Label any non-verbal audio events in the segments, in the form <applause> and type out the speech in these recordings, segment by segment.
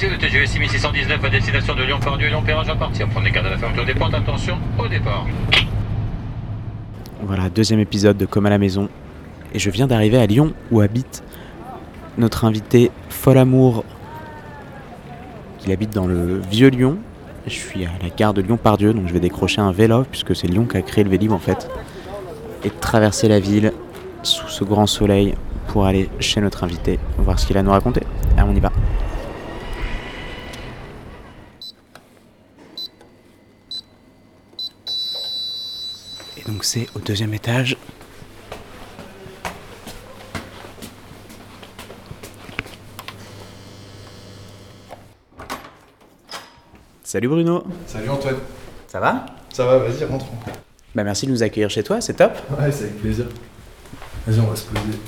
Mesdames, Messieurs, le TGV 6619 à destination de Lyon-Pardieu et Lyon-Perrange à partir. Prenez garde à la fermeture des portes. Attention au départ. Voilà, deuxième épisode de Comme à la maison. Et je viens d'arriver à Lyon où habite notre invité Folamour. Il habite dans le vieux Lyon. Je suis à la gare de Lyon-Pardieu, donc je vais décrocher un vélo puisque c'est Lyon qui a créé le Vélib en fait. Et traverser la ville sous ce grand soleil pour aller chez notre invité, voir ce qu'il a à nous raconter. Ah, on y va. Donc c'est au deuxième étage. Salut Bruno, Salut Antoine, ça va? Ça va, vas-y, rentrons. Bah merci de nous accueillir chez toi, c'est top. Ouais, c'est avec plaisir. Vas-y, on va se poser.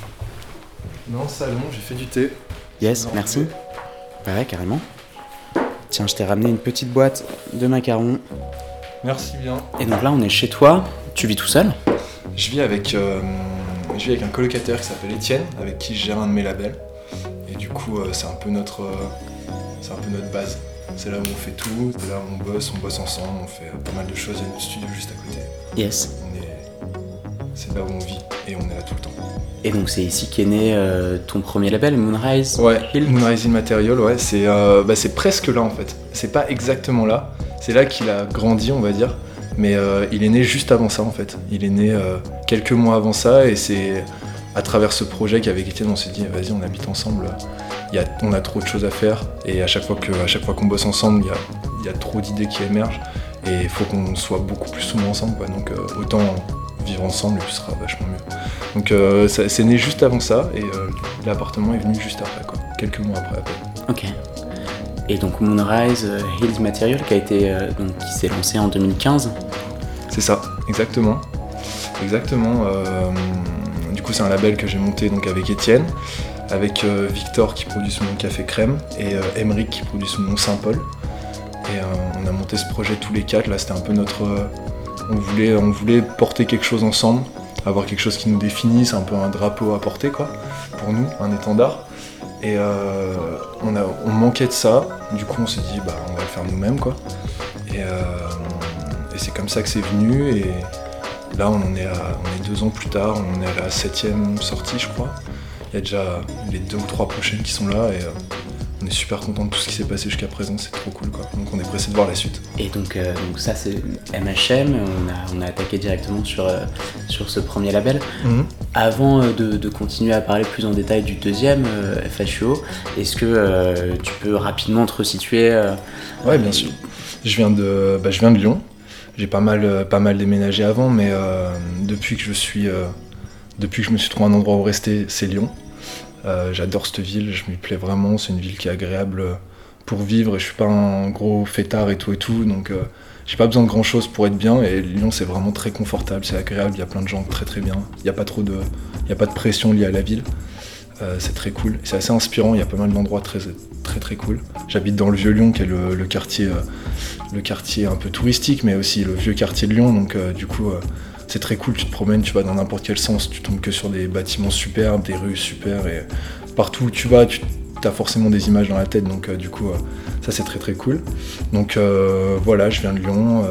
Non, salon, j'ai fait du thé. Yes, Non, merci. Bah ouais, carrément. Tiens, je t'ai ramené une petite boîte de macarons. Merci bien. Et donc là, on est chez toi. Tu vis tout seul Je vis avec, euh, je vis avec un colocataire qui s'appelle Étienne, avec qui je gère un de mes labels. Et du coup, euh, c'est un peu notre, euh, c'est un peu notre base. C'est là où on fait tout, c'est là où on bosse, on bosse ensemble, on fait pas mal de choses. Il y a notre studio juste à côté. Yes. C'est là où on vit et on est là tout le temps. Et donc c'est ici qu'est né euh, ton premier label, Moonrise Ouais, Hill. Moonrise in Material, ouais, c'est euh, bah, c'est presque là en fait. C'est pas exactement là. C'est là qu'il a grandi, on va dire. Mais euh, il est né juste avant ça en fait. Il est né euh, quelques mois avant ça et c'est à travers ce projet qu'avec Étienne on s'est dit vas-y on habite ensemble. Y a, on a trop de choses à faire et à chaque fois qu'on bosse ensemble il y a, y a trop d'idées qui émergent et il faut qu'on soit beaucoup plus souvent ensemble. Donc euh, autant vivre ensemble et ce sera vachement mieux. Donc c'est né juste avant ça et l'appartement est venu juste après quoi. Quelques mois après peine. Ok. Et donc Moonrise euh, Hills Material qui a été euh, donc qui s'est lancé en 2015. C'est ça, exactement. Exactement. euh, du coup, c'est un label que j'ai monté donc avec Étienne, avec euh, Victor qui produit sous nom Café Crème et euh, Emeric qui produit sous nom Saint-Paul. Et euh, on a monté ce projet tous les quatre. Là, c'était un peu notre. euh, on, voulait, on voulait porter quelque chose ensemble, avoir quelque chose qui nous définisse, un peu un drapeau à porter, quoi, pour nous, un étendard. Et euh, on, manquait de ça. Du coup, on s'est dit, bah, on va le faire nous-mêmes, quoi. Et, euh, c'est comme ça que c'est venu. Et là, on en est à, deux ans plus tard. On est à la septième sortie, je crois. Il y a déjà les deux ou trois prochaines qui sont là. Euh, on est super content de tout ce qui s'est passé jusqu'à présent. C'est trop cool, quoi. Donc, on est pressé de voir la suite. Et donc, euh, donc ça c'est MHM. On a, on a attaqué directement sur, euh, sur ce premier label. Avant euh, de, de continuer à parler plus en détail du deuxième FHUO, est-ce que tu peux rapidement te resituer Ouais, bien sûr. Je viens de, bah, je viens de Lyon. J'ai pas mal, pas mal déménagé avant, mais depuis que je suis, depuis que je me suis trouvé un endroit où rester, c'est Lyon. Euh, J'adore cette ville, je m'y plais vraiment. C'est une ville qui est agréable pour vivre. Et je suis pas un gros fêtard et tout et tout, donc euh, j'ai pas besoin de grand chose pour être bien. Et Lyon, c'est vraiment très confortable, c'est agréable. Il y a plein de gens très très bien. Il y a pas trop de, a pas de pression liée à la ville. Euh, c'est très cool. C'est assez inspirant. Il y a pas mal d'endroits très très très cool. J'habite dans le vieux Lyon, qui est le, quartier, le quartier un peu touristique, mais aussi le vieux quartier de Lyon. Donc du coup, c'est très cool. Tu te promènes, tu vas dans n'importe quel sens, tu tombes que sur des bâtiments superbes, des rues super, et partout où tu vas, tu as forcément des images dans la tête. Donc euh, du coup, euh, ça c'est très très cool. Donc euh, voilà, je viens de Lyon.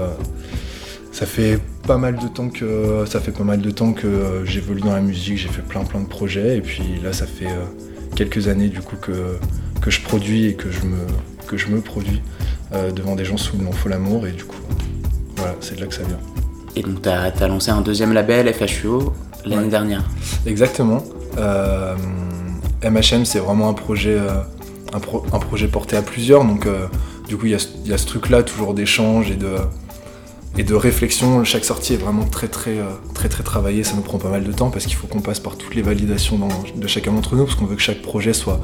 ça fait pas mal de temps que ça fait pas mal de temps que j'évolue dans la musique, j'ai fait plein plein de projets et puis là ça fait quelques années du coup que, que je produis et que je me que je me produis devant des gens sous le nom Folamour et du coup voilà, c'est de là que ça vient. Et donc, tu as, lancé un deuxième label, FHUO, l'année Ouais. dernière. Exactement. Euh, MHM, c'est vraiment un projet, euh, un, pro- un projet porté à plusieurs. Donc, euh, du coup, il y a, ce- il y a ce truc-là, toujours d'échange et de, et de réflexion. Chaque sortie est vraiment très, très, très, très travaillée. Ça nous prend pas mal de temps parce qu'il faut qu'on passe par toutes les validations dans- de chacun d'entre nous parce qu'on veut que chaque projet soit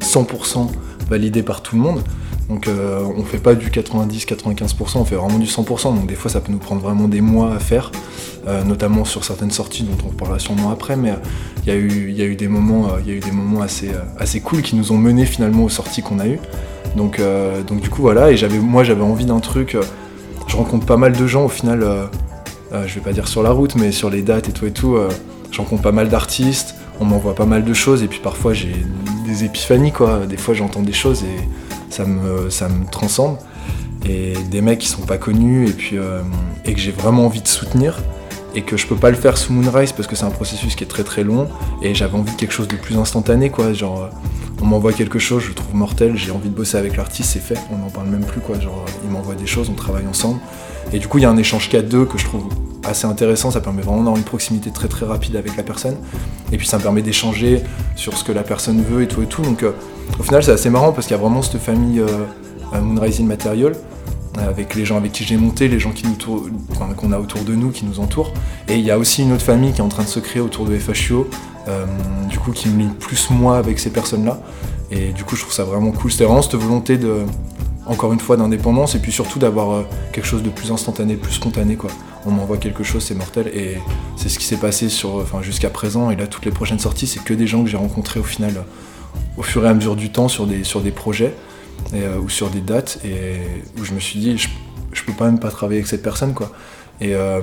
100% validé par tout le monde. Donc euh, on fait pas du 90-95%, on fait vraiment du 100%. Donc des fois ça peut nous prendre vraiment des mois à faire, euh, notamment sur certaines sorties dont on reparlera sûrement après. Mais euh, il y, a eu- des moments, euh, y a eu des moments assez, cool qui nous ont menés finalement aux sorties qu'on a eues. Donc, du coup voilà, et j'avais, moi j'avais envie d'un truc. je rencontre pas mal de gens au final, je vais pas dire sur la route, mais sur les dates et tout et tout. je rencontre pas mal d'artistes, on m'envoie pas mal de choses, et puis parfois j'ai des épiphanies quoi. Des fois j'entends des choses et ça me, ça transcende. Et des mecs qui sont pas connus et puis euh, que j'ai vraiment envie de soutenir et que je peux pas le faire sous Moonrise parce que c'est un processus qui est très très long et j'avais envie de quelque chose de plus instantané quoi. Genre euh, on m'envoie quelque chose je le trouve mortel j'ai envie de bosser avec l'artiste c'est fait on n'en parle même plus quoi. Genre euh, il m'envoie des choses on travaille ensemble. Et du coup il y a un échange qu'à deux que je trouve assez intéressant ça permet vraiment d'avoir une proximité très très rapide avec la personne. Et puis ça me permet d'échanger sur ce que la personne veut et tout et tout. Donc au final c'est assez marrant parce qu'il y a vraiment cette famille euh, Moonrising Material avec les gens avec qui j'ai monté, les gens qui nous qu'on a autour de nous, qui nous entourent. Et il y a aussi une autre famille qui est en train de se créer autour de FHUO, euh, du coup qui me lie plus moi avec ces personnes-là. Et du coup je trouve ça vraiment cool. C'était vraiment cette volonté de, encore une fois, d'indépendance et puis surtout d'avoir euh, quelque chose de plus instantané, plus spontané quoi. On m'envoie quelque chose, c'est mortel et c'est ce qui s'est passé enfin jusqu'à présent. Et là toutes les prochaines sorties, c'est que des gens que j'ai rencontrés au final, au fur et à mesure du temps sur des, sur des projets et, euh, ou sur des dates et où je me suis dit je, je peux pas même pas travailler avec cette personne quoi. Et, euh,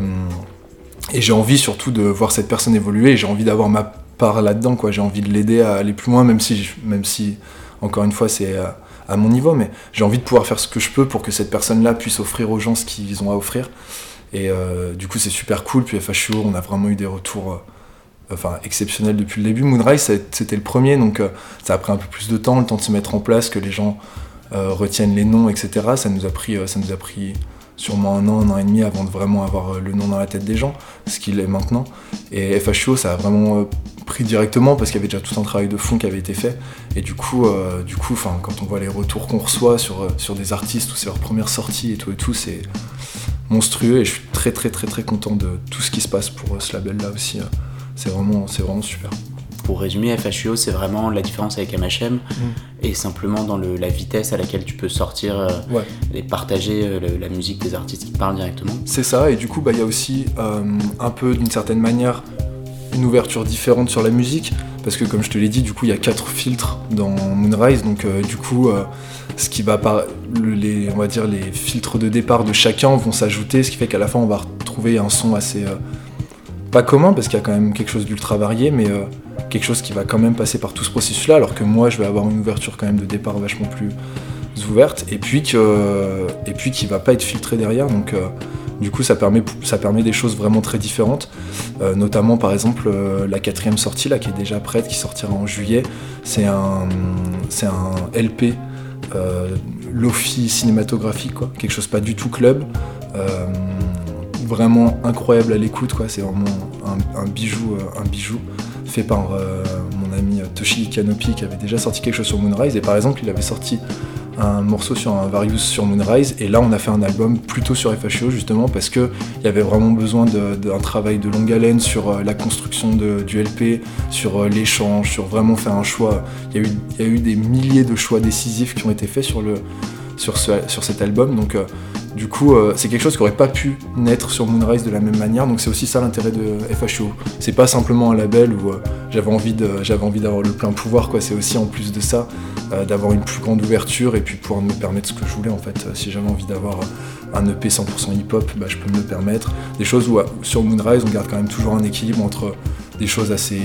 et j'ai envie surtout de voir cette personne évoluer j'ai envie d'avoir ma part là-dedans quoi. J'ai envie de l'aider à aller plus loin même si même si encore une fois c'est à, à mon niveau mais j'ai envie de pouvoir faire ce que je peux pour que cette personne là puisse offrir aux gens ce qu'ils ont à offrir. Et euh, du coup c'est super cool puis FHUO on a vraiment eu des retours euh, enfin exceptionnels depuis le début Moonrise c'était le premier donc euh, ça a pris un peu plus de temps le temps de se mettre en place que les gens euh, retiennent les noms, etc. Ça nous a pris, euh, ça nous a pris sûrement un an, un an et demi avant de vraiment avoir le nom dans la tête des gens, ce qu'il est maintenant. Et FHUO, ça a vraiment pris directement parce qu'il y avait déjà tout un travail de fond qui avait été fait. Et du coup, du coup, quand on voit les retours qu'on reçoit sur, des artistes ou c'est leur première sortie et tout et tout, c'est monstrueux. Et je suis très très très très content de tout ce qui se passe pour ce label-là aussi. C'est vraiment, super. Pour résumer, FHUO, c'est vraiment la différence avec MHM et simplement dans le- la vitesse à laquelle tu peux sortir euh, Ouais. et partager euh, le- la musique des artistes qui te parlent directement. C'est ça, et du coup, bah, il y a aussi euh, un peu, d'une certaine manière, une ouverture différente sur la musique, parce que comme je te l'ai dit, du coup, il y a quatre filtres dans Moonrise, donc euh, du coup, euh, ce qui va par le- les, on va dire, les filtres de départ de chacun vont s'ajouter, ce qui fait qu'à la fin, on va retrouver un son assez euh, pas commun, parce qu'il y a quand même quelque chose d'ultra varié, mais euh, quelque chose qui va quand même passer par tout ce processus-là, alors que moi, je vais avoir une ouverture quand même de départ vachement plus ouverte, et puis que, et puis qui va pas être filtré derrière, donc euh, du coup, ça permet, ça permet des choses vraiment très différentes, Euh, notamment par exemple la quatrième sortie là qui est déjà prête, qui sortira en juillet. C'est un, c'est un LP lofi cinématographique, quoi. quelque chose pas du tout club, vraiment incroyable à l'écoute, quoi. C'est vraiment un, bijou, euh, un bijou fait par euh, mon ami Toshi Kanopi qui avait déjà sorti quelque chose sur Moonrise et par exemple il avait sorti un morceau sur un Various sur Moonrise et là on a fait un album plutôt sur FHO justement parce que il y avait vraiment besoin d'un travail de longue haleine sur euh, la construction du LP, sur l'échange, sur vraiment faire un choix. Il y, a eu, des milliers de choix décisifs qui ont été faits sur, sur, ce- sur cet album donc du coup euh, c'est quelque chose qui aurait pas pu naître sur Moonrise de la même manière donc c'est aussi ça l'intérêt de FHO. C'est pas simplement un label où euh, j'avais envie d'avoir le plein pouvoir c'est aussi en plus de ça euh, d'avoir une plus grande ouverture et puis pouvoir me permettre ce que je voulais en fait. Si j'avais envie d'avoir un EP 100% hip-hop, bah, je peux me le permettre. Des choses où sur Moonrise on garde quand même toujours un équilibre entre des choses assez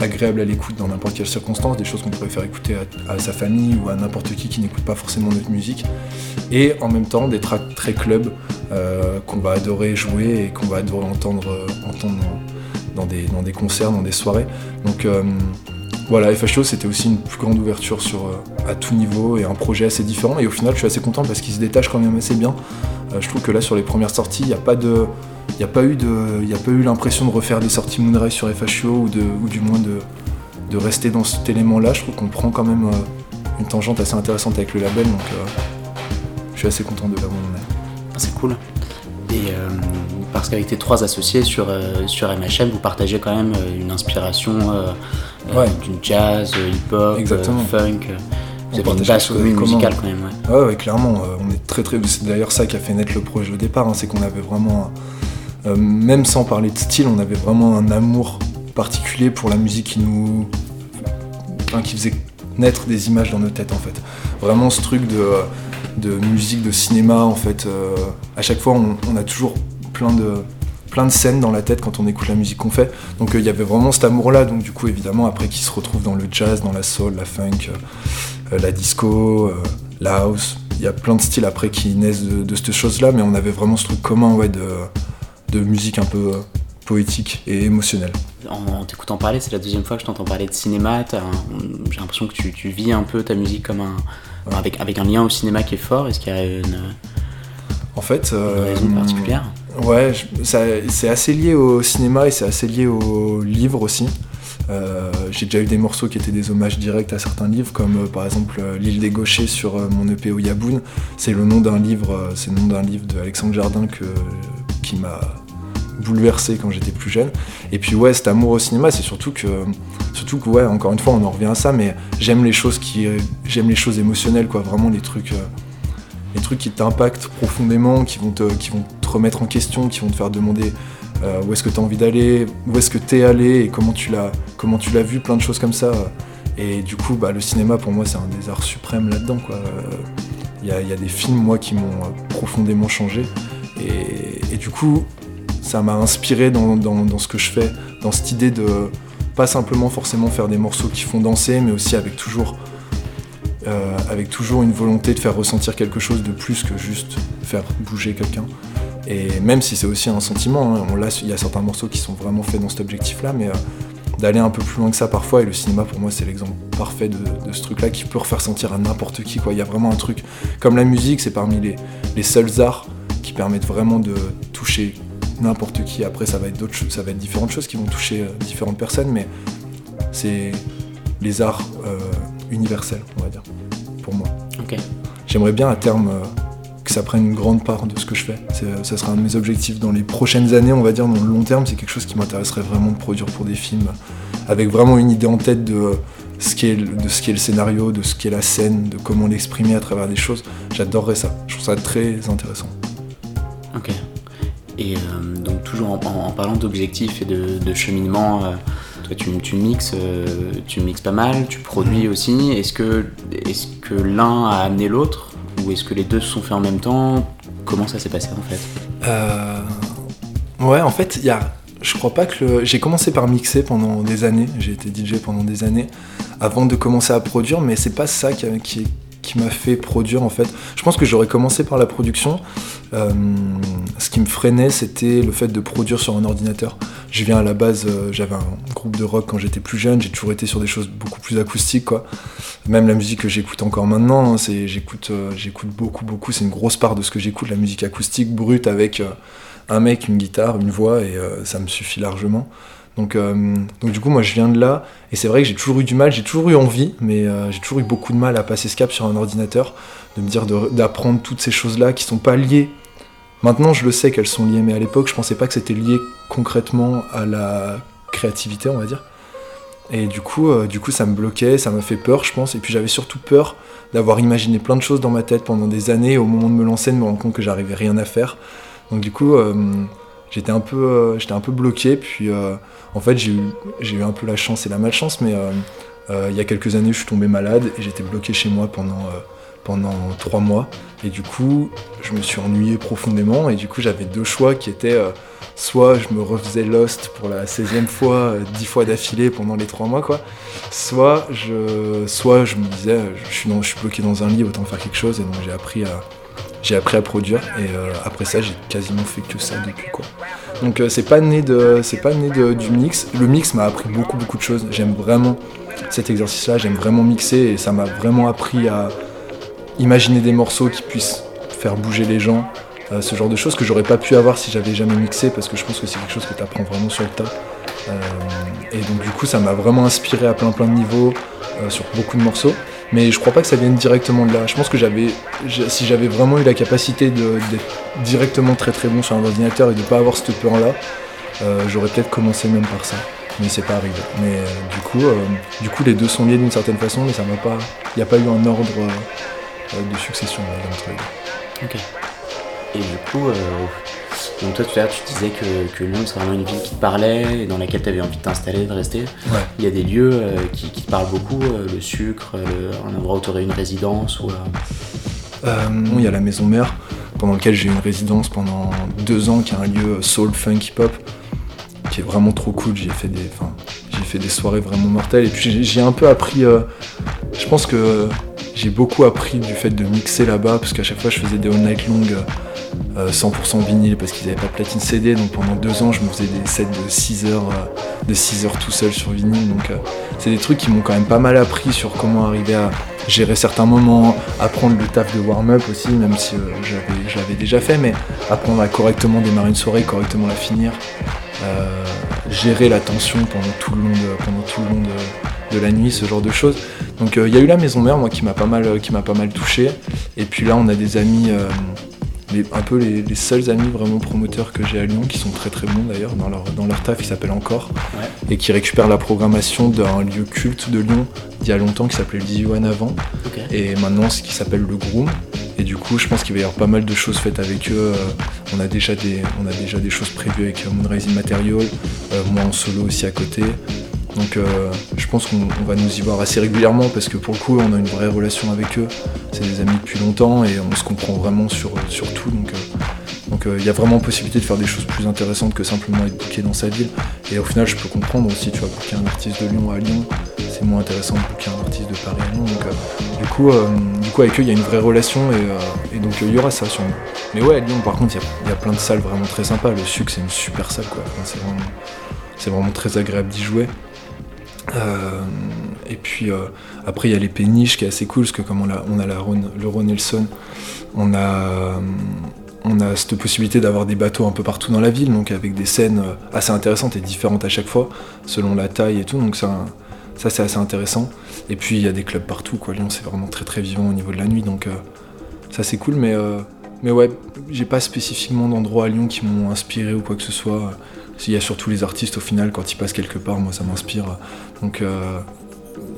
agréables à l'écoute dans n'importe quelle circonstance, des choses qu'on pourrait faire écouter à, sa famille ou à n'importe qui qui n'écoute pas forcément notre musique, et en même temps des tracks très club euh, qu'on va adorer jouer et qu'on va adorer entendre, euh, dans des concerts, dans des soirées. Donc euh, voilà, FHO c'était aussi une plus grande ouverture euh, à tout niveau et un projet assez différent. Et au final, je suis assez content parce qu'il se détache quand même assez bien. Euh, je trouve que là, sur les premières sorties, il n'y a pas a pas eu eu l'impression de refaire des sorties Moonrise sur FHO ou, du moins de, rester dans cet élément-là. Je trouve qu'on prend quand même euh, une tangente assez intéressante avec le label, donc je suis assez content de là où. Ah, C'est cool. Parce qu'avec tes trois associés sur, euh, sur MHM, vous partagez quand même euh, une inspiration euh, Ouais. du jazz, hip-hop, funk. Vous avez une base commune commun. musicale quand même, ouais. Ouais, ouais, clairement. on est très très. C'est d'ailleurs ça qui a fait naître le projet au départ. hein, c'est qu'on avait vraiment, un- même sans parler de style, on avait vraiment un amour particulier pour la musique qui nous, enfin, qui faisait naître des images dans nos têtes en fait. Vraiment ce truc de, de musique, de cinéma en fait. euh, à chaque fois, on, on a toujours plein de plein de scènes dans la tête quand on écoute la musique qu'on fait. Donc euh, il y avait vraiment cet amour-là. Donc du coup, évidemment, après, qui se retrouve dans le jazz, dans la soul, la funk, euh, euh, la disco, euh, la house. Il y a plein de styles après qui naissent de, de cette chose-là, mais on avait vraiment ce truc commun ouais, de, de musique un peu poétique et émotionnelle. En, en t'écoutant parler, c'est la deuxième fois que je t'entends parler de cinéma. J'ai l'impression que tu, tu vis un peu ta musique comme un. Ouais. Avec, avec un lien au cinéma qui est fort. Est-ce qu'il y a une, En fait, une raison particulière? Ouais, c'est assez lié au cinéma et c'est assez lié au livre aussi. Euh, J'ai déjà eu des morceaux qui étaient des hommages directs à certains livres, comme euh, par exemple euh, L'île des gauchers sur mon EP Yaboun. C'est le nom d'un livre, c'est le nom d'un livre d'Alexandre Jardin que, qui m'a bouleversé quand j'étais plus jeune. Et puis ouais, cet amour au cinéma, c'est surtout que, surtout que ouais, encore une fois, on en revient à ça, mais j'aime les choses qui, j'aime les choses émotionnelles, quoi, vraiment les trucs. les trucs qui t'impactent profondément, qui vont, te, qui vont remettre en question, qui vont te faire demander euh, où est-ce que tu as envie d'aller, où est-ce que tu es allé et comment tu l'as comment tu l'as vu, plein de choses comme ça. Et du coup, bah, le cinéma pour moi c'est un des arts suprêmes là-dedans. Il y, a, des films moi qui m'ont euh, profondément changé et, du coup ça m'a inspiré dans ce que je fais, dans cette idée de pas simplement forcément faire des morceaux qui font danser, mais aussi avec toujours euh, avec toujours une volonté de faire ressentir quelque chose de plus que juste faire bouger quelqu'un. Et même si c'est aussi un sentiment, hein, on l'a- il y a certains morceaux qui sont vraiment faits dans cet objectif-là, mais euh, d'aller un peu plus loin que ça parfois, et le cinéma pour moi c'est l'exemple parfait de, de ce truc-là qui peut refaire sentir à n'importe qui. Quoi. Il y a vraiment un truc, comme la musique, c'est parmi les, les seuls arts qui permettent vraiment de toucher n'importe qui. Après ça va être d'autres choses, ça va être différentes choses qui vont toucher euh, différentes personnes, mais c'est les arts euh, universels, on va dire, pour moi. J'aimerais bien à terme euh, que ça prenne une grande part de ce que je fais. Euh, Ça sera un de mes objectifs dans les prochaines années, on va dire, dans le long terme. C'est quelque chose qui m'intéresserait vraiment de produire pour des films, avec vraiment une idée en tête de, ce qui est, le- de ce qui est le scénario, de ce qui est la scène, de comment l'exprimer à travers des choses. J'adorerais ça. Je trouve ça très intéressant. Ok. Et euh, donc toujours en, en- en parlant d'objectifs et de, de cheminement, euh, toi tu, tu mixes, euh, tu mixes pas mal, tu produis aussi. Est-ce que, est que l'un a amené l'autre? Ou est-ce que les deux se sont faits en même temps? Comment ça s'est passé en fait? Euh, Ouais, en fait, il y a. Je crois pas que j'ai commencé par mixer pendant des années. J'ai été DJ pendant des années avant de commencer à produire, mais c'est pas ça qui, qui, qui m'a fait produire en fait. Je pense que j'aurais commencé par la production. Euh, ce qui me freinait, c'était le fait de produire sur un ordinateur. Je viens à la base, euh, j'avais un groupe de rock quand j'étais plus jeune. J'ai toujours été sur des choses beaucoup plus acoustiques. Même la musique que j'écoute encore maintenant, hein, c'est j'écoute, euh, j'écoute beaucoup, beaucoup. C'est une grosse part de ce que j'écoute, la musique acoustique brute avec. un mec, une guitare, une voix, et ça me suffit largement. Donc, euh, donc du coup, moi, je viens de là, et c'est vrai que j'ai toujours eu du mal, j'ai toujours eu envie, mais euh, j'ai toujours eu beaucoup de mal à passer ce cap sur un ordinateur, de me dire d'apprendre toutes ces choses-là qui sont pas liées. Maintenant, je le sais qu'elles sont liées, mais à l'époque, je pensais pas que c'était lié concrètement à la créativité, on va dire. Et du coup, euh, du coup, ça me bloquait, ça m'a fait peur, je pense. Et puis j'avais surtout peur d'avoir imaginé plein de choses dans ma tête pendant des années, au moment de me lancer, de me rendre compte que j'arrivais rien à faire. Donc du coup, j'étais un peu, euh, un peu bloqué. Puis euh, en fait, j'ai eu, eu un peu la chance et la malchance, mais euh, euh, il y a quelques années, je suis tombé malade et j'étais bloqué chez moi pendant euh, pendant trois mois. Et du coup, je me suis ennuyé profondément. Et du coup, j'avais deux choix qui étaient euh, soit je me refaisais Lost pour la 16e fois, euh, dix fois d'affilée pendant les trois mois, quoi. Soit je, soit je me disais, euh, je suis, je suis bloqué dans un lit, autant faire quelque chose. Et donc j'ai appris à, j'ai appris à produire. Et euh, après ça, j'ai quasiment fait que ça depuis, quoi. Donc euh, c'est pas né de, du mix. Le mix m'a appris beaucoup, beaucoup de choses. J'aime vraiment cet exercice-là. J'aime vraiment mixer et ça m'a vraiment appris à imaginer des morceaux qui puissent faire bouger les gens, euh, ce genre de choses que j'aurais pas pu avoir si j'avais jamais mixé parce que je pense que c'est quelque chose que tu apprends vraiment sur le tas. Et donc du coup ça m'a vraiment inspiré à plein plein de niveaux sur beaucoup de morceaux. Mais je crois pas que ça vienne directement de là. Je pense que j'avais, si j'avais vraiment eu la capacité d'être directement très très bon sur un ordinateur et de pas avoir cette peur là, j'aurais peut-être commencé même par ça. mais c'est pas arrivé. Mais euh, du coup, euh, du coup, les deux sont liés d'une certaine façon, mais ça m'a pas, il n'y a pas eu un ordre euh, euh, de succession là, entre les. Ok. Et du coup, euh, donc toi tout à l'heure tu disais que, que Lyon c'est vraiment une ville qui te parlait et dans laquelle tu avais envie de t'installer, de rester. Ouais. Il y a des lieux euh, qui, qui te parlent beaucoup, euh, le sucre, le- un endroit où tu aurais une résidence ou. euh, Euh, il y a la maison mère, pendant laquelle j'ai eu une résidence pendant deux ans, qui est un lieu soul, funk, hip-hop, qui est vraiment trop cool. J'ai fait des, j'ai fait des soirées vraiment mortelles. Et puis j'ai- un peu appris. euh, je pense que j'ai beaucoup appris du fait de mixer là-bas, parce qu'à chaque fois je faisais des all night long. euh, 100% vinyle parce qu'ils n'avaient pas de platine CD donc pendant deux ans je me faisais des sets de 6 heures euh, de 6 heures tout seul sur vinyle donc euh, c'est des trucs qui m'ont quand même pas mal appris sur comment arriver à gérer certains moments, apprendre le taf de warm-up aussi, même si euh, j'avais- déjà fait, mais apprendre à correctement démarrer une soirée, correctement la finir, euh, gérer la tension pendant tout le long de, la nuit, ce genre de choses. Donc euh, il y a eu la maison mère, moi, qui m'a pas mal, euh, qui m'a pas mal touché. Et puis là, on a des amis, euh, un peu les, les seuls amis vraiment promoteurs que j'ai à Lyon, qui sont très très bons d'ailleurs dans leur, dans leur taf, qui s'appelle Encore, Ouais. et qui récupèrent la programmation d'un lieu culte de Lyon d'il y a longtemps qui s'appelait le Diwan avant et maintenant ce qui s'appelle le Groom. Et du coup, je pense qu'il va y avoir pas mal de choses faites avec eux. Euh, on, a déjà des, on a déjà des choses prévues avec euh, Moonrise Material, euh, moi en solo aussi à côté. Donc euh, je pense qu'on on va nous y voir assez régulièrement parce que pour le coup, on a une vraie relation avec eux. C'est des amis depuis longtemps et on se comprend vraiment sur, sur tout. Donc euh, donc euh, il y a vraiment possibilité de faire des choses plus intéressantes que simplement être booké dans sa ville. Et au final, je peux comprendre aussi, tu vois, booker un artiste de Lyon à Lyon, c'est moins intéressant de booker un artiste de Paris à Lyon. Donc, du, coup, du coup, avec eux, il y a une vraie relation et, donc il y aura ça sûrement. Mais ouais, à Lyon, par contre, il y a- plein de salles vraiment très sympas. Le Suc, c'est une super salle, quoi. C'est vraiment, c'est vraiment très agréable d'y jouer. Euh, et puis euh, après, il y a les péniches qui est assez cool parce que comme on a, on a la le Rhône Nelson, on a, euh, on a cette possibilité d'avoir des bateaux un peu partout dans la ville, donc avec des scènes assez intéressantes et différentes à chaque fois, selon la taille et tout. Donc ça, ça c'est assez intéressant. Et puis il y a des clubs partout, quoi. Lyon, c'est vraiment très très vivant au niveau de la nuit, donc ça c'est cool. Mais, mais ouais, j'ai pas spécifiquement d'endroits à Lyon qui m'ont inspiré ou quoi que ce soit. Il y a surtout les artistes au final, quand ils passent quelque part, moi ça m'inspire. Donc euh,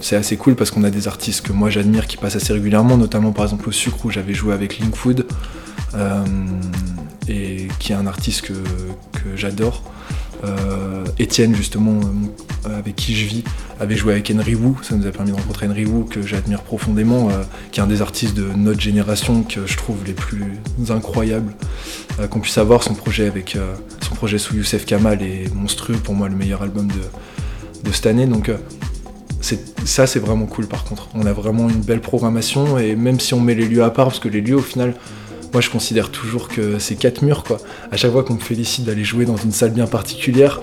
c'est assez cool parce qu'on a des artistes que moi j'admire qui passent assez régulièrement, notamment par exemple au Sucre où j'avais joué avec Linkfood, euh, et qui est un artiste que, j'adore. Euh, Étienne justement, euh, avec qui je vis, avait joué avec Henry Wu, ça nous a permis de rencontrer Henry Wu que j'admire profondément, qui est un des artistes de notre génération que je trouve les plus incroyables qu'on puisse avoir. Son projet avec son projet sous Youssef Kamal est monstrueux, pour moi le meilleur album de, de cette année. Donc euh, ça c'est vraiment cool par contre. On a vraiment une belle programmation et même si on met les lieux à part, parce que les lieux au final, moi je considère toujours que c'est quatre murs quoi. À chaque fois qu'on me félicite d'aller jouer dans une salle bien particulière,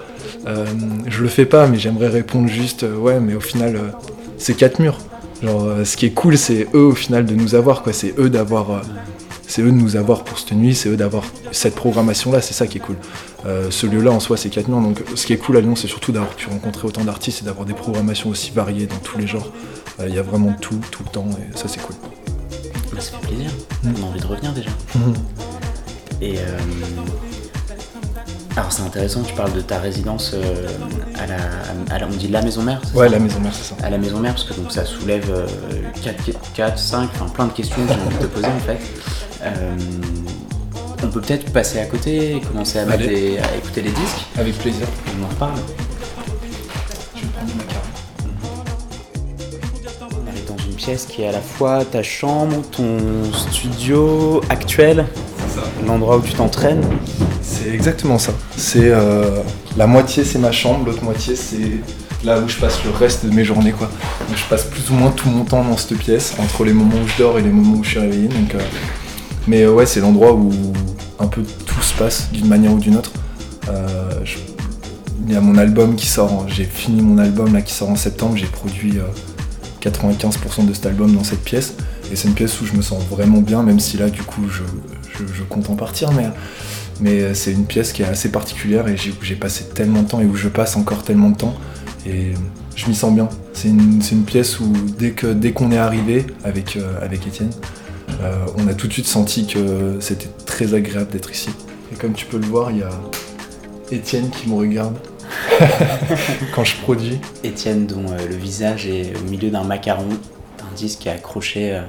euh, je le fais pas mais j'aimerais répondre juste euh, ouais mais au final c'est quatre murs. Genre ce qui est cool c'est eux au final de nous avoir quoi, c'est eux d'avoir c'est eux de nous avoir pour cette nuit, c'est eux d'avoir cette programmation là, c'est ça qui est cool. Euh, ce lieu là en soi c'est 4 murs donc ce qui est cool à Lyon c'est surtout d'avoir pu rencontrer autant d'artistes et d'avoir des programmations aussi variées dans tous les genres. Euh, Il y a vraiment tout, tout le temps et ça c'est cool. Bah, ça fait plaisir. Mm. On a envie de revenir déjà. Et euh, alors c'est intéressant, tu parles de ta résidence euh, à, la, à la- on dit la maison mère. Ouais ça la maison mère c'est ça. À la maison mère parce que donc ça soulève 4, 5, enfin plein de questions que j'ai envie de te poser en fait. Euh, on peut peut-être passer à côté et commencer à, mettre à écouter les disques. Avec plaisir. On en reparle. Je vais prendre ma carte. On arrive dans une pièce qui est à la fois ta chambre, ton studio actuel, l'endroit où tu t'entraînes. C'est exactement ça. C'est euh, la moitié c'est ma chambre, l'autre moitié c'est là où je passe le reste de mes journées quoi. Donc, je passe plus ou moins tout mon temps dans cette pièce, entre les moments où je dors et les moments où je suis réveillé. Donc, euh, mais euh, ouais c'est l'endroit où un peu tout se passe d'une manière ou d'une autre. Euh, Il y a mon album qui sort, j'ai fini mon album là qui sort en septembre, j'ai produit euh, 95% de cet album dans cette pièce. Et c'est une pièce où je me sens vraiment bien, même si là du coup je, compte en partir, mais mais euh, c'est une pièce qui est assez particulière et où j'ai passé tellement de temps et où je passe encore tellement de temps et je m'y sens bien. C'est une, pièce où dès que dès qu'on est arrivé avec euh, avec Étienne, euh, on a tout de suite senti que c'était très agréable d'être ici. Et comme tu peux le voir, il y a Étienne qui me regarde <laughs> quand je produis. Étienne, dont euh, le visage est au milieu d'un macaron, un disque qui est accroché euh,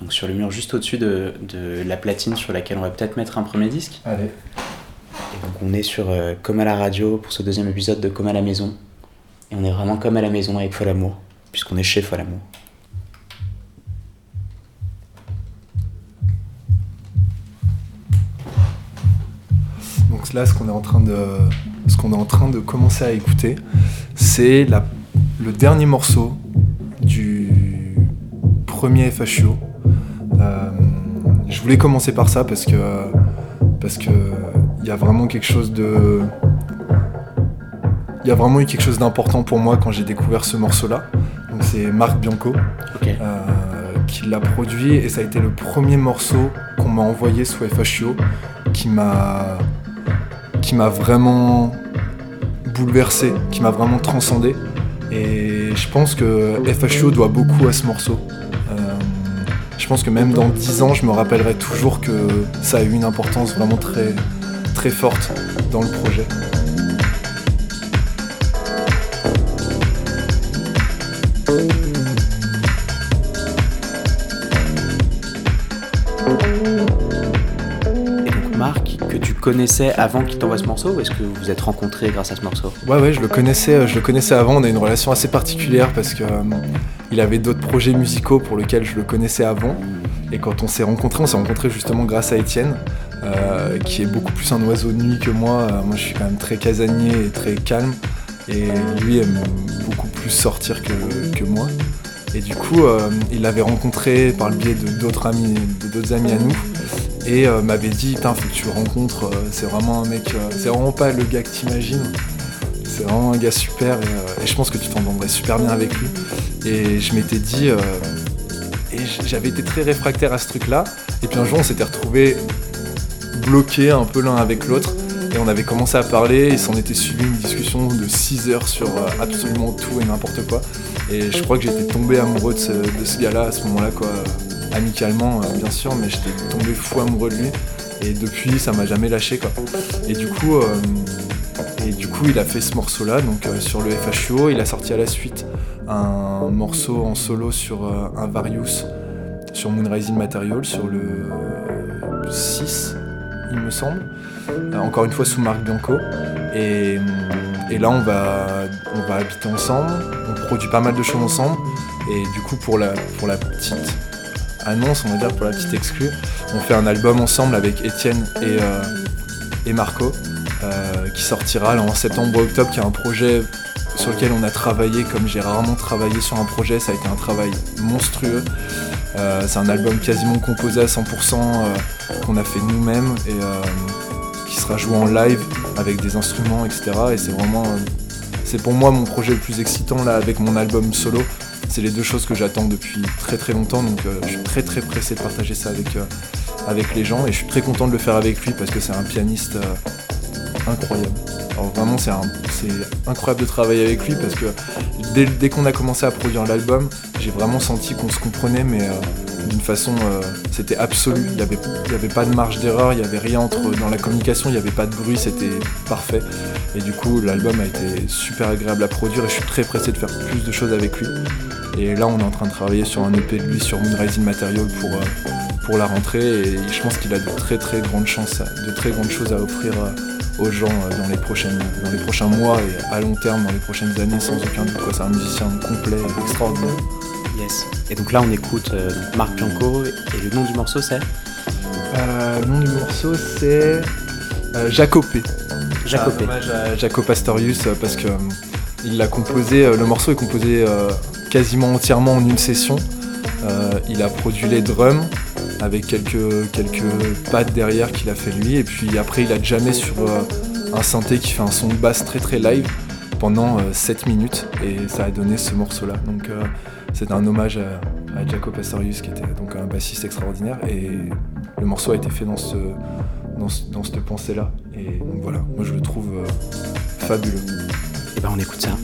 donc sur le mur juste au-dessus de, de la platine sur laquelle on va peut-être mettre un premier disque. Allez. Et donc on est sur Comme à la radio pour ce deuxième épisode de Comme à la maison. Et on est vraiment comme à la maison avec Folamour, puisqu'on est chez Folamour. Donc là, ce qu'on est en train de, ce qu'on est en train de commencer à écouter, c'est la- le dernier morceau du premier FHO. Euh, je voulais commencer par ça parce que parce que il y a vraiment quelque chose de il y a vraiment eu quelque chose d'important pour moi quand j'ai découvert ce morceau-là. Donc c'est Marc Bianco euh, qui l'a produit et ça a été le premier morceau qu'on m'a envoyé sous FHO qui m'a qui m'a vraiment bouleversé, qui m'a vraiment transcendé et je pense que FHO doit beaucoup à ce morceau. Euh, je pense que même dans 10 ans, je me rappellerai toujours que ça a eu une importance vraiment très très forte dans le projet. Connaissais avant qu'il t'envoie ce morceau, ou est-ce que vous vous êtes rencontrés grâce à ce morceau? Ouais, ouais, je le connaissais, euh, je le connaissais avant. On a une relation assez particulière parce que euh, il avait d'autres projets musicaux pour lesquels je le connaissais avant. Et quand on s'est rencontrés, on s'est rencontrés justement grâce à Étienne, euh, qui est beaucoup plus un oiseau de nuit que moi. Moi, je suis quand même très casanier et très calme. Et lui aime beaucoup plus sortir que, moi. Et du coup, il l'avait rencontré par le biais de d'autres amis, de d'autres amis à nous. Et euh, m'avait dit, putain, faut que tu le rencontres. euh, c'est vraiment un mec, euh, c'est vraiment pas le gars que t'imagines. C'est vraiment un gars super et, je pense que tu t'entendrais super bien avec lui. Et je m'étais dit, et j'avais été très réfractaire à ce truc-là. Et puis un jour, on s'était retrouvés bloqués un peu l'un avec l'autre. Et on avait commencé à parler, et s'en était suivi une discussion de 6 heures sur absolument tout et n'importe quoi. Et je crois que j'étais tombé amoureux de ce, de ce gars-là à ce moment-là, quoi. Amicalement, euh, bien sûr, mais j'étais tombé fou amoureux de lui. Et depuis, ça m'a jamais lâché, quoi. Et du coup, euh, et du coup, il a fait ce morceau-là, donc euh, sur le FHUO. Il a sorti à la suite un morceau en solo sur un Various, sur Moonrising Material, sur le euh, 6, il me semble. Encore une fois sous Marc Bianco. Et, et là, on va, on va habiter ensemble. On produit pas mal de choses ensemble. Et du coup, pour la, pour la petite annonce, on va dire, pour la petite exclue, on fait un album ensemble avec Étienne et, euh, Marco, euh, qui sortira là, en septembre ou octobre, qui est un projet sur lequel on a travaillé comme j'ai rarement travaillé sur un projet. Ça a été un travail monstrueux. Euh, c'est un album quasiment composé à 100% euh, qu'on a fait nous-mêmes et qui sera joué en live avec des instruments, etc. Et c'est vraiment, c'est pour moi mon projet le plus excitant là avec mon album solo. C'est les deux choses que j'attends depuis très très longtemps, donc euh, je suis très très pressé de partager ça avec, euh, avec les gens et je suis très content de le faire avec lui parce que c'est un pianiste euh, incroyable. Alors vraiment c'est incroyable de travailler avec lui parce que dès, dès qu'on a commencé à produire l'album, j'ai vraiment senti qu'on se comprenait mais d'une façon euh, c'était absolu. Il n'y avait, avait pas de marge d'erreur, il n'y avait rien entre dans la communication, il n'y avait pas de bruit, c'était parfait. Et du coup l'album a été super agréable à produire et je suis très pressé de faire plus de choses avec lui. Et là on est en train de travailler sur un EP de lui sur Moonrising Material pour, euh, pour la rentrée et je pense qu'il a de très très grandes chances, de très grandes choses à offrir euh, aux gens dans les, prochaines, dans les prochains mois et à long terme dans les prochaines années sans aucun doute. C'est un musicien complet et extraordinaire. Yes. Et donc là, on écoute euh, Marc Bianco, et le nom du morceau, c'est Euh, le nom du morceau c'est euh, Jacopé. Jacopé. Un hommage à Jaco Pastorius euh, parce que il l'a composé, le morceau est composé quasiment entièrement en une session. Il a produit les drums avec quelques, quelques pads derrière qu'il a fait lui et puis après il a jamais sur un synthé qui fait un son de basse très très live pendant 7 minutes et ça a donné ce morceau là. Donc euh, c'est un hommage à, à Jaco Pastorius qui était donc un bassiste extraordinaire et le morceau a été fait dans ce, dans, ce- dans cette pensée là et donc voilà, moi je le trouve euh, fabuleux. Et ben on écoute ça.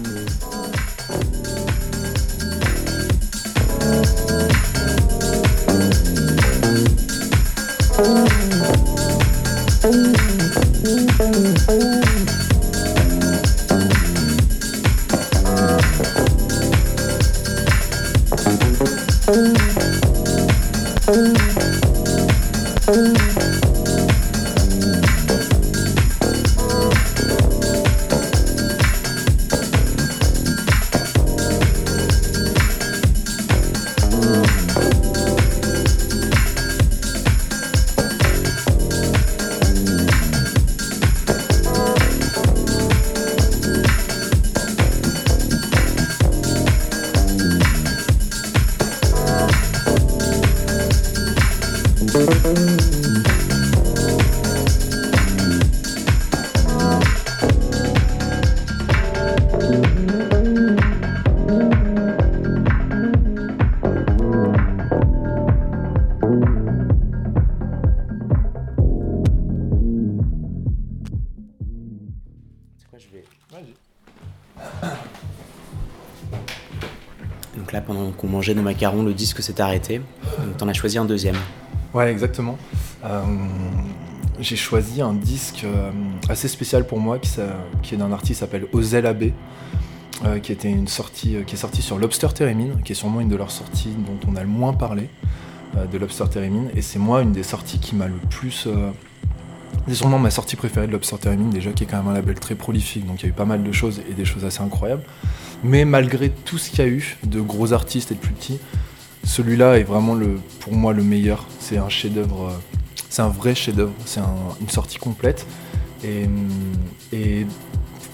Pendant qu'on mangeait nos macarons, le disque s'est arrêté. T'en as choisi un deuxième. Ouais, exactement. Euh, j'ai choisi un disque euh, assez spécial pour moi qui, est d'un artiste qui s'appelle Ozel Abbé, euh, qui, était une sortie, qui est sorti sur Lobster Theremin, qui est sûrement une de leurs sorties dont on a le moins parlé, de Lobster Theremin. Et c'est moi une des sorties qui m'a le plus. C'est sûrement ma sortie préférée de Lobster Theremin, déjà qui est quand même un label très prolifique, donc il y a eu pas mal de choses et des choses assez incroyables. Mais malgré tout ce qu'il y a eu, de gros artistes et de plus petits, celui-là est vraiment le, pour moi le meilleur. C'est un chef-d'œuvre, euh, c'est un vrai chef-d'œuvre. C'est un- une sortie complète. Et, hum, et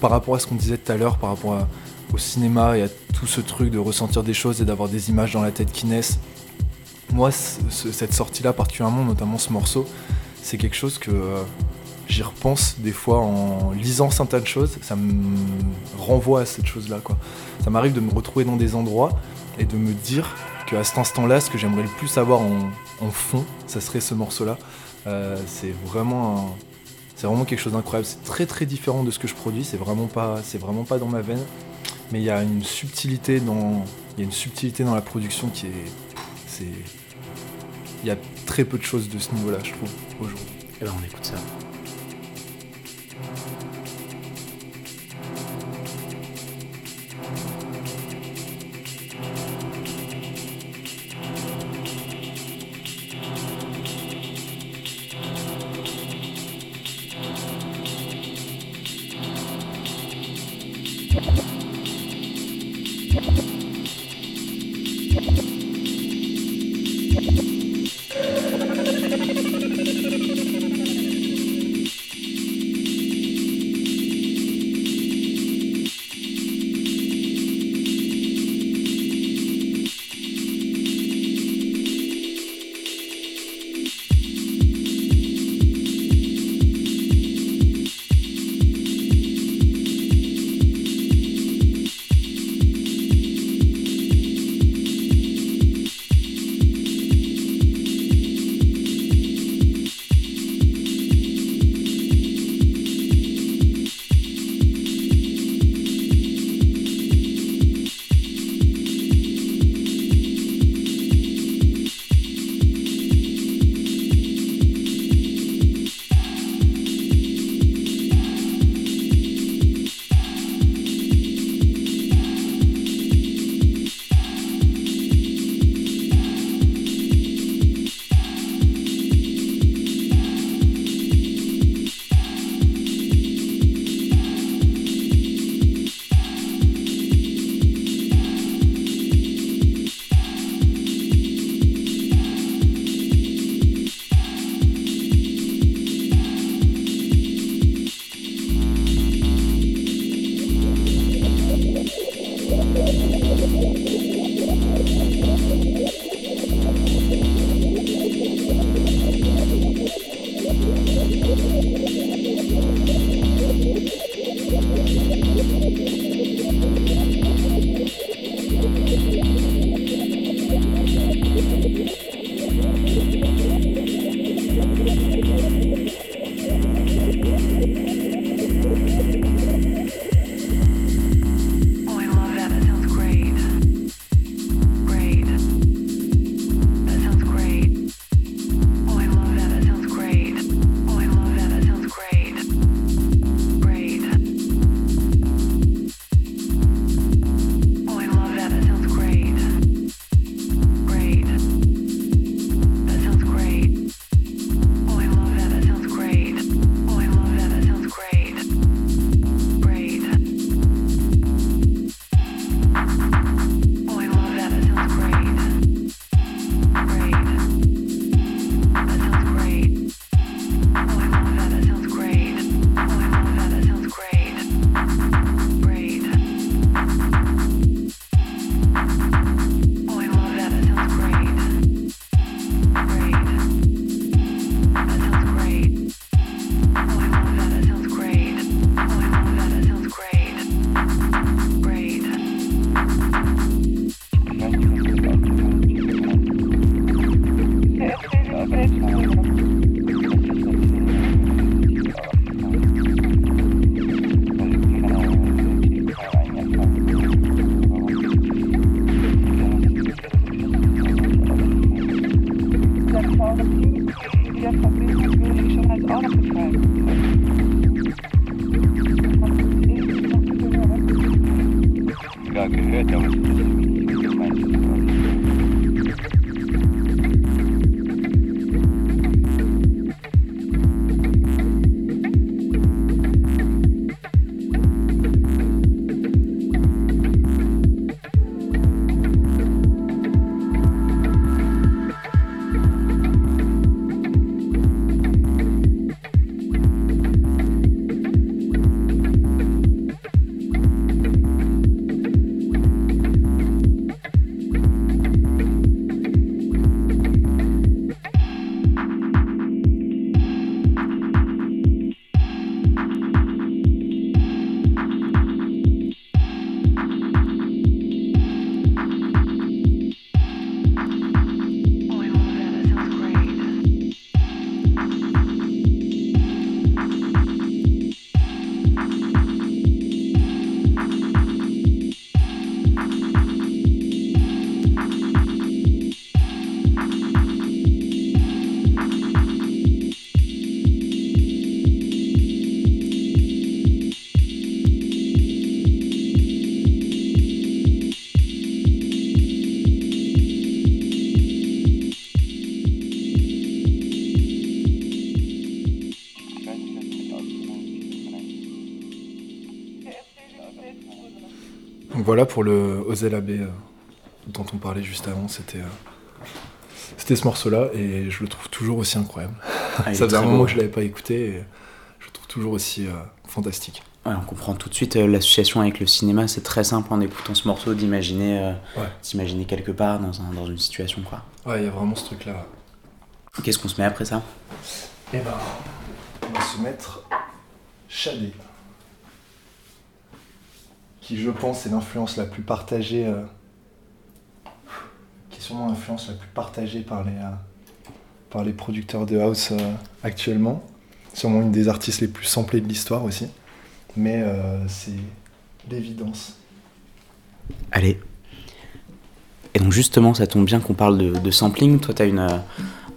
par rapport à ce qu'on disait tout à l'heure, par rapport au cinéma et à tout ce truc de ressentir des choses et d'avoir des images dans la tête qui naissent, moi, ce- ce- cette sortie-là, particulièrement, notamment ce morceau, c'est quelque chose que euh, j'y repense des fois en lisant certaines choses. Ça me renvoie à cette chose-là. Ça m'arrive de me retrouver dans des endroits et de me dire qu'à cet instant-là, ce que j'aimerais le plus avoir en, fond, ça serait ce morceau-là. Euh, c'est vraiment c'est vraiment quelque chose d'incroyable. C'est très très différent de ce que je produis. C'est vraiment pas, c'est vraiment pas dans ma veine. Mais il y a une subtilité dans, y a une subtilité dans la production qui est, c'est, il y a très peu de choses de ce niveau-là, je trouve, aujourd'hui. Et ben on écoute ça. Voilà pour le Ozel Abbé euh, dont on parlait juste avant, c'était euh, c'était ce morceau-là et je le trouve toujours aussi incroyable. Ah, Ça faisait un moment beau. que je l'avais pas écouté et je le trouve toujours aussi euh, fantastique. Ouais, on comprend tout de suite euh, l'association avec le cinéma. C'est très simple en écoutant ce morceau d'imaginer euh, Ouais. quelque part dans, un- dans une situation. quoi. Ouais, il y a vraiment ce truc-là. Qu'est-ce qu'on se met après ça? Et ben, on va se mettre Shadé. Qui, je pense, est l'influence la plus partagée. euh, qui est sûrement l'influence la plus partagée par les, euh, par les producteurs de house euh, actuellement. Sûrement une des artistes les plus samplés de l'histoire aussi. Mais c'est l'évidence. Allez. Et donc justement, ça tombe bien qu'on parle de, sampling. Toi, t'as une,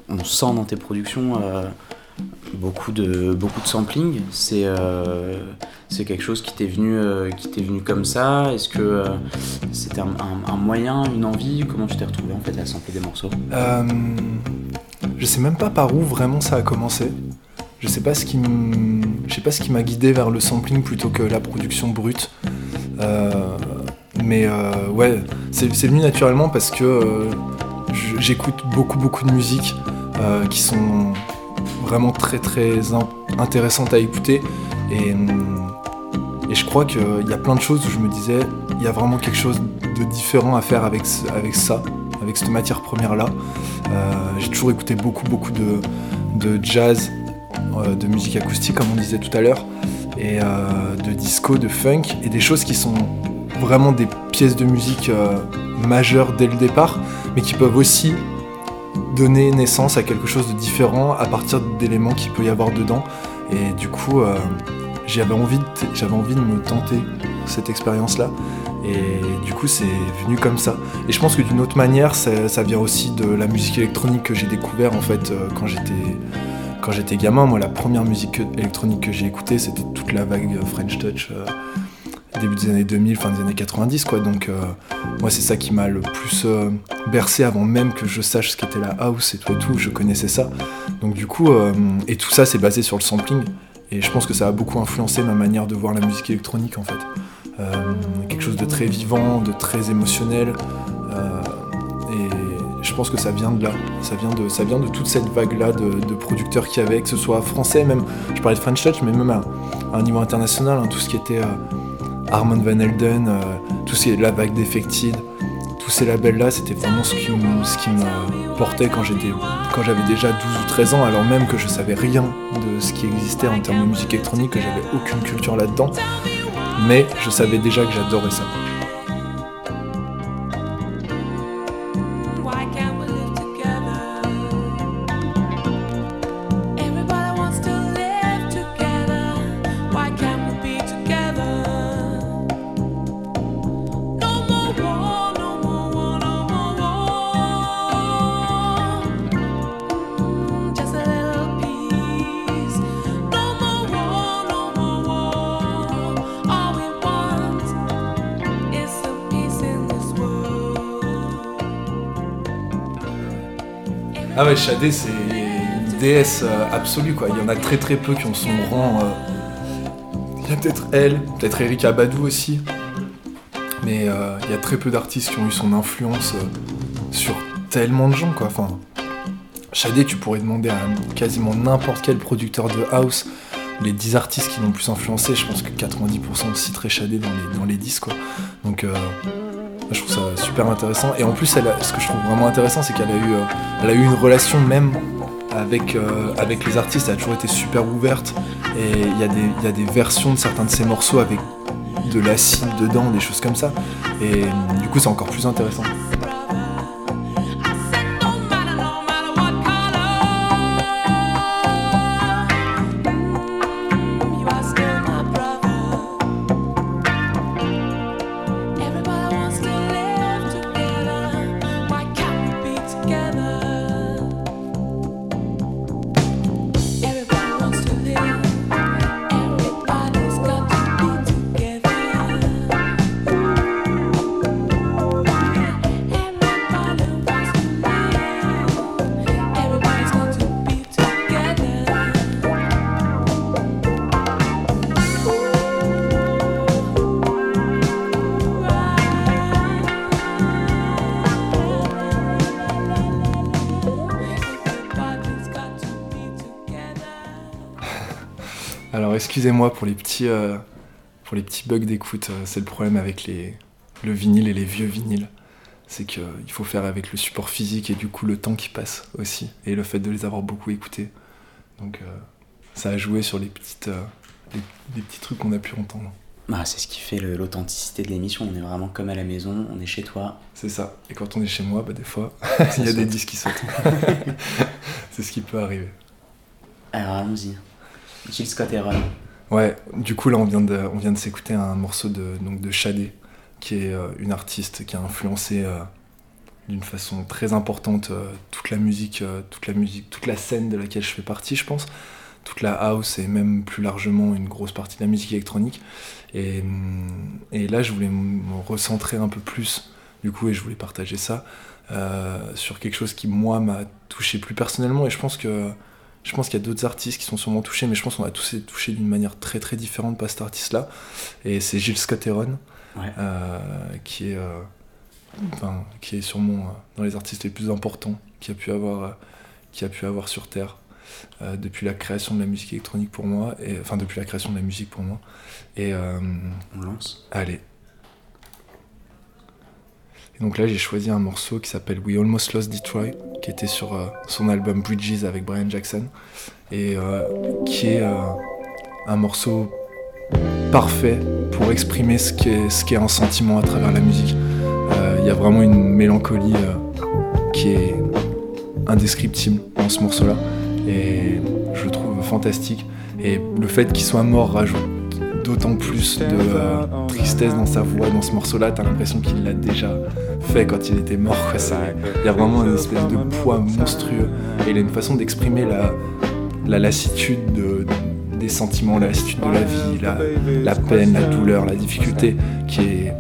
on sent dans tes productions beaucoup de beaucoup de sampling. C'est euh, quelque chose qui t'est venu euh, qui t'est venu comme ça. Est-ce que euh, c'était un, moyen, une envie? Comment tu t'es retrouvé en fait à sampler des morceaux? Je sais même pas par où vraiment ça a commencé. Je sais pas ce qui je sais pas ce qui m'a guidé vers le sampling plutôt que la production brute. Mais ouais, c'est venu naturellement parce que j'écoute beaucoup beaucoup de musique qui sont vraiment très très in- intéressantes à écouter et, je crois qu'il y a plein de choses où je me disais il y a vraiment quelque chose de différent à faire avec, avec ça, avec cette matière première là. J'ai toujours écouté beaucoup beaucoup de, de jazz, euh, de musique acoustique comme on disait tout à l'heure, et euh, de disco, de funk, et des choses qui sont vraiment des pièces de musique euh, majeures dès le départ, mais qui peuvent aussi donner naissance à quelque chose de différent à partir d'éléments qu'il peut y avoir dedans. Et du coup, euh, j'avais envie, envie de me tenter cette expérience-là. Et du coup, c'est venu comme ça. Et je pense que d'une autre manière, ça, vient aussi de la musique électronique que j'ai découvert en fait euh, quand j'étais quand j'étais gamin. Moi, la première musique que- électronique que j'ai écoutée, c'était toute la vague French Touch. euh, début des années 2000, fin des années 90 quoi. Donc euh, moi c'est ça qui m'a le plus euh, bercé avant même que je sache ce qu'était la house et tout et tout, je connaissais ça. Donc du coup, euh, et tout ça c'est basé sur le sampling. Et je pense que ça a beaucoup influencé ma manière de voir la musique électronique en fait. Quelque chose de très vivant, de très émotionnel. et je pense que ça vient de là. Ça vient de, ça vient de toute cette vague-là de, producteurs qu'il y avait, que ce soit français même. Je parlais de French Touch, mais même à, un niveau international, hein, tout ce qui était Armand Van Helden, euh, tout ce qui est la vague Defected, tous ces labels-là, c'était vraiment ce qui, me- ce portait quand j'avais déjà 12 ou 13 ans, alors même que je savais rien de ce qui existait en termes de musique électronique, que j'avais aucune culture là-dedans. Mais je savais déjà que j'adorais ça. Shadé, c'est une déesse euh, absolue, quoi. Il y en a très très peu qui ont son rang. euh. Il y a peut-être elle, peut-être Erika Badou aussi. Mais euh, il y a très peu d'artistes qui ont eu son influence sur tellement de gens, quoi. Enfin, Shadé, tu pourrais demander à quasiment n'importe quel producteur de house les 10 artistes qui l'ont plus influencé, je pense que 90% citeraient Shadé dans les, dans les 10, quoi. Donc, je trouve ça super intéressant. Et en plus, ce que je trouve vraiment intéressant, c'est qu'elle a, eu, euh, a eu une relation même avec, euh, avec les artistes. Elle a toujours été super ouverte. Et il y, a des- il y a des versions de certains de ses morceaux avec de l'acide dedans, des choses comme ça. Et du coup, c'est encore plus intéressant. Excusez-moi pour les petits, euh, pour les petits bugs d'écoute. euh, C'est le problème avec les, le vinyle et les vieux vinyles. C'est qu'il faut faire avec le support physique et du coup le temps qui passe aussi. Et le fait de les avoir beaucoup écoutés. Donc, euh, ça a joué sur les, petites, euh, les, les petits trucs qu'on a pu entendre. Bah, c'est ce qui fait l'authenticité de l'émission. On est vraiment comme à la maison, on est chez toi. C'est ça. Et quand on est chez moi, bah, des fois, <laughs> il y a des disques qui sautent. <laughs> C'est ce qui peut arriver. Alors allons-y. Gilles Scott Heron. Ouais, du coup là on vient de, on vient de s'écouter un morceau de, donc de Shadé, qui est euh, une artiste qui a influencé euh, d'une façon très importante euh, toute la musique, toute la musique, toute la scène de laquelle je fais partie, je pense, toute la house et même plus largement une grosse partie de la musique électronique. Et, hum, et là je voulais me recentrer un peu plus, du coup, et je voulais partager ça sur quelque chose qui moi m'a touché plus personnellement. Et je pense que je pense qu'il y a d'autres artistes qui sont sûrement touchés, mais je pense qu'on a tous été touchés d'une manière très très différente par cet artiste-là. Et c'est Gilles Scott Heron, Ouais. euh, qui est, euh, enfin, qui est sûrement euh, dans les artistes les plus importants qu'il a pu avoir, qu'il a pu avoir sur Terre euh, depuis la création de la musique électronique pour moi, et, enfin depuis la création de la musique pour moi. Et euh, On lance. allez. Donc là, j'ai choisi un morceau qui s'appelle We Almost Lost Detroit, qui était sur euh, son album Bridges avec Brian Jackson, et euh, qui est euh, un morceau parfait pour exprimer ce qu'est un sentiment à travers la musique. Il y a vraiment une mélancolie qui est indescriptible dans ce morceau-là, et je le trouve fantastique. Et le fait qu'il soit mort rajoute d'autant plus de tristesse dans sa voix dans ce morceau-là. T'as l'impression qu'il l'a déjà quand il était mort. quoi. Il y a vraiment une espèce de poids monstrueux. Et il a une façon d'exprimer la, la lassitude de- des sentiments, la lassitude de la vie, la, la peine, la douleur, la difficulté qui est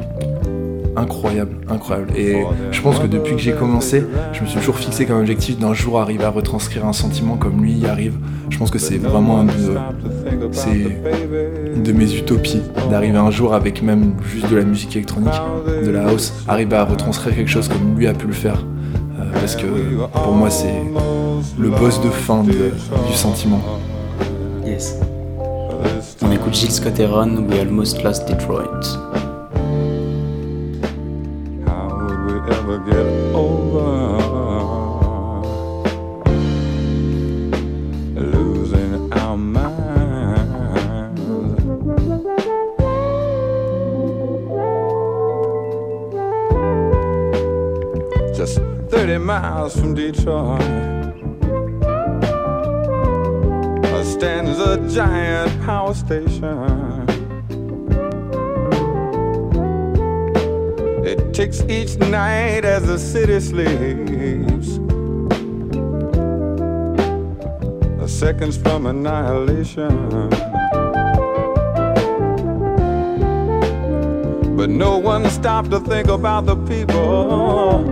incroyable, incroyable. Et je pense que depuis que j'ai commencé, je me suis toujours fixé comme objectif d'un jour arriver à retranscrire un sentiment comme lui y arrive. Je pense que c'est vraiment un de, c'est une de mes utopies d'arriver un jour avec même juste de la musique électronique, de la house, arriver à retranscrire quelque chose comme lui a pu le faire. Euh, parce que pour moi c'est le boss de fin de- du sentiment. Yes. On écoute Gilles Scott Heron, We Almost Lost Detroit. Would we ever get over losing our minds? Just 30 miles from Detroit stands a giant power station. Each night as the city sleeps. A seconds from annihilation. But no one stopped to think about the people.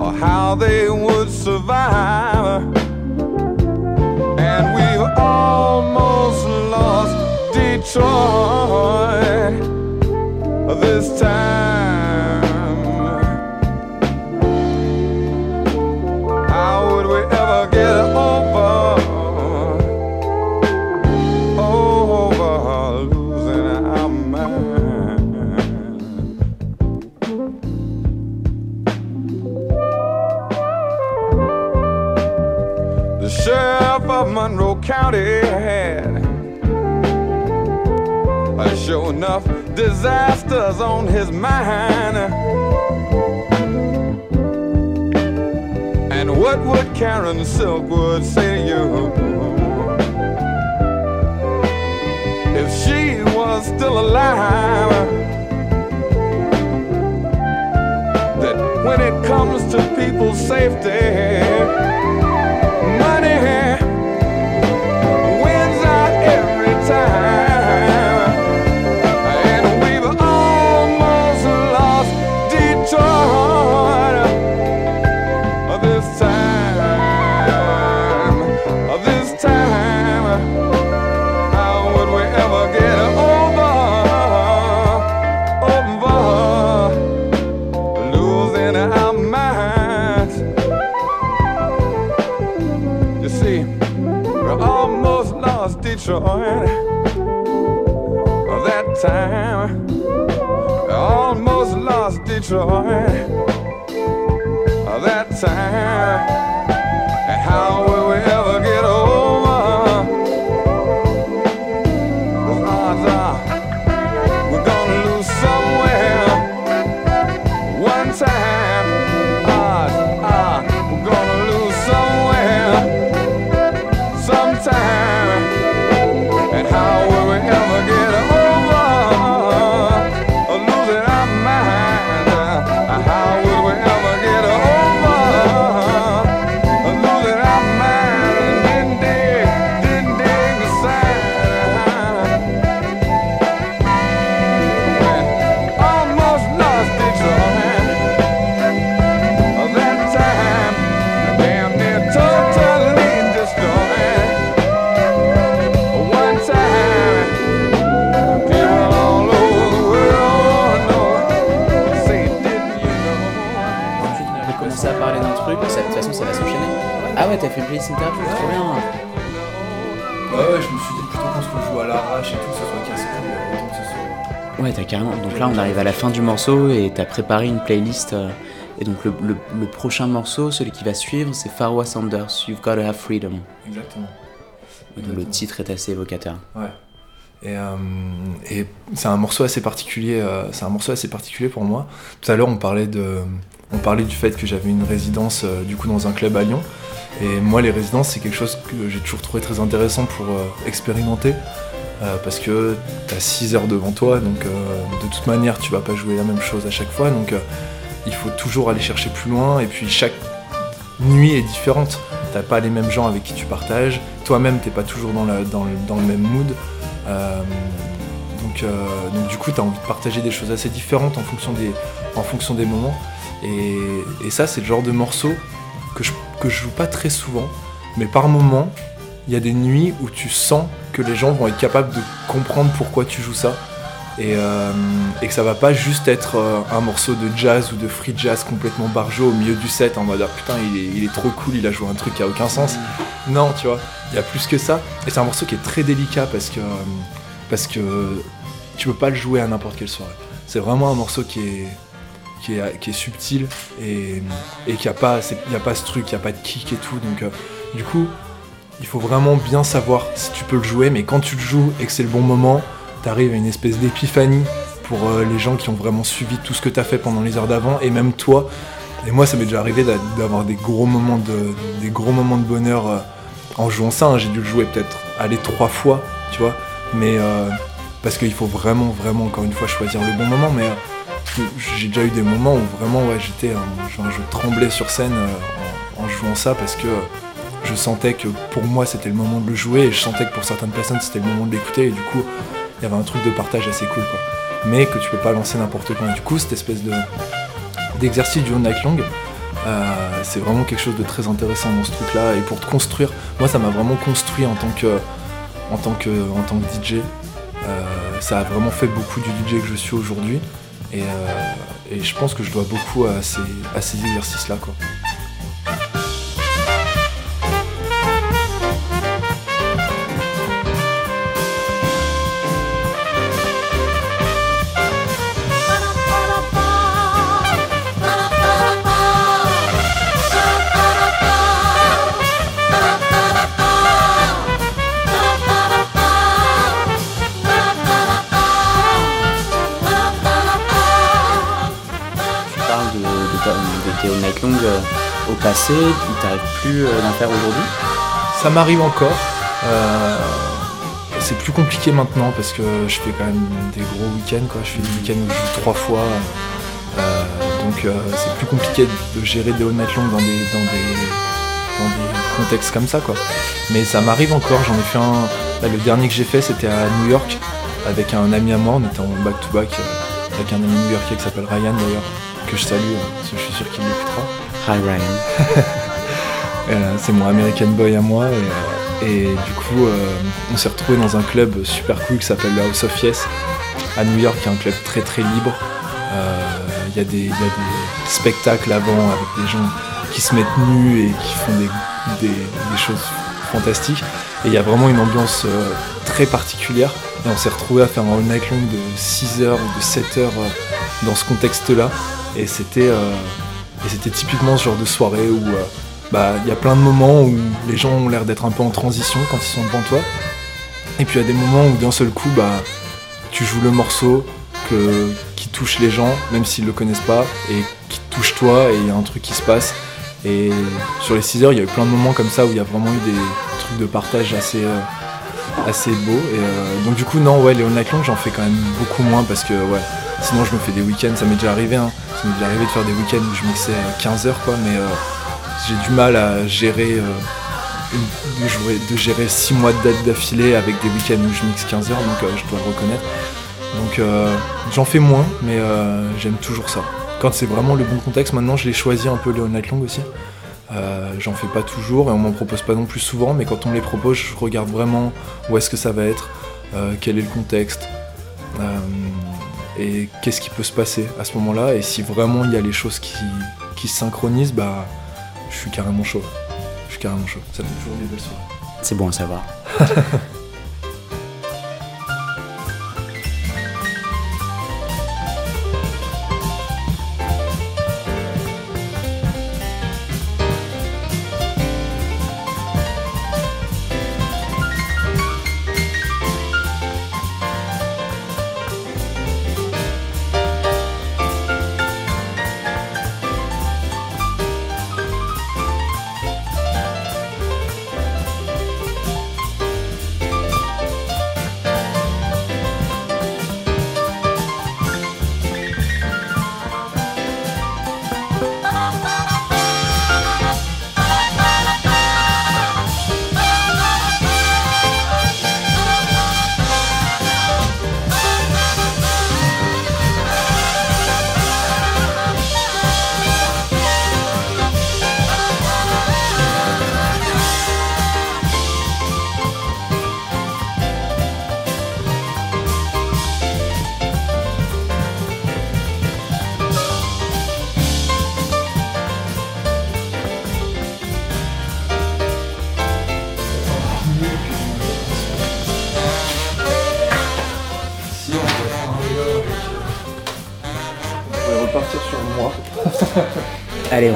Or how they would survive. And we've almost lost Detroit this time. How would we ever get over? Over losing our mind. The sheriff of Monroe County had sure enough disasters on his mind. And what would Karen Silkwood say to you if she was still alive? That when it comes to people's safety, time. Almost lost Detroit uh, that time. Interview, trop bien. Ouais, ouais, je me suis dit plutôt qu'on se joue à l'arrache et tout, que ce soit casse-couille, autant que ce soit. Ouais, t'as carrément. Donc là, on arrive à la fin du morceau et t'as préparé une playlist. euh, et donc le, le- le prochain morceau, celui qui va suivre, c'est Farwa Sanders, You've Gotta Have Freedom. Exactement. Le titre est assez évocateur. Ouais. Et, euh, et c'est un morceau assez particulier. euh, c'est un morceau assez particulier pour moi. Tout à l'heure, on parlait de, on parlait du fait que j'avais une résidence euh, du coup dans un club à Lyon. Et moi, les résidences, c'est quelque chose que j'ai toujours trouvé très intéressant pour euh, expérimenter. euh, parce que tu as 6 heures devant toi, donc euh, de toute manière, tu vas pas jouer la même chose à chaque fois. Donc il faut toujours aller chercher plus loin. Et puis chaque nuit est différente. T'as pas les mêmes gens avec qui tu partages. Toi-même, t'es pas toujours dans, le, même mood. Donc, du coup, tu as envie de partager des choses assez différentes en fonction des, moments. Et ça, c'est le genre de morceau que je, que je joue pas très souvent, mais par moment, il y a des nuits où tu sens que les gens vont être capables de comprendre pourquoi tu joues ça. Et, euh, et que ça va pas juste être euh, un morceau de jazz ou de free jazz complètement barjot au milieu du set en mode ah, putain il est, il est trop cool, il a joué un truc qui a aucun sens. Non, tu vois, il y a plus que ça. Et c'est un morceau qui est très délicat parce que, euh, parce que tu peux pas le jouer à n'importe quelle soirée. C'est vraiment un morceau qui est, qui est, subtil et, et qui a pas, a pas ce truc, il y a pas de kick et tout. Donc, euh, du coup, il faut vraiment bien savoir si tu peux le jouer, mais quand tu le joues et que c'est le bon moment, t'arrives à une espèce d'épiphanie pour euh, les gens qui ont vraiment suivi tout ce que t'as fait pendant les heures d'avant et même toi. Et moi, ça m'est déjà arrivé d'a- d'avoir des gros moments de, des gros moments de bonheur euh, en jouant ça. hein. J'ai dû le jouer peut-être aller trois fois, tu vois, mais parce qu'il faut vraiment, vraiment encore une fois choisir le bon moment. Mais j'ai déjà eu des moments où vraiment, j'étais, euh, je tremblais sur scène euh, en, jouant ça parce que je sentais que pour moi c'était le moment de le jouer et je sentais que pour certaines personnes c'était le moment de l'écouter et du coup il y avait un truc de partage assez cool quoi. Mais que tu peux pas lancer n'importe quand. Et du coup cette espèce de d'exercice du Night Long, Euh, c'est vraiment quelque chose de très intéressant dans ce truc-là. Et pour te construire, moi ça m'a vraiment construit en tant que, en tant que, en tant que DJ. Euh, ça a vraiment fait beaucoup du DJ que je suis aujourd'hui. Et, euh, et je pense que je dois beaucoup à ces, exercices-là. Passé, il plus euh, d'en faire aujourd'hui Ça m'arrive encore. Euh, c'est plus compliqué maintenant parce que je fais quand même des gros week-ends. Je fais des week-ends où je joue trois fois. Euh, donc c'est plus compliqué de gérer des all night long dans des, dans des, contextes comme ça. Mais ça m'arrive encore. J'en ai fait un. là, le dernier que j'ai fait, c'était à New York avec un ami à moi. On était en back-to-back avec un ami new-yorkais qui s'appelle Ryan d'ailleurs, que je salue parce que je suis sûr qu'il l'écoutera. Hi Ryan. <laughs> Euh, c'est mon American Boy à moi. Et, euh, du coup, euh, on s'est retrouvé dans un club super cool qui s'appelle le House of Yes à New York, qui est un club très très libre. Il y, a des- spectacles avant avec des gens qui se mettent nus et qui font des, choses fantastiques. Et il y a vraiment une ambiance très particulière. Et on s'est retrouvé à faire un all night long de 6 heures ou de 7 heures euh, dans ce contexte-là. Et c'était et c'était typiquement ce genre de soirée où euh, bah, il y a plein de moments où les gens ont l'air d'être un peu en transition quand ils sont devant toi. Et puis il y a des moments où d'un seul coup, bah, tu joues le morceau que, qui touche les gens, même s'ils le connaissent pas, et qui touche toi, et il y a un truc qui se passe. Et sur les 6 heures, il y a eu plein de moments comme ça où il y a vraiment eu des trucs de partage assez, euh, assez beaux. Et euh, donc du coup, non, ouais, les night long, j'en fais quand même beaucoup moins parce que, ouais, sinon je me fais des week-ends, ça m'est déjà arrivé, hein, ça m'est déjà arrivé de faire des week-ends où je mixais à 15 heures, quoi, mais euh, j'ai du mal à gérer, euh, de, de gérer 6 mois de date d'affilée avec des week-ends où je mixe 15 heures, donc euh, je dois le reconnaître. Donc euh, j'en fais moins, mais euh, j'aime toujours ça. Quand c'est vraiment le bon contexte, maintenant je les choisis un peu all night long aussi. Euh, j'en fais pas toujours et on m'en propose pas non plus souvent, mais quand on me les propose, je regarde vraiment où est-ce que ça va être, euh, quel est le contexte, euh, et qu'est-ce qui peut se passer à ce moment-là. Et si vraiment il y a les choses qui, qui se synchronisent, bah je suis carrément chaud. Je suis carrément chaud. Ça fait toujours des belles soirées. C'est bon à savoir. <laughs>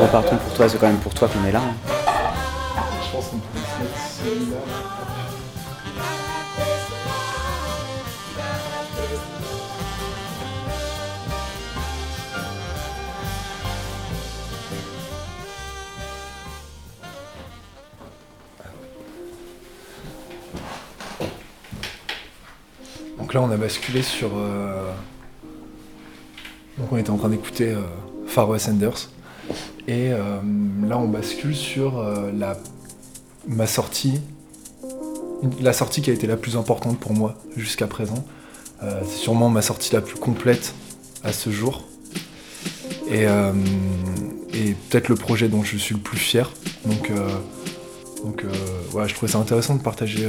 Allez, repartons pour toi, c'est quand même pour toi qu'on est là. hein. Je pense qu'on pourrait se mettre celui-là. Donc là, on a basculé sur. euh, Donc on était en train d'écouter euh, Far West Sanders. Et euh, là, on bascule sur euh, la... ma sortie. La sortie qui a été la plus importante pour moi jusqu'à présent. Euh, c'est sûrement ma sortie la plus complète à ce jour. Et, peut-être le projet dont je suis le plus fier. Donc, donc ouais, je trouvais ça intéressant de partager,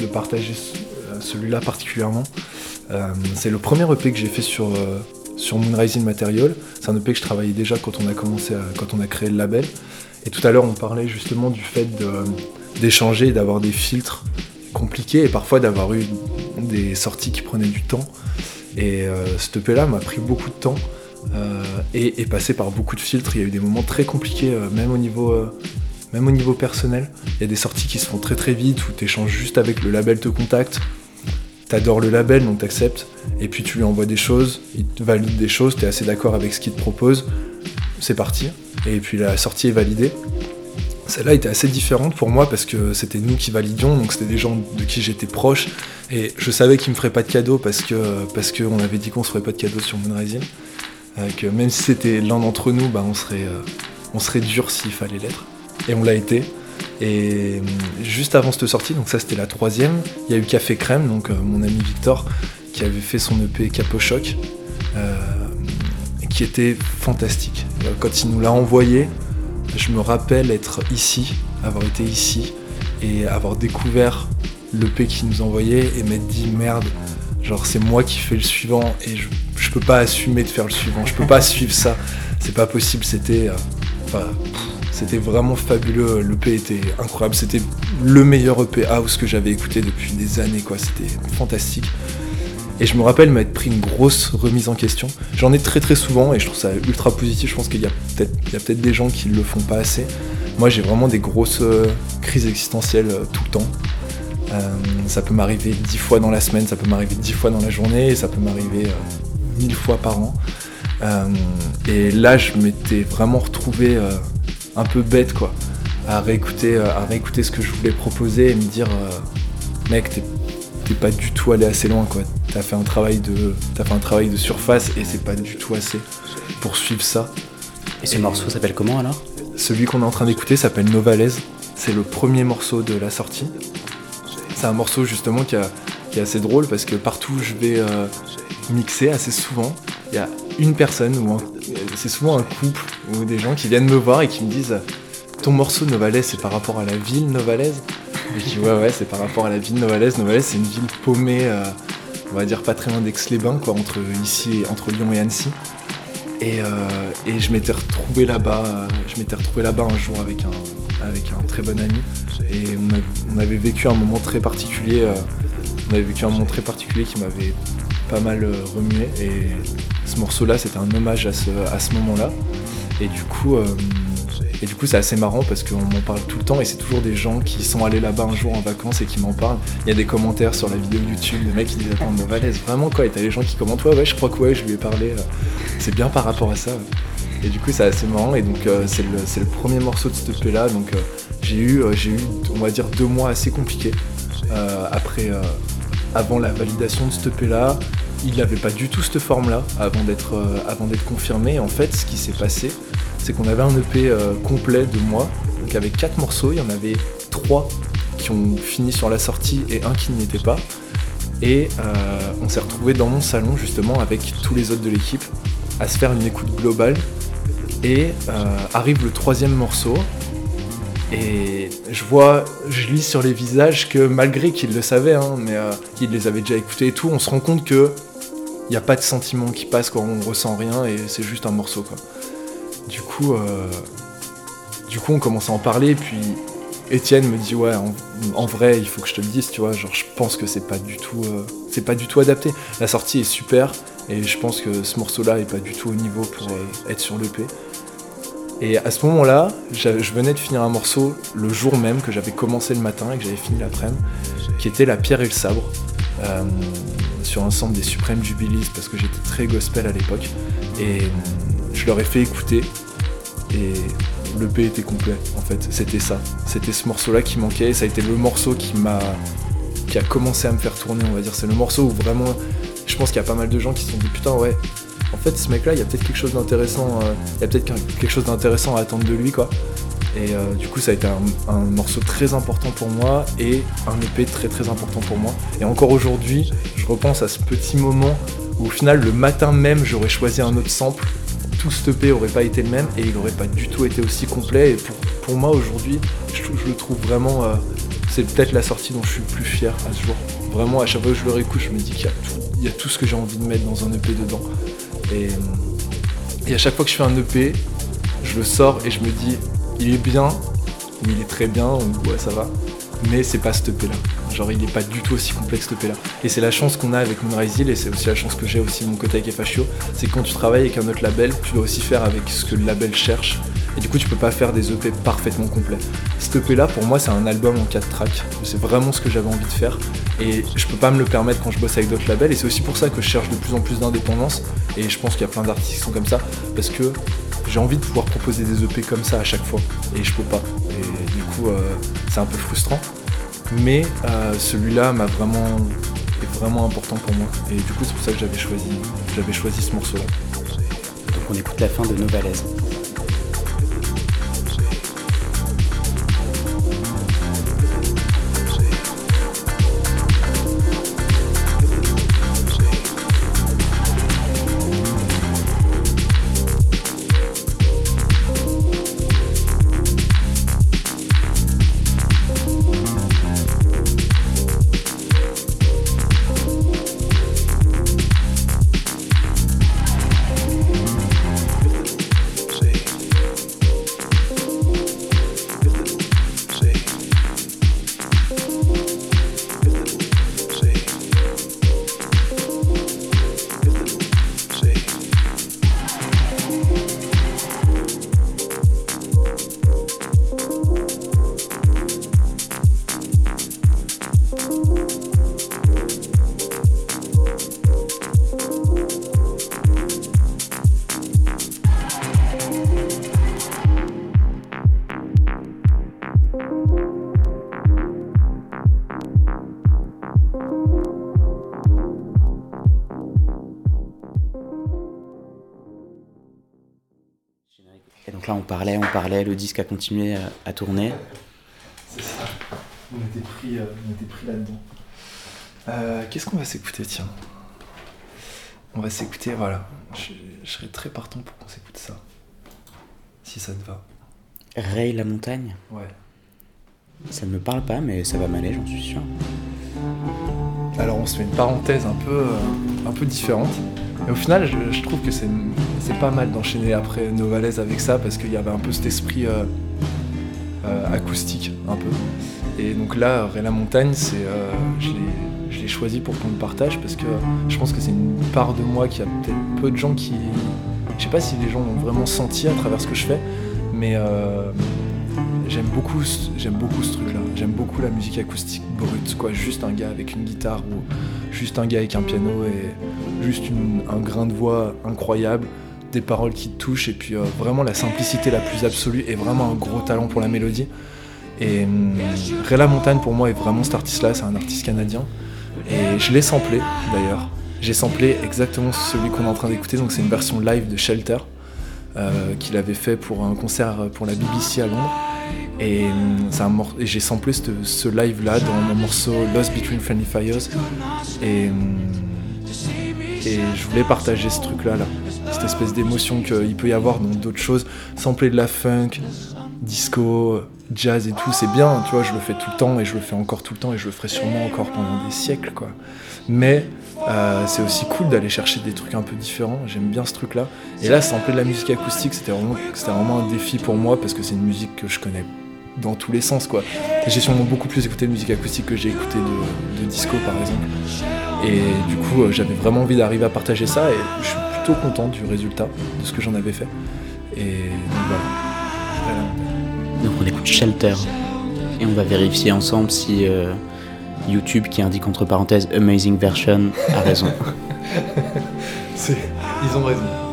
de partager ce- celui-là particulièrement. C'est le premier EP que j'ai fait sur, sur Moonrising Material. C'est un EP que je travaillais déjà quand on a commencé, quand créé le label. Et tout à l'heure, on parlait justement du fait d'échanger, d'avoir des filtres compliqués et parfois d'avoir eu des sorties qui prenaient du temps. Et euh, cet EP-là m'a pris beaucoup de temps euh, et est passé par beaucoup de filtres. Il y a eu des moments très compliqués, euh, même, au niveau, euh, même au niveau personnel. Il y a des sorties qui se font très très vite où tu échanges juste avec le label te contacte. T'adores le label, donc t'acceptes. Et puis tu lui envoies des choses, il te valide des choses, t'es assez d'accord avec ce qu'il te propose. C'est parti. Et puis la sortie est validée. Celle-là était assez différente pour moi parce que c'était nous qui validions, donc c'était des gens de qui j'étais proche. Et je savais qu'ils me feraient pas de cadeau parce que parce qu'on avait dit qu'on se ferait pas de cadeau sur Moonrising. Euh, que même si c'était l'un d'entre nous, bah, on serait euh, on serait dur s'il fallait l'être. Et on l'a été. Et hum, juste avant cette sortie, donc ça c'était la troisième, il y a eu Café Crème, donc euh, mon ami Victor, qui avait fait son EP Capo Choc, euh, qui était fantastique. Euh, Quand il nous l'a envoyé, je me rappelle être ici, avoir été ici, et avoir découvert l'EP qu'il nous envoyait et m'être dit merde, genre c'est moi qui fais le suivant et je, je peux pas assumer de faire le suivant, je peux pas <laughs> suivre ça, c'est pas possible, c'était. euh, c'était vraiment fabuleux, l'EP était incroyable, c'était le meilleur EP house que j'avais écouté depuis des années, quoi, c'était fantastique. Et je me rappelle m'être pris une grosse remise en question. J'en ai très très souvent et je trouve ça ultra positif. Je pense qu'il y a peut-être des gens qui le font pas assez. Moi j'ai vraiment des grosses euh, crises existentielles euh, tout le temps. Euh, ça peut m'arriver dix fois dans la semaine, ça peut m'arriver dix fois dans la journée, ça peut m'arriver mille fois par an. Et là je m'étais vraiment retrouvé un peu bête quoi, à réécouter, euh, à réécouter ce que je voulais proposer et me dire euh, mec t'es t'es pas du tout allé assez loin quoi. T'as fait un travail de. T'as fait un travail de surface et c'est pas du tout assez pour suivre ça. Et ce morceau s'appelle comment alors? Celui qu'on est en train d'écouter s'appelle Novalaise. C'est le premier morceau de la sortie. C'est un morceau justement qui, a- qui est assez drôle parce que partout où je vais euh, mixer assez souvent, il y a une personne ou un- c'est souvent un couple ou des gens qui viennent me voir et qui me disent ton morceau Novalaise c'est par rapport à la ville Novalaise? Je dis ouais ouais c'est par rapport à la ville Novalaise. Novalaise c'est une ville paumée, euh, on va dire pas très loin d'Aix-les-Bains quoi, entre ici, entre Lyon et Annecy. Et, euh, je m'étais retrouvé là-bas, euh, je m'étais retrouvé là-bas un jour avec un, avec un très bon ami. Et on, on avait vécu un moment très particulier. euh, on avait vécu un moment très particulier qui m'avait pas mal euh, remué. Et ce morceau-là, c'était un hommage à ce, à ce moment-là. Et du coup, euh, et du coup, c'est assez marrant parce qu'on m'en parle tout le temps et c'est toujours des gens qui sont allés là-bas un jour en vacances et qui m'en parlent. Il y a des commentaires sur la vidéo YouTube, des mecs qui disent Attends, Novalaise, vraiment quoi? Et t'as les gens qui commentent Ouais, ouais, je crois que ouais, je lui ai parlé. euh, C'est bien par rapport à ça. Et du coup, c'est assez marrant. Et donc, euh, c'est le, le premier morceau de cette EP là. Donc, j'ai eu, eu, on va dire, deux mois assez compliqués après, avant la validation de cette EP là. Il n'avait pas du tout cette forme là avant d'être euh, avant d'être confirmé. En fait, ce qui s'est passé, c'est qu'on avait un EP euh, complet de moi, donc avec quatre morceaux. Il y en avait trois qui ont fini sur la sortie et un qui n'y était pas. Et euh, on s'est retrouvé dans mon salon justement avec tous les autres de l'équipe à se faire une écoute globale. Et arrive le troisième morceau. Et je vois, je lis sur les visages que malgré qu'ils le savaient, hein, mais euh, qu'ils les avaient déjà écoutés et tout, on se rend compte que il n'y a pas de sentiment qui passe quand on ressent rien et c'est juste un morceau quoi. Du coup, euh, du coup, on commence à en parler, puis Étienne me dit ouais, en, vrai, il faut que je te le dise, tu vois, genre je pense que c'est pas du tout, euh, c'est pas du tout adapté. La sortie est super et je pense que ce morceau-là est pas du tout au niveau pour être sur l'EP. Et à ce moment-là, je venais de finir un morceau le jour même que j'avais commencé le matin et que j'avais fini l'après-midi, qui était La pierre et le sabre, euh, sur un des Suprêmes Jubilees, parce que j'étais très gospel à l'époque. Et euh, je leur ai fait écouter, et le P était complet, en fait. C'était ça. C'était ce morceau-là qui manquait, et ça a été le morceau qui m'a qui a commencé à me faire tourner, on va dire. C'est le morceau où vraiment, je pense qu'il y a pas mal de gens qui se sont dit putain ouais, en fait ce mec-là, il y a peut-être quelque chose d'intéressant, euh, il y a peut-être quelque chose d'intéressant à attendre de lui quoi. Et euh, du coup ça a été un, morceau très important pour moi et un EP très très important pour moi. Et encore aujourd'hui, je repense à ce petit moment où au final le matin même j'aurais choisi un autre sample tout ce EP aurait pas été le même et il aurait pas du tout été aussi complet. Et pour, pour moi aujourd'hui, je le trouve vraiment. euh, c'est peut-être la sortie dont je suis le plus fier à ce jour. Vraiment, à chaque fois que je le réécoute, je me dis qu'il y a tout, il y a tout ce que j'ai envie de mettre dans un EP dedans. Et, à chaque fois que je fais un EP, je le sors et je me dis, il est bien, il est très bien, ou ouais, ça va, mais c'est pas ce EP là. Genre, il est pas du tout aussi complexe ce EP là. Et c'est la chance qu'on a avec Moonrise Hill, et c'est aussi la chance que j'ai aussi de mon côté avec FHO, c'est que quand tu travailles avec un autre label, tu dois aussi faire avec ce que le label cherche. Et du coup, tu peux pas faire des EP parfaitement complets. Cet EP là, pour moi, c'est un album en 4 tracks. C'est vraiment ce que j'avais envie de faire. Et je peux pas me le permettre quand je bosse avec d'autres labels. Et c'est aussi pour ça que je cherche de plus en plus d'indépendance. Et je pense qu'il y a plein d'artistes qui sont comme ça. Parce que j'ai envie de pouvoir proposer des EP comme ça à chaque fois. Et je peux pas. Et du coup, euh, c'est un peu frustrant. Mais euh, celui-là m'a vraiment est vraiment important pour moi. Et du coup, c'est pour ça que j'avais choisi, j'avais choisi ce morceau-là. Donc on écoute la fin de Novalaise. Parlait, le disque a continué à, à tourner. C'est ça. On était pris, euh, on était pris là-dedans. Euh, Qu'est-ce qu'on va s'écouter, tiens? On va s'écouter, voilà. Je, je serais très partant pour qu'on s'écoute ça. Si ça te va. Ray la montagne, Ouais. ça ne me parle pas mais ça va m'aller j'en suis sûr. Alors on se fait une parenthèse un peu, euh, un peu différente. Et au final, je, trouve que c'est pas mal d'enchaîner après Novalaise avec ça parce qu'il y avait un peu cet esprit euh, euh, acoustique un peu. Et donc là, Ray la montagne, c'est euh, je l'ai- choisi pour qu'on le partage parce que je pense que c'est une part de moi qui a peut-être peu de gens qui. Je sais pas si les gens l'ont vraiment senti à travers ce que je fais, mais j'aime beaucoup, j'aime beaucoup ce truc-là. J'aime beaucoup la musique acoustique brute, quoi. Juste un gars avec une guitare ou juste un gars avec un piano et juste un grain de voix incroyable, des paroles qui touchent et puis euh, vraiment la simplicité la plus absolue et vraiment un gros talent pour la mélodie. Et hum, Ray La Montagne pour moi est vraiment cet artiste-là, c'est un artiste canadien. Et je l'ai samplé d'ailleurs. J'ai samplé exactement celui qu'on est en train d'écouter, donc c'est une version live de Shelter euh, qu'il avait fait pour un concert pour la BBC à Londres. Mor- et j'ai samplé ce, live-là dans mon morceau Lost Between Friendly Fires. Et, hum, et je voulais partager ce truc-là, là. cette espèce d'émotion qu'il peut y avoir dans d'autres choses. Sampler de la funk, disco, jazz et tout, c'est bien, tu vois, je le fais tout le temps et je le fais encore tout le temps et je le ferai sûrement encore pendant des siècles, quoi. Mais euh, c'est aussi cool d'aller chercher des trucs un peu différents, j'aime bien ce truc-là. Et là, sampler de la musique acoustique, c'était vraiment, un défi pour moi parce que c'est une musique que je connais dans tous les sens, quoi. J'ai sûrement beaucoup plus écouté de musique acoustique que j'ai écouté de, disco, par exemple. Et du coup, euh, j'avais vraiment envie d'arriver à partager ça et je suis plutôt content du résultat, de ce que j'en avais fait. Et donc. Voilà. Donc on écoute Shelter. Et on va vérifier ensemble si euh, YouTube qui indique entre parenthèses Amazing Version a raison. <laughs> Ils ont raison.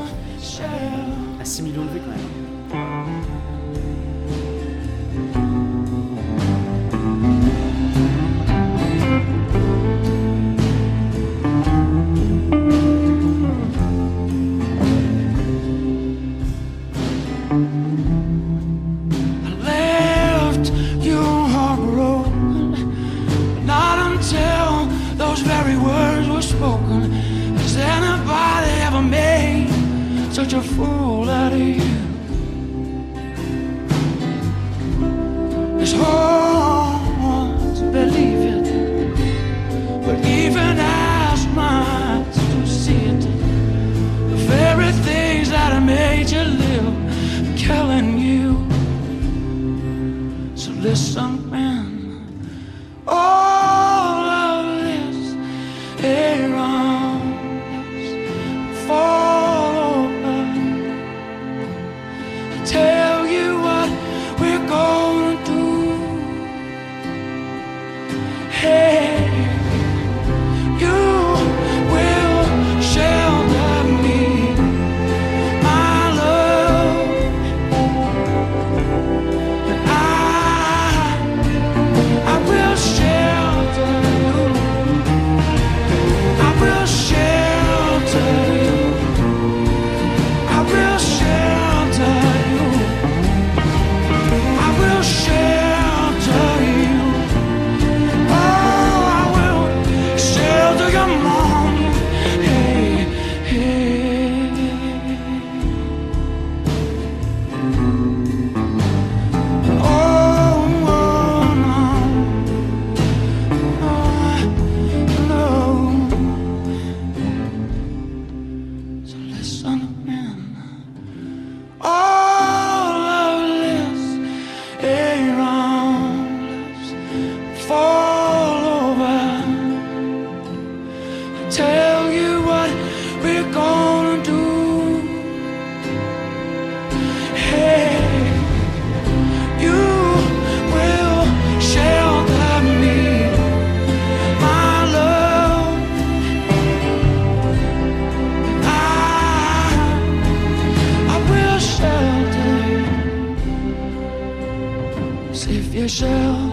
Shall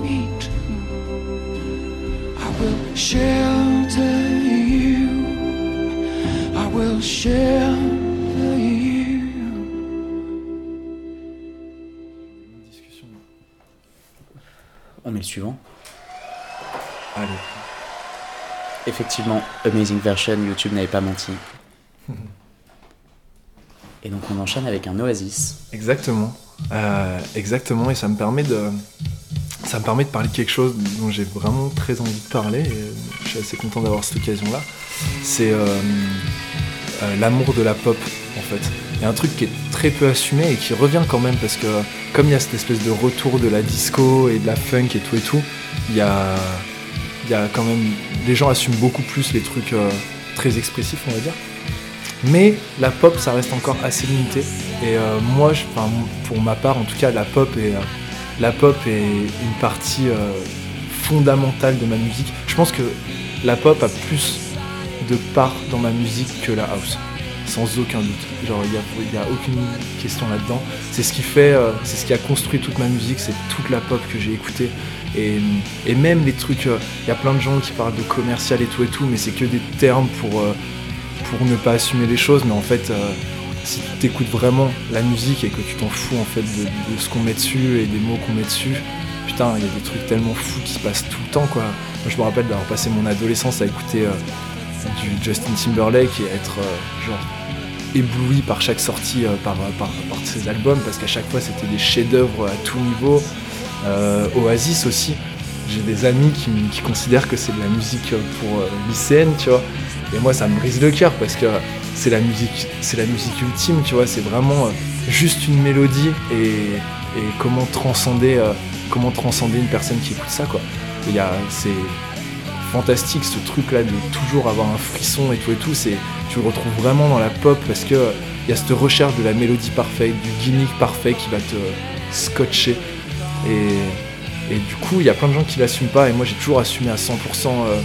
meet. I will shelter you. I will shelter you. On met le suivant. Allez. Effectivement, Amazing Version, YouTube n'avait pas menti. <laughs> Et donc on enchaîne avec un Oasis. Exactement. Euh, exactement, et ça me permet de. Ça me permet de parler de quelque chose dont j'ai vraiment très envie de parler, et je suis assez content d'avoir cette occasion-là. C'est euh, euh, l'amour de la pop, en fait. Il y a un truc qui est très peu assumé et qui revient quand même, parce que comme il y a cette espèce de retour de la disco et de la funk et tout et tout, il y a, il y a quand même. Les gens assument beaucoup plus les trucs très expressifs, on va dire. Mais la pop, ça reste encore assez limité. Et euh, moi, je- pour ma part, en tout cas, la pop est, euh, la pop est une partie euh, fondamentale de ma musique. Je pense que la pop a plus de part dans ma musique que la house, sans aucun doute. Genre, il n'y a, a aucune question là-dedans. C'est ce qui fait, c'est ce qui a construit toute ma musique, c'est toute la pop que j'ai écoutée. Et, et même les trucs, il y a plein de gens qui parlent de commercial et tout et tout, mais c'est que des termes pour pour ne pas assumer les choses, mais en fait, euh, si tu t'écoutes vraiment la musique et que tu t'en fous en fait de, ce qu'on met dessus et des mots qu'on met dessus, putain, il y a des trucs tellement fous qui se passent tout le temps, quoi. Moi, je me rappelle d'avoir passé mon adolescence à écouter euh, du Justin Timberlake et être euh, genre ébloui par chaque sortie, par, par, par ses albums, parce qu'à chaque fois, c'était des chefs-d'œuvre à tout niveau. Oasis aussi. J'ai des amis qui, considèrent que c'est de la musique pour lycéenne, tu vois. Et moi, ça me brise le cœur parce que c'est la musique, c'est la musique ultime, tu vois. C'est vraiment euh, juste une mélodie et, comment transcender, euh, comment transcender une personne qui écoute ça, quoi. Il c'est fantastique ce truc-là de toujours avoir un frisson et tout et tout. C'est, tu le retrouves vraiment dans la pop parce que euh, il y a cette recherche de la mélodie parfaite, du gimmick parfait qui va te scotcher. Et, et du coup, il y a plein de gens qui l'assument pas et moi j'ai toujours assumé à 100% euh,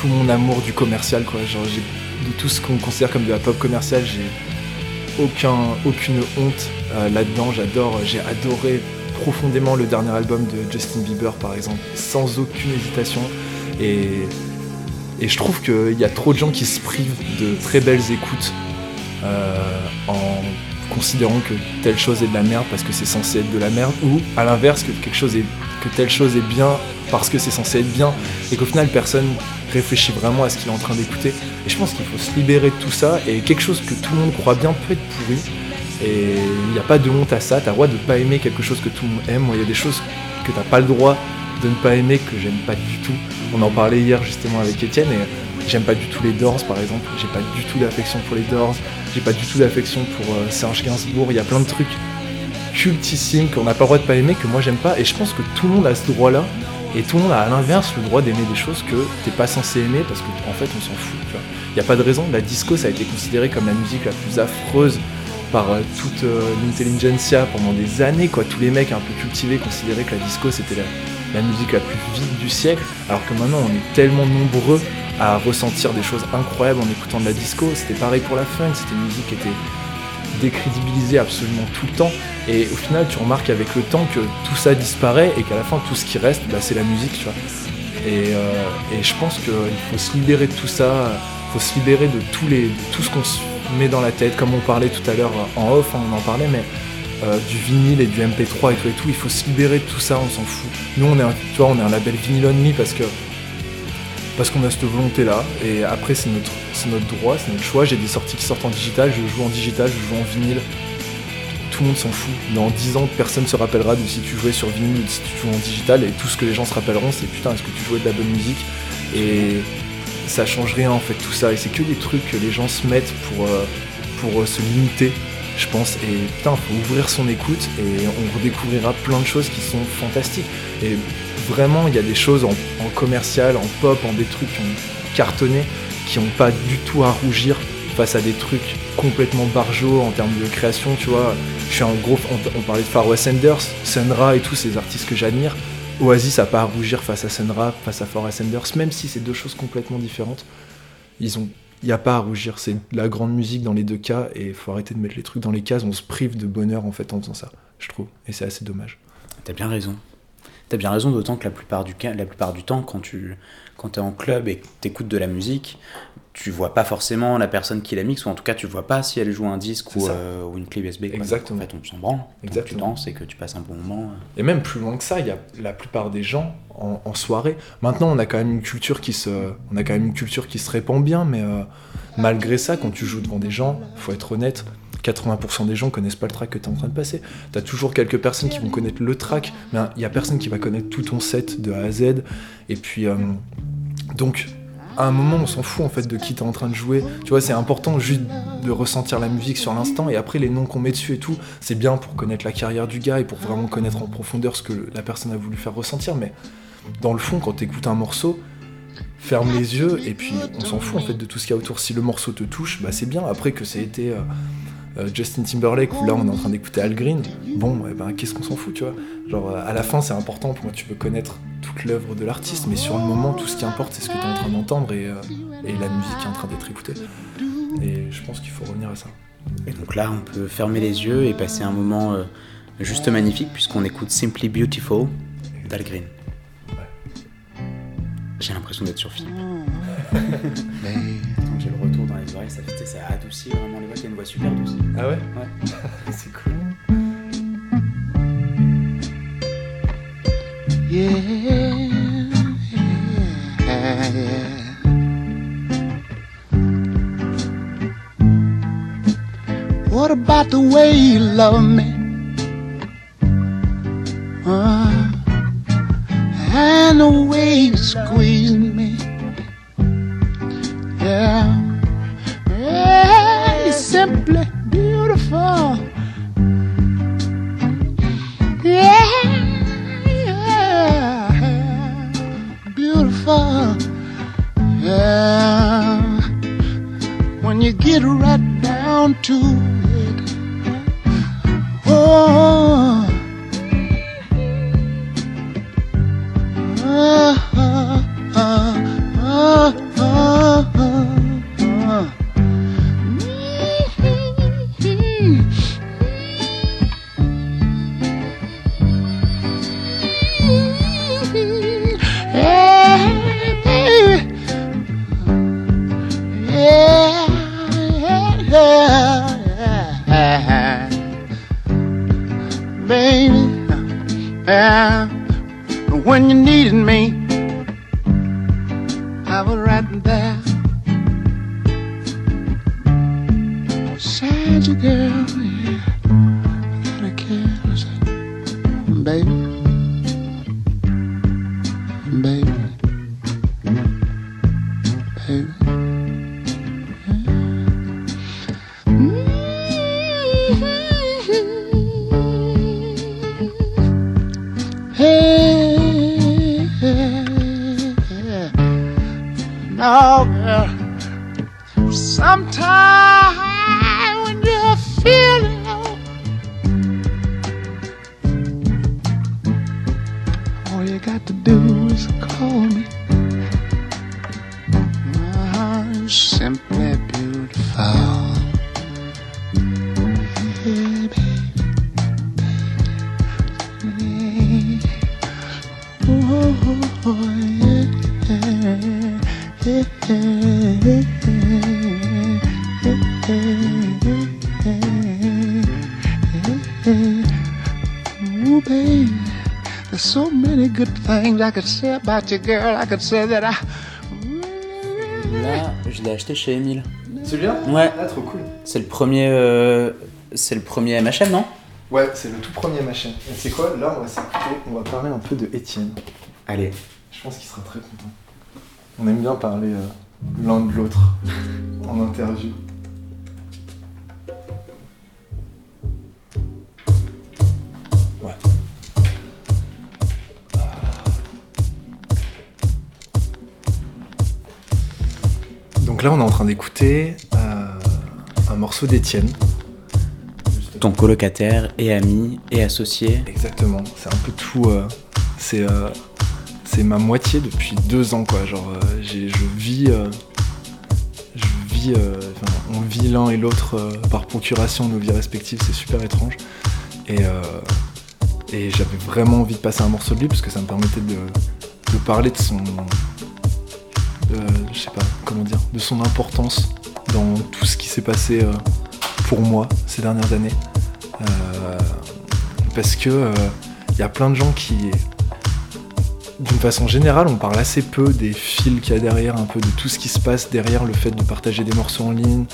tout mon amour du commercial, quoi. Genre, de tout ce qu'on considère comme de la pop commerciale, j'ai aucun, aucune honte euh, là-dedans. J'adore, j'ai adoré profondément le dernier album de Justin Bieber, par exemple, sans aucune hésitation. Et, et je trouve qu'il y a trop de gens qui se privent de très belles écoutes euh, en considérant que telle chose est de la merde parce que c'est censé être de la merde, ou à l'inverse que quelque chose est que telle chose est bien parce que c'est censé être bien, et qu'au final personne réfléchit vraiment à ce qu'il est en train d'écouter. Et je pense qu'il faut se libérer de tout ça. Et quelque chose que tout le monde croit bien peut être pourri. Et il n'y a pas de honte à ça. T'as le droit de pas aimer quelque chose que tout le monde aime. Il y a des choses que t'as pas le droit de ne pas aimer que j'aime pas du tout. On en parlait hier justement avec Étienne et j'aime pas du tout les Doors par exemple. J'ai pas du tout d'affection pour les Doors. J'ai pas du tout d'affection pour euh, Serge Gainsbourg. Il y a plein de trucs cultissimes qu'on n'a pas le droit de pas aimer que moi j'aime pas. Et je pense que tout le monde a ce droit-là. Et tout le monde a à l'inverse le droit d'aimer des choses que t'es pas censé aimer parce qu'en en fait on s'en fout. Il n'y a pas de raison. La disco ça a été considéré comme la musique la plus affreuse par euh, toute euh, l'intelligentsia pendant des années. Quoi. Tous les mecs un peu cultivés considéraient que la disco c'était la, musique la plus vide du siècle. Alors que maintenant on est tellement nombreux à ressentir des choses incroyables en écoutant de la disco. C'était pareil pour la funk, c'était une musique qui était décrédibilisée absolument tout le temps. Et au final, tu remarques avec le temps que tout ça disparaît et qu'à la fin, tout ce qui reste, bah, c'est la musique, tu vois. Et, euh, et je pense qu'il faut se libérer de tout ça, il faut se libérer de, tous les, tout ce qu'on se met dans la tête, comme on parlait tout à l'heure en off, hein, on en parlait, mais euh, du vinyle et du MP3 et tout et tout, il faut se libérer de tout ça, on s'en fout. Nous, on est, un, tu on est un label vinyle only parce que parce qu'on a cette volonté là et après c'est notre, notre droit, c'est notre choix. J'ai des sorties qui sortent en digital, je joue en digital, je joue en vinyle. Tout le monde s'en fout. Dans 10 ans, personne se rappellera de si tu jouais sur vinyle ou de si tu jouais en digital et tout ce que les gens se rappelleront c'est putain est-ce que tu jouais de la bonne musique? Et ça change rien en fait tout ça et c'est que des trucs que les gens se mettent pour, euh, pour euh, se limiter je pense et putain faut ouvrir son écoute et on redécouvrira plein de choses qui sont fantastiques et vraiment il y a des choses en, commercial, en pop, en des trucs qui ont cartonné qui n'ont pas du tout à rougir face à des trucs complètement barjots en termes de création, tu vois. Je suis un gros. On, on parlait de Far West Sanders, Sun Ra et tous ces artistes que j'admire. Oasis a pas à rougir face à Sun Ra, face à Far West Sanders, même si c'est deux choses complètement différentes. Ils ont. Il n'y a pas à rougir, c'est la grande musique dans les deux cas et il faut arrêter de mettre les trucs dans les cases, on se prive de bonheur en fait en faisant ça, je trouve, et c'est assez dommage. T'as bien raison. T'as bien raison, d'autant que la plupart du, la plupart du temps, quand tu quand t'es en club et que t'écoutes de la musique, tu vois pas forcément la personne qui la mixe, ou en tout cas tu vois pas si elle joue un disque ou, euh, ou une clé USB. quoi. Exactement. En fait, on s'en branle. Donc, tu Exactement. danses et que tu passes un bon moment. euh. Et même plus loin que ça, il y a la plupart des gens en, en soirée. Maintenant, on a quand même une culture qui se, on a quand même une culture qui se répand bien, mais euh, malgré ça, quand tu joues devant des gens, faut être honnête. 80% des gens connaissent pas le track que tu es en train de passer. T'as toujours quelques personnes qui vont connaître le track, mais il y a personne qui va connaître tout ton set de A à Z. Et puis, euh, donc, à un moment, on s'en fout en fait de qui t'es en train de jouer. Tu vois, c'est important juste de ressentir la musique sur l'instant. Et après, les noms qu'on met dessus et tout, c'est bien pour connaître la carrière du gars et pour vraiment connaître en profondeur ce que la personne a voulu faire ressentir. Mais dans le fond, quand t'écoutes un morceau, ferme les yeux et puis on s'en fout en fait de tout ce qu'il y a autour. Si le morceau te touche, bah c'est bien. Après que ça a été euh, Justin Timberlake ou là on est en train d'écouter Al Green, bon, eh ben, qu'est-ce qu'on s'en fout, tu vois? Genre euh, à la fin, c'est important pour moi, tu peux connaître toute l'œuvre de l'artiste, mais sur le moment, tout ce qui importe, c'est ce que tu es en train d'entendre et, euh, et la musique qui est en train d'être écoutée. Et je pense qu'il faut revenir à ça. Et donc là, on peut fermer les yeux et passer un moment euh, juste magnifique puisqu'on écoute Simply Beautiful d'Al Green. J'ai l'impression d'être sur film. <laughs> les oreilles, ça, fait- ça adoucit vraiment les voix. Il y a une voix super douce. Ah ouais? Ouais. <laughs> C'est cool. What about the way you love me? Uh, and the way you squeeze me? Yeah. You're simply beautiful. Yeah, yeah, beautiful. Yeah, when you get right down to it. Oh. Things I could say about you, girl. I could say that I. Là, je l'ai acheté chez Emile. Celui-là Ouais. Ah, trop cool. C'est le premier. euh, C'est le premier MHM, non? Ouais, c'est le tout premier machin. Et c'est quoi? Là, on va s'écouter, on va parler un peu de Étienne. Allez. Je pense qu'il sera très content. On aime bien parler euh, l'un de l'autre en interview. D'écouter euh, un morceau d'Étienne. Ton colocataire et ami et associé. Exactement, c'est un peu tout. euh, c'est euh, c'est ma moitié depuis deux ans, quoi. Genre, euh, je vis. euh, je vis. euh, on vit l'un et l'autre par procuration nos vies respectives, c'est super étrange. Et, et j'avais vraiment envie de passer un morceau de lui parce que ça me permettait de, de parler de son. Euh, je sais pas, comment dire, de son importance dans tout ce qui s'est passé euh, pour moi ces dernières années. Euh, parce que il y a plein de gens qui, d'une façon générale, on parle assez peu des fils qu'il y a derrière, un peu de tout ce qui se passe derrière le fait de partager des morceaux en ligne,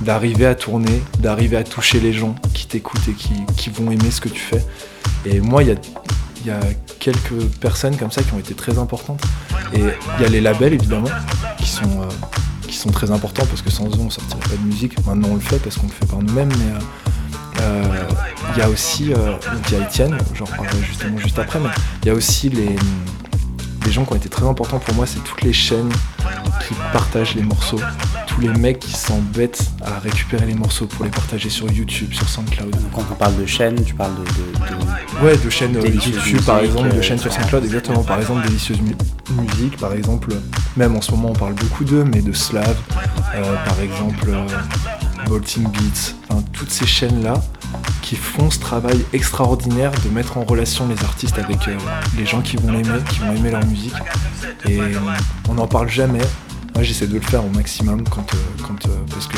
d'arriver à tourner, d'arriver à toucher les gens qui t'écoutent et qui, qui vont aimer ce que tu fais. Et moi, il y a, il y a quelques personnes comme ça qui ont été très importantes. Et il y a les labels, évidemment, qui sont, euh, qui sont très importants parce que sans eux, on sortirait pas de musique. Maintenant, on le fait parce qu'on le fait par nous-mêmes, mais... euh, euh, Il y a aussi, il y a Étienne, j'en reparlerai justement juste après, mais il y a aussi les, les gens qui ont été très importants pour moi, c'est toutes les chaînes qui partagent les morceaux, tous les mecs qui s'embêtent à récupérer les morceaux pour les partager sur YouTube, sur SoundCloud. Quand on parle de chaîne, tu parles de. de- de- Ouais, de chaînes euh, YouTube par exemple, de euh, chaînes sur SoundCloud, exactement. Par exemple, Délicieuse Mu- Musique, par exemple. Même en ce moment, on parle beaucoup d'eux, mais de Slav, euh, par exemple, euh, Bolting Beats. Toutes ces chaînes-là qui font ce travail extraordinaire de mettre en relation les artistes avec euh, les gens qui vont l'aimer, qui vont aimer leur musique. Et on n'en parle jamais. Moi, j'essaie de le faire au maximum euh, euh, parce que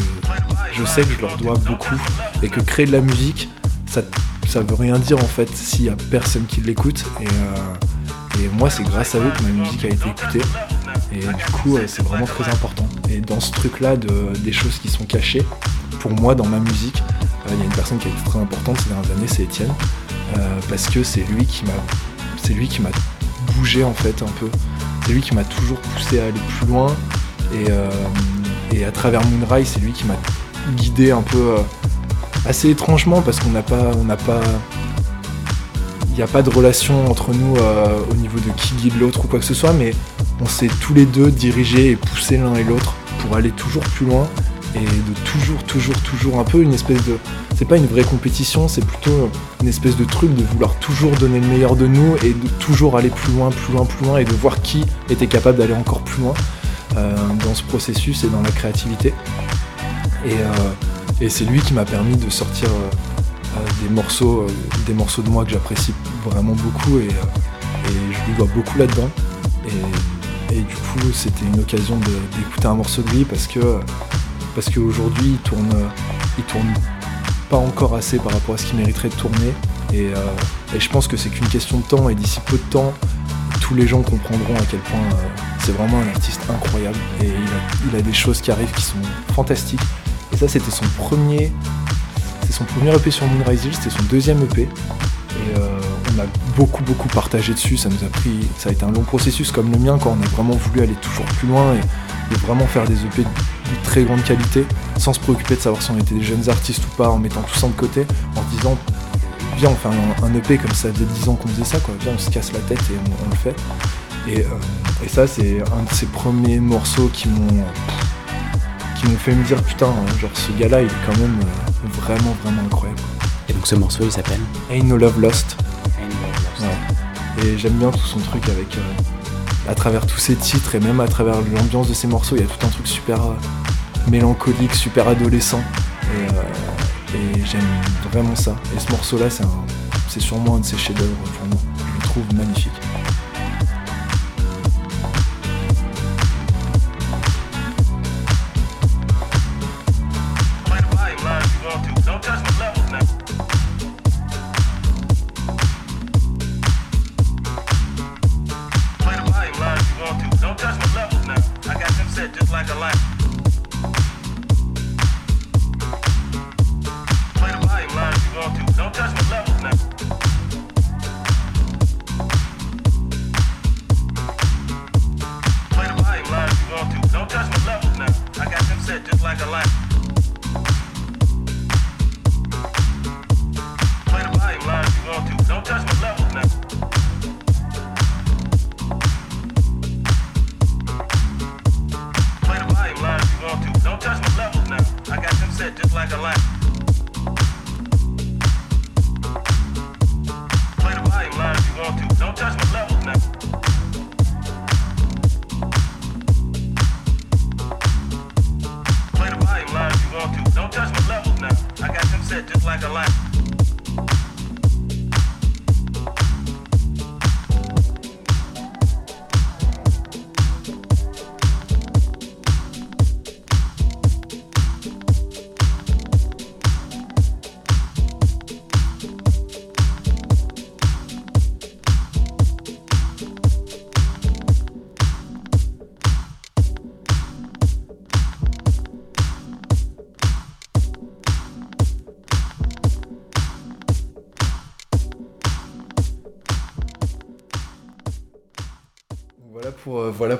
je sais que je leur dois beaucoup et que créer de la musique, ça, ça veut rien dire en fait s'il y a personne qui l'écoute. Et, et moi, c'est grâce à eux que ma musique a été écoutée. Et du coup, c'est vraiment très important. Et dans ce truc-là, de, des choses qui sont cachées, pour moi, dans ma musique, euh, il y a une personne qui a été très importante ces dernières années, c'est Étienne. Euh, parce que c'est lui qui m'a c'est lui qui m'a bougé en fait un peu. C'est lui qui m'a toujours poussé à aller plus loin. Et, euh, et à travers Moonrise, c'est lui qui m'a guidé un peu assez étrangement parce qu'on n'a pas. On n'a pas. Il n'y a pas de relation entre nous au niveau de qui guide l'autre ou quoi que ce soit, mais on s'est tous les deux dirigés et poussés l'un et l'autre pour aller toujours plus loin et de toujours, toujours, toujours un peu une espèce de. C'est pas une vraie compétition, c'est plutôt une espèce de truc de vouloir toujours donner le meilleur de nous et de toujours aller plus loin, plus loin, plus loin et de voir qui était capable d'aller encore plus loin euh, dans ce processus et dans la créativité. Et, euh, c'est lui qui m'a permis de sortir euh, des morceaux, des morceaux de moi que j'apprécie vraiment beaucoup et, je lui dois beaucoup là-dedans. Et du coup, c'était une occasion d'écouter un morceau de lui parce que parce qu'aujourd'hui, il tourne, il tourne pas encore assez par rapport à ce qu'il mériterait de tourner. Et, euh, et je pense que c'est qu'une question de temps. Et d'ici peu de temps, tous les gens comprendront à quel point euh, c'est vraiment un artiste incroyable. Et il a, il a des choses qui arrivent qui sont fantastiques. Et ça, c'était son premier. C'est son premier EP sur Moonrise Hill, c'était son deuxième EP. Et euh, on a beaucoup, beaucoup partagé dessus. Ça nous a pris. Ça a été un long processus comme le mien, quand on a vraiment voulu aller toujours plus loin et, vraiment faire des EP de, très grande qualité, sans se préoccuper de savoir si on était des jeunes artistes ou pas, en mettant tout ça de côté, en disant viens on fait un, EP comme ça faisait 10 ans qu'on faisait ça quoi, viens on se casse la tête et on, le fait. Et, euh, et ça c'est un de ces premiers morceaux qui m'ont qui m'ont fait me dire putain hein, genre ce gars là il est quand même euh, vraiment vraiment incroyable. Et donc ce morceau il s'appelle Ain't No Love Lost. Ouais. Et j'aime bien tout son truc avec euh, à travers tous ses titres et même à travers l'ambiance de ses morceaux, il y a tout un truc super euh, mélancolique, super adolescent. Et, euh, et j'aime vraiment ça. Et ce morceau-là, c'est un- c'est sûrement un de ses chefs-d'œuvre pour moi. Je le trouve magnifique.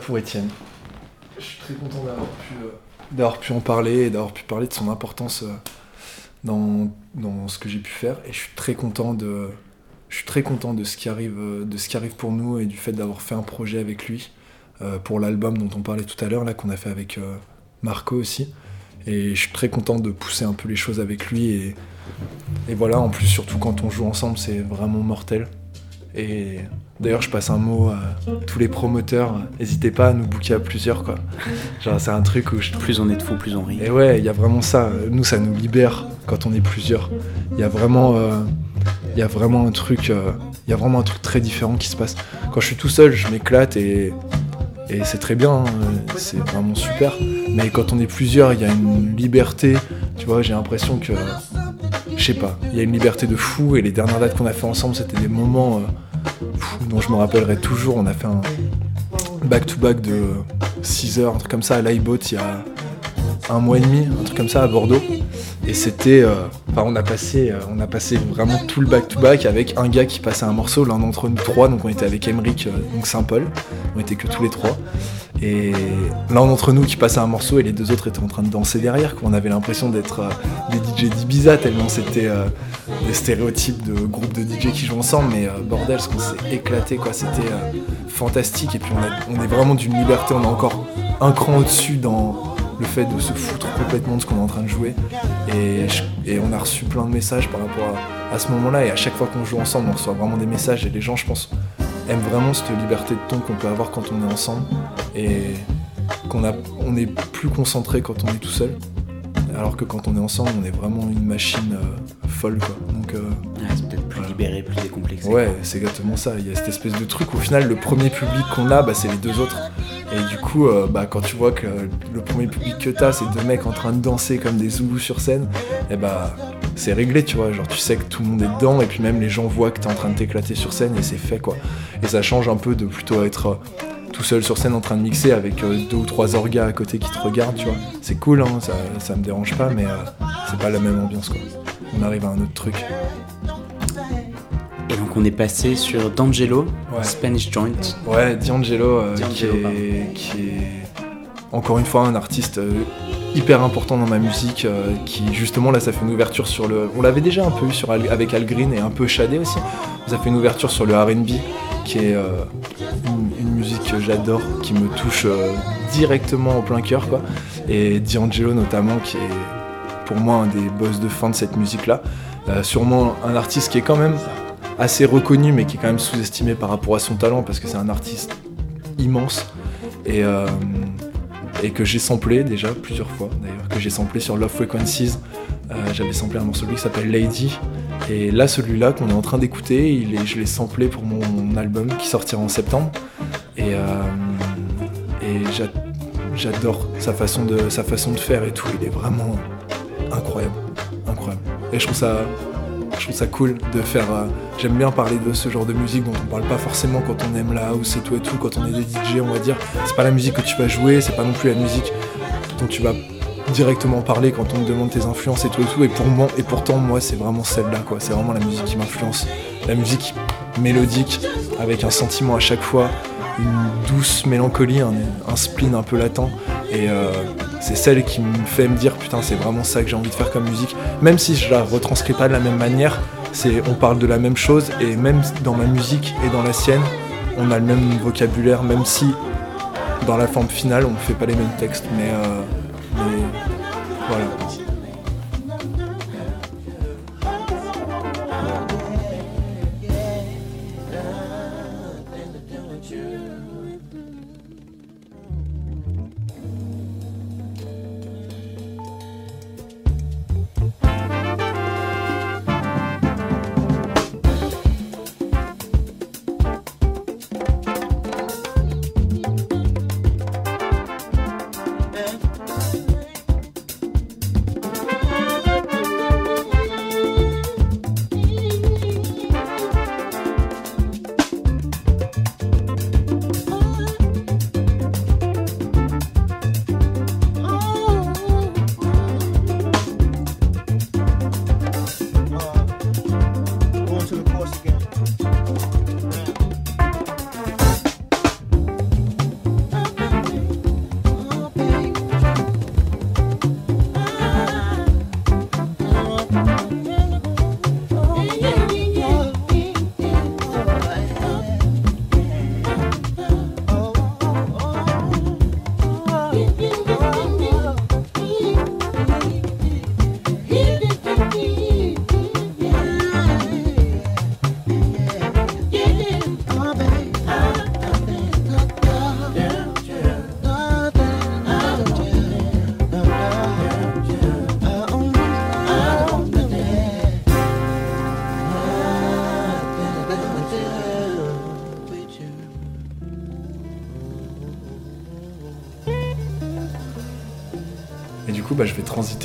Pour, Étienne. Je suis très content d'avoir pu, euh, d'avoir pu en parler et d'avoir pu parler de son importance euh, dans, dans ce que j'ai pu faire. Et je suis très content de, je suis très content de ce qui arrive, euh, de ce qui arrive pour nous et du fait d'avoir fait un projet avec lui pour l'album dont on parlait tout à l'heure, là qu'on a fait avec Marco aussi. Et je suis très content de pousser un peu les choses avec lui et, et voilà. En plus, surtout quand on joue ensemble, c'est vraiment mortel. Et d'ailleurs, je passe un mot à tous les promoteurs. N'hésitez pas à nous booker à plusieurs, quoi. Genre, c'est un truc où je Plus on est de fous, plus on rit. et ouais, il y a vraiment ça. Nous, ça nous libère quand on est plusieurs. Il y a vraiment, euh, il y a vraiment un truc, euh, il y a vraiment un truc très différent qui se passe. Quand je suis tout seul, je m'éclate et, et c'est très bien. hein, c'est vraiment super. Mais quand on est plusieurs, il y a une liberté. Tu vois, j'ai l'impression que, je sais pas, il y a une liberté de fou. Et les dernières dates qu'on a fait ensemble, c'était des moments euh, dont je me rappellerai toujours. On a fait un back-to-back de 6 heures, un truc comme ça à l'iBot il y a un mois et demi, un truc comme ça à Bordeaux. Et c'était. euh, Enfin, on a passé, euh, on a passé vraiment tout le back-to-back avec un gars qui passait un morceau, l'un d'entre nous trois, donc on était avec Emeric, euh, donc Saint-Paul, on était que tous les trois. Et l'un d'entre nous qui passait un morceau et les deux autres étaient en train de danser derrière, quoi. on avait l'impression d'être des DJ d'Ibiza tellement c'était des stéréotypes de groupes de DJ qui jouent ensemble, mais bordel, ce qu'on s'est éclaté, quoi, c'était fantastique. Et puis on, on est vraiment d'une liberté, on est encore un cran au-dessus dans le fait de se foutre complètement de ce qu'on est en train de jouer. Et, on a reçu plein de messages par rapport à, à ce moment-là. Et à chaque fois qu'on joue ensemble, on reçoit vraiment des messages. Et les gens, je pense, aiment vraiment cette liberté de ton qu'on peut avoir quand on est ensemble. Et qu'on a, on est plus concentré quand on est tout seul. Alors que quand on est ensemble, on est vraiment une machine euh, folle. Quoi. Donc, euh, c'est peut-être plus libéré, plus décomplexé. Ouais, c'est exactement ça. Il y a cette espèce de truc. Au final, le premier public qu'on a, bah, c'est les deux autres. Et du coup, euh, bah, quand tu vois que le premier public que t'as, c'est deux mecs en train de danser comme des zoulous sur scène, et bah, c'est réglé, tu vois. Genre, tu sais que tout le monde est dedans, et puis même les gens voient que t'es en train de t'éclater sur scène, et c'est fait, quoi. Et ça change un peu de plutôt être euh, tout seul sur scène en train de mixer avec euh, deux ou trois orgas à côté qui te regardent, tu vois. C'est cool, hein, ça, ça me dérange pas, mais c'est pas la même ambiance, quoi. On arrive à un autre truc. Et donc on est passé sur D'Angelo, Ouais. Spanish Joint. Ouais, D'Angelo, euh, qui, est, qui est encore une fois un artiste euh, hyper important dans ma musique, euh, qui justement là ça fait une ouverture sur le... On l'avait déjà un peu eu sur Al- avec Al Green et un peu Shadé aussi. Ça fait une ouverture sur le RB, qui est une, une musique que j'adore, qui me touche directement au plein cœur. quoi. Et D'Angelo notamment, qui est pour moi un des boss de fin de cette musique-là. Sûrement un artiste qui est quand même assez reconnu, mais qui est quand même sous-estimé par rapport à son talent, parce que c'est un artiste immense. Et, euh, et que j'ai samplé déjà plusieurs fois d'ailleurs, que j'ai samplé sur Love Frequencies. Euh, J'avais samplé un morceau de lui qui s'appelle Lady. Et là, celui-là qu'on est en train d'écouter, je l'ai samplé pour mon, album qui sortira en septembre. Et, euh, et j'a- j'adore sa façon, de, sa façon de faire et tout. Il est vraiment incroyable. Incroyable. Et je trouve ça, je trouve ça cool de faire. euh, J'aime bien parler de ce genre de musique dont on parle pas forcément quand on aime la house et tout et tout, quand on est des DJ, on va dire. C'est pas la musique que tu vas jouer, c'est pas non plus la musique dont tu vas directement parler quand on te demande tes influences et tout et tout. Et pour moi, et pourtant moi, c'est vraiment celle-là quoi. C'est vraiment la musique qui m'influence, la musique mélodique avec un sentiment à chaque fois, une douce mélancolie, un, spleen un peu latent. Et euh, c'est celle qui me fait me dire putain c'est vraiment ça que j'ai envie de faire comme musique. Même si je la retranscris pas de la même manière, c'est on parle de la même chose et même dans ma musique et dans la sienne, on a le même vocabulaire, même si dans la forme finale on ne fait pas les mêmes textes. Mais, euh,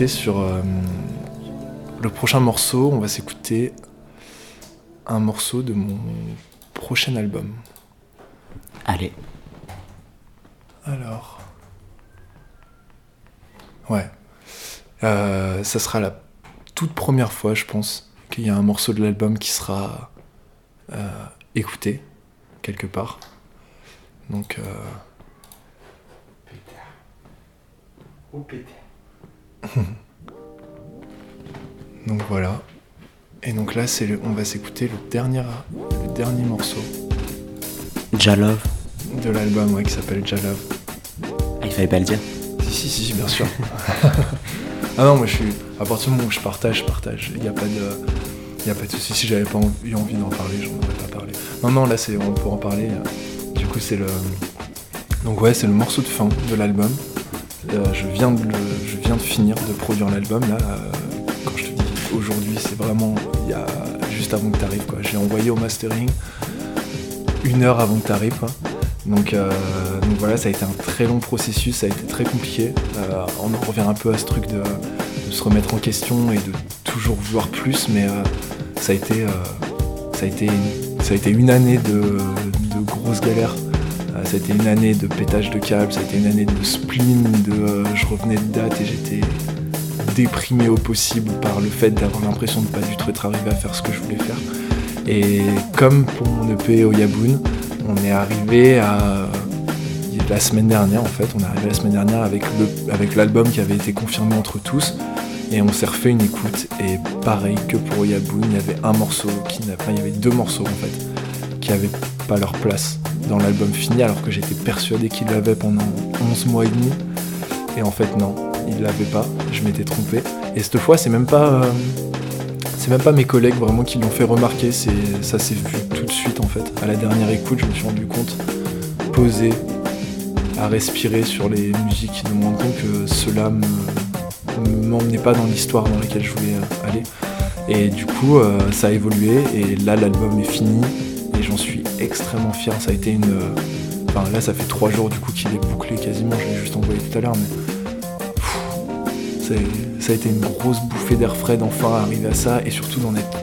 sur euh, le prochain morceau. On va s'écouter un morceau de mon prochain album. Allez, Alors. Ouais. Euh, ça sera la toute première fois, je pense, qu'il y a un morceau de l'album qui sera euh, écouté quelque part. Donc. euh, <laughs> donc voilà. Et donc là, c'est le, on va s'écouter le dernier, le dernier morceau Jalove. de l'album ouais, qui s'appelle Jalove. Ah, il fallait pas le dire. Si, si, si, bien sûr. <laughs> ah non, moi je suis. À partir du moment où je partage, je partage. Il n'y a pas de. Il y a pas de souci. Si j'avais pas eu envie d'en parler, j'en aurais pas parlé. Non, non, là, c'est, on peut en parler. Du coup, c'est le. Donc, ouais, c'est le morceau de fin de l'album. Euh, je, viens de finir de produire l'album. Là, euh, quand je te dis aujourd'hui, c'est vraiment. Juste avant que tu arrives. J'ai envoyé au mastering une heure avant que tu arrives, euh, donc voilà, ça a été un très long processus, ça a été très compliqué. On en revient un peu à ce truc de, se remettre en question et de toujours vouloir plus, mais ça a été une année de, de grosses galères. Ça a été une année de pétage de câble, ça a été une année de spleen, de euh, je revenais de date et j'étais déprimé au possible par le fait d'avoir l'impression de pas du tout être arrivé à faire ce que je voulais faire. Et comme pour mon EP Oyabun, on est arrivé à la semaine dernière en fait, on est arrivé la semaine dernière avec l'album qui avait été confirmé entre tous et on s'est refait une écoute et pareil que pour Oyabun, il y avait un morceau qui n'a enfin, il y avait deux morceaux en fait qui avaient pas leur place dans l'album fini alors que j'étais persuadé qu'il l'avait pendant 11 mois et demi. Et en fait non, il l'avait pas, je m'étais trompé. Et cette fois c'est même pas euh, c'est même pas mes collègues vraiment qui l'ont fait remarquer, c'est ça s'est vu tout de suite en fait. À la dernière écoute, je me suis rendu compte, posé, à respirer sur les musiques, de me rendre compte que cela me m'emmenait pas dans l'histoire dans laquelle je voulais euh, aller. Et du coup, euh, ça a évolué. Et là l'album est fini. Et j'en suis extrêmement fier. Ça a été une, enfin là ça fait trois jours du coup qu'il est bouclé quasiment. Je l'ai juste envoyé tout à l'heure, mais pff, ça a été une grosse bouffée d'air frais d'enfin arriver à ça et surtout d'en être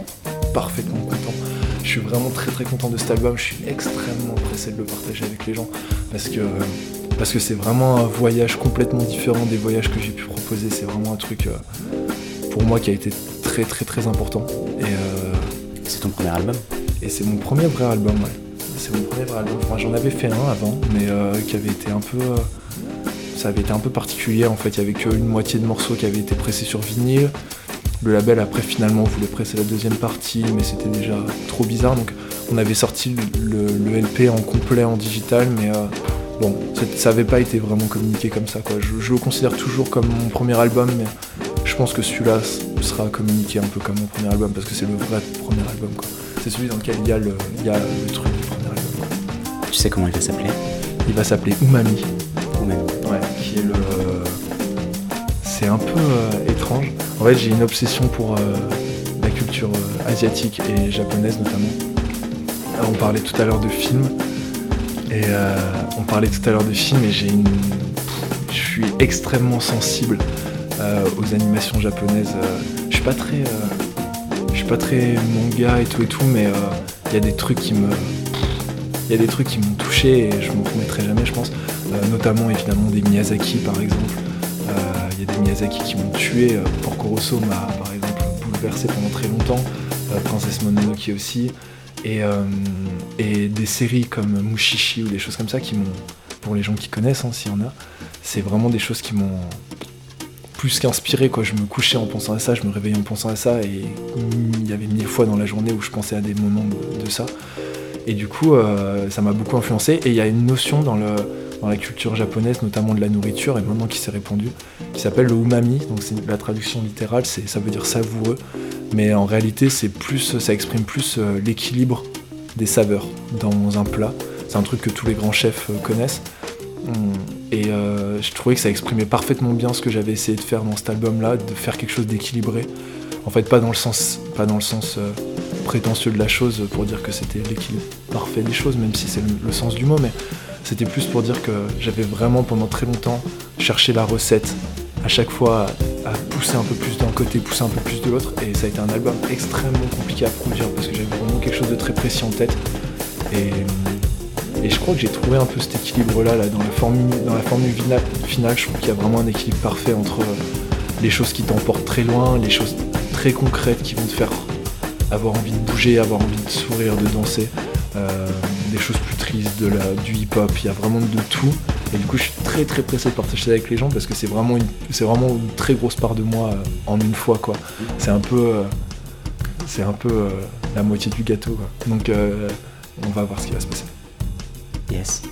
parfaitement content. Je suis vraiment très très content de cet album. Je suis extrêmement pressé de le partager avec les gens parce que parce que c'est vraiment un voyage complètement différent des voyages que j'ai pu proposer. C'est vraiment un truc euh, pour moi qui a été très très très important. Et, euh, C'est ton premier album? et c'est mon premier vrai album, ouais. C'est mon premier vrai album. J'en avais fait un avant, mais euh, qui avait été un peu. euh, ça avait été un peu particulier en fait. Il y avait qu'une moitié de morceaux qui avaient été pressés sur vinyle. Le label après finalement voulait presser la deuxième partie, mais c'était déjà trop bizarre. Donc on avait sorti le, LP en complet en digital, mais euh, bon, ça- ça avait pas été vraiment communiqué comme ça. Quoi. Je, le considère toujours comme mon premier album, mais je pense que celui-là sera communiqué un peu comme mon premier album parce que c'est le vrai premier album. C'est celui dans lequel il il y a le truc Tu sais comment il va s'appeler Il va s'appeler Umami. Ou même Ouais, qui est le. C'est un peu euh, étrange. En fait, j'ai une obsession pour euh, la culture euh, asiatique et japonaise notamment. On parlait tout à l'heure de films. Et on parlait tout à l'heure de films et j'ai une. Je suis extrêmement sensible aux animations japonaises. Je suis pas très. Je suis pas très manga et tout et tout, mais il y a des trucs qui me. Il y a des trucs qui m'ont touché et je m'en remettrai jamais, je pense. Euh, notamment évidemment des Miyazaki par exemple. Euh, Il y a des Miyazaki qui m'ont tué. Euh, Porco Rosso m'a par exemple bouleversé pendant très longtemps. Euh, Princesse Mononoke aussi. Et, euh, des séries comme Mushishi ou des choses comme ça qui m'ont, pour les gens qui connaissent, hein, s'il y en a, c'est vraiment des choses qui m'ont plus qu'inspiré. Quoi. Je me couchais en pensant à ça, je me réveillais en pensant à ça, et il y avait mille fois dans la journée où je pensais à des moments de ça. Et du coup, euh, ça m'a beaucoup influencé. Et il y a une notion dans, la culture japonaise, notamment de la nourriture, et maintenant qui s'est répandue, qui s'appelle le umami. Donc c'est la traduction littérale, ça veut dire savoureux. Mais en réalité, c'est plus, ça exprime plus euh, l'équilibre des saveurs dans un plat. C'est un truc que tous les grands chefs euh, connaissent. Hum, Et je trouvais que ça exprimait parfaitement bien ce que j'avais essayé de faire dans cet album-là, de faire quelque chose d'équilibré. En fait, pas dans le sens, pas dans le sens prétentieux de la chose pour dire que c'était l'équilibre parfait des choses, même si c'est le, sens du mot, mais c'était plus pour dire que j'avais vraiment pendant très longtemps cherché la recette à chaque fois à, pousser un peu plus d'un côté, pousser un peu plus de l'autre, et ça a été un album extrêmement compliqué à produire parce que j'avais vraiment quelque chose de très précis en tête. Et, je crois que j'ai trouvé un peu cet équilibre-là là, dans la formule, dans la formule finale. Je trouve qu'il y a vraiment un équilibre parfait entre les choses qui t'emportent très loin, les choses très concrètes qui vont te faire avoir envie de bouger, avoir envie de sourire, de danser, euh, des choses plus tristes, de la, du hip-hop. Il y a vraiment de tout. Et du coup, je suis très très pressé de partager ça avec les gens parce que c'est vraiment une, vraiment une très grosse part de moi euh, en une fois quoi. C'est un peu, euh, c'est un peu la moitié du gâteau quoi. Donc on va voir ce qui va se passer. Yes.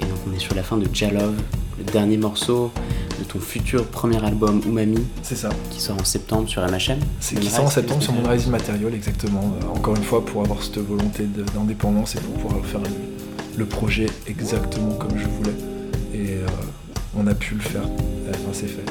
Et donc on est sur la fin de Jalove, le dernier morceau ton futur premier album Umami C'est ça. qui sort en septembre sur MHM. C'est qui sort en septembre sur mon Rising Material, exactement. Euh, encore une fois, pour avoir cette volonté d'indépendance et pour pouvoir faire le, le projet exactement comme je voulais. Et euh, on a pu le faire. Enfin, c'est fait.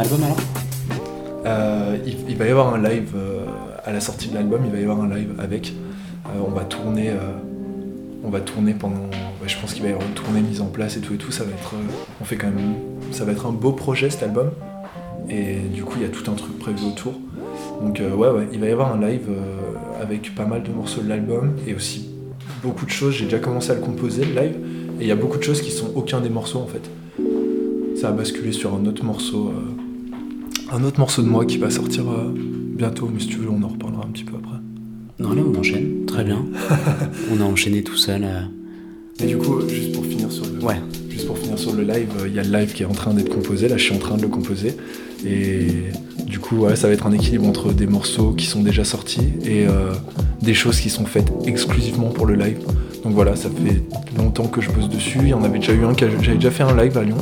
Album alors Euh, il, va y avoir un live euh, à la sortie de l'album, il va y avoir un live avec. Euh, on va tourner, on va tourner pendant. je pense qu'il va y avoir une tournée mise en place et tout et tout. Ça va être, on fait quand même, ça va être un beau projet cet album. Et du coup, il y a tout un truc prévu autour. Donc ouais, ouais, il va y avoir un live avec pas mal de morceaux de l'album et aussi beaucoup de choses. J'ai déjà commencé à le composer le live et il y a beaucoup de choses qui sont aucun des morceaux en fait. Ça a basculé sur un autre morceau, un autre morceau de moi qui va sortir euh, bientôt. Mais si tu veux, on en reparlera un petit peu après. Non, là, on enchaîne. Très bien. <laughs> on a enchaîné tout seul. euh. Et du coup, juste pour finir sur le, Ouais. juste pour finir sur le live, euh, il y a le live qui est en train d'être composé. Là, je suis en train de le composer. Et du coup, ouais, ça va être un équilibre entre des morceaux qui sont déjà sortis et euh, des choses qui sont faites exclusivement pour le live. Donc voilà, ça fait longtemps que je bosse dessus. Il y en avait déjà eu un, j'avais déjà fait un live à Lyon,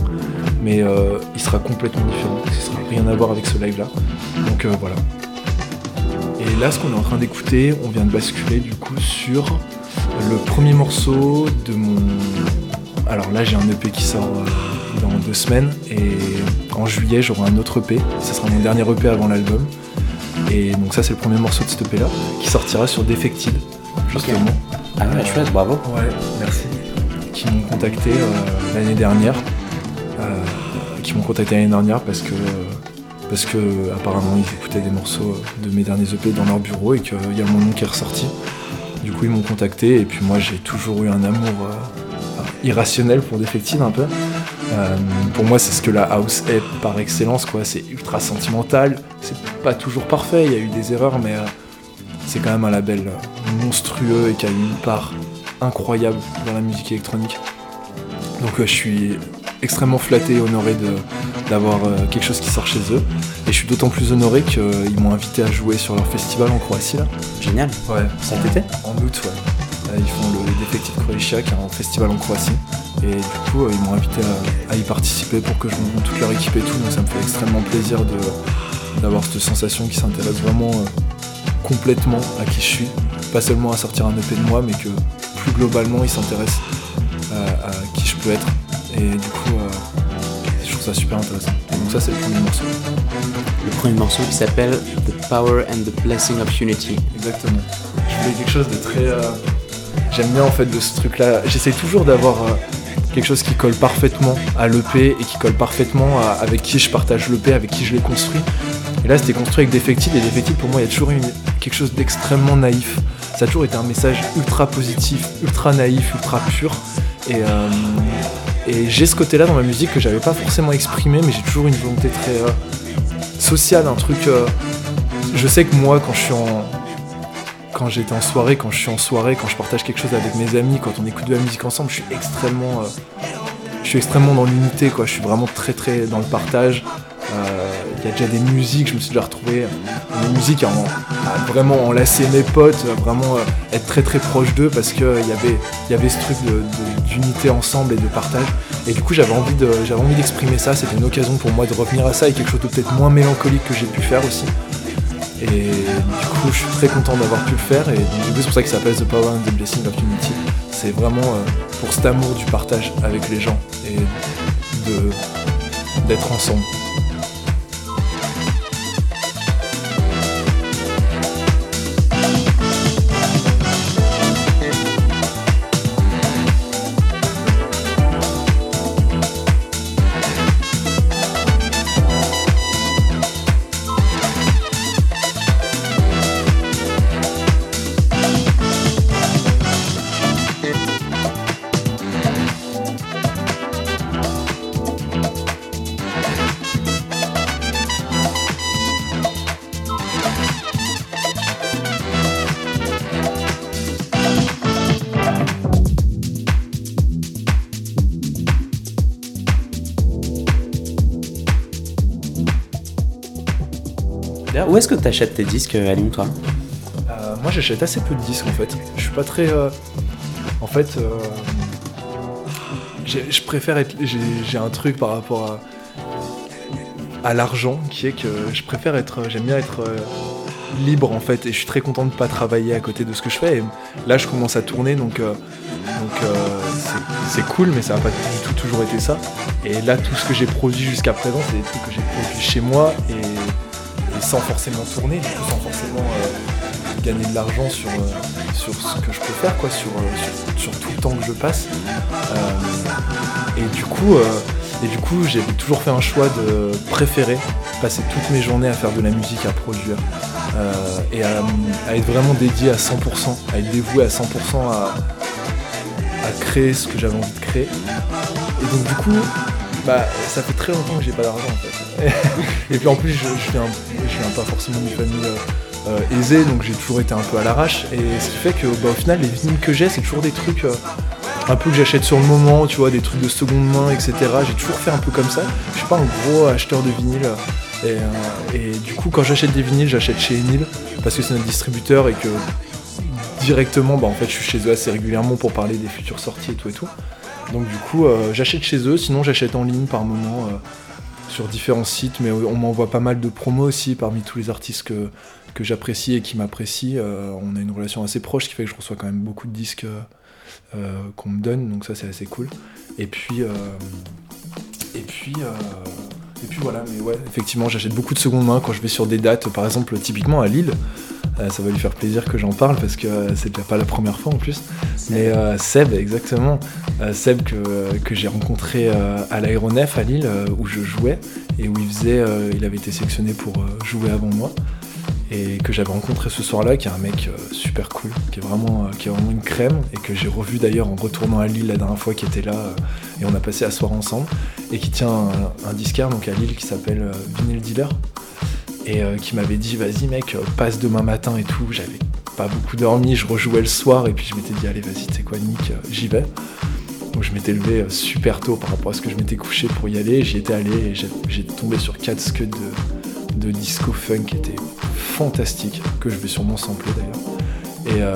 mais euh, il sera complètement différent. Ce sera rien à voir avec ce live-là. Donc euh, voilà. Et là, ce qu'on est en train d'écouter, on vient de basculer du coup sur le premier morceau de mon. Alors là, j'ai un EP qui sort euh, dans deux semaines et en juillet, j'aurai un autre EP. Ce sera mon dernier EP avant l'album. Et donc, ça, c'est le premier morceau de cet EP là qui sortira sur Defected, justement. Ah ouais, chouette, bravo. Ouais, merci. Qui m'ont contacté l'année dernière. Qui m'ont contacté l'année dernière parce que parce que apparemment ils écoutaient des morceaux de mes derniers EP dans leur bureau et qu'il y a mon nom qui est ressorti. Du coup ils m'ont contacté et puis moi j'ai toujours eu un amour euh, irrationnel pour Defected un peu. Euh, pour moi c'est ce que la house est par excellence quoi. C'est ultra sentimental. C'est pas toujours parfait. Il y a eu des erreurs mais euh, c'est quand même un label monstrueux et qui a une part incroyable dans la musique électronique. Donc je suis extrêmement flatté et honoré d'avoir euh, quelque chose qui sort chez eux. Et je suis d'autant plus honoré qu'ils m'ont invité à jouer sur leur festival en Croatie là. Génial. Ouais. Cet été En août, ouais. Ils font le Defective Croatia, qui est un festival en Croatie. Et du coup, euh, ils m'ont invité à, à y participer pour que je rencontre toute leur équipe et tout. Donc ça me fait extrêmement plaisir d'avoir cette sensation qui s'intéresse vraiment euh, complètement à qui je suis. Pas seulement à sortir un EP de moi, mais que plus globalement, ils s'intéressent à, à qui je peux être. Et du coup, euh, je trouve ça super intéressant. Donc ça, c'est le premier morceau. Le premier morceau qui s'appelle The Power and the Blessing of Unity. Exactement. Je voulais quelque chose de très. euh, J'aime bien en fait de ce truc-là. J'essaie toujours d'avoir euh, quelque chose qui colle parfaitement à l'EP et qui colle parfaitement à- avec qui je partage l'EP, avec qui je l'ai construit. Et là, c'était construit avec Defective et Defective pour moi, il y a toujours eu quelque chose d'extrêmement naïf. Ça a toujours été un message ultra positif, ultra naïf, ultra pur. Et, euh, et j'ai ce côté-là dans ma musique que j'avais pas forcément exprimé, mais j'ai toujours une volonté très euh, sociale, un truc. euh, je sais que moi, quand je suis en, quand j'étais en soirée, quand je suis en soirée, quand je partage quelque chose avec mes amis, quand on écoute de la musique ensemble, je suis extrêmement, euh, je suis extrêmement dans l'unité, quoi. Je suis vraiment très très dans le partage. Il y a déjà des musiques, je me suis déjà retrouvé euh, des musiques à, en- à vraiment enlacer mes potes, à vraiment euh, être très très proche d'eux parce que euh, y avait ce truc d'unité ensemble et de partage. Et du coup, j'avais envie d'exprimer ça. C'était une occasion pour moi de revenir à ça et quelque chose de peut-être moins mélancolique que j'ai pu faire aussi. Et du coup, je suis très content d'avoir pu le faire. Et donc, c'est pour ça que ça s'appelle The Power and the Blessing of Unity. C'est vraiment pour cet amour du partage avec les gens et d'être ensemble. Où est-ce que tu achètes tes disques Lyon, toi? Euh, moi, j'achète assez peu de disques en fait. Je suis pas très. euh, En fait, euh, je préfère être. J'ai un truc par rapport à l'argent qui est que je préfère être. J'aime bien être libre en fait et je suis très content de pas travailler à côté de ce que je fais. Et là, je commence à tourner donc. c'est- cool, mais ça n'a pas du tout toujours été ça. Et là, tout ce que j'ai produit jusqu'à présent, c'est des trucs que j'ai produits chez moi et sans forcément tourner, sans forcément euh, gagner de l'argent sur, euh, sur ce que je peux faire, quoi, sur, euh, sur, tout le temps que je passe. Et du coup, et coup, j'ai toujours fait un choix de préférer passer toutes mes journées à faire de la musique, à produire et à, à être vraiment dédié à 100%, à être dévoué à 100% à, à créer ce que j'avais envie de créer. Et donc du coup, bah, ça fait très longtemps que j'ai pas d'argent en fait. <laughs> et puis en plus, je, viens, pas forcément d'une famille euh, aisée, donc j'ai toujours été un peu à l'arrache. Et ce qui fait que bah, au final, les vinyles que j'ai, c'est toujours des trucs euh, un peu que j'achète sur le moment, tu vois, des trucs de seconde main, etc. J'ai toujours fait un peu comme ça. Je suis pas un gros acheteur de vinyle. Et, euh, et du coup, quand j'achète des vinyles, j'achète chez Enil parce que c'est notre distributeur et que directement, bah, en fait, je suis chez eux assez régulièrement pour parler des futures sorties et tout et tout. Donc du coup, j'achète chez eux. Sinon, j'achète en ligne par moment sur différents sites, mais on m'envoie pas mal de promos aussi parmi tous les artistes que, j'apprécie et qui m'apprécient. Euh, on a une relation assez proche, qui fait que je reçois quand même beaucoup de disques euh, qu'on me donne, donc ça c'est assez cool. Et puis, euh, et puis, et puis voilà. Mais ouais, effectivement, j'achète beaucoup de seconde main quand je vais sur des dates, par exemple, typiquement à Lille. Euh, ça va lui faire plaisir que j'en parle parce que euh, c'est pas la première fois en plus. Mais euh, Seb, exactement. Euh, Seb que, que j'ai rencontré à l'aéronef à Lille où je jouais et où il faisait, il avait été sélectionné pour jouer avant moi et que j'avais rencontré ce soir-là, qui est un mec super cool, qui est vraiment, qui est vraiment une crème et que j'ai revu d'ailleurs en retournant à Lille la dernière fois, qui était là et on a passé la soirée ensemble et qui tient un, un disquaire donc à Lille qui s'appelle Vinyl Dealer et euh, qui m'avait dit vas-y mec euh, passe demain matin et tout j'avais pas beaucoup dormi je rejouais le soir et puis je m'étais dit allez vas-y sais quoi Nick euh, j'y vais donc je m'étais levé super tôt par rapport à ce que je m'étais couché pour y aller j'y étais allé et j'ai- tombé sur 4 scuds de, disco funk qui étaient fantastiques que je vais sûrement sampler d'ailleurs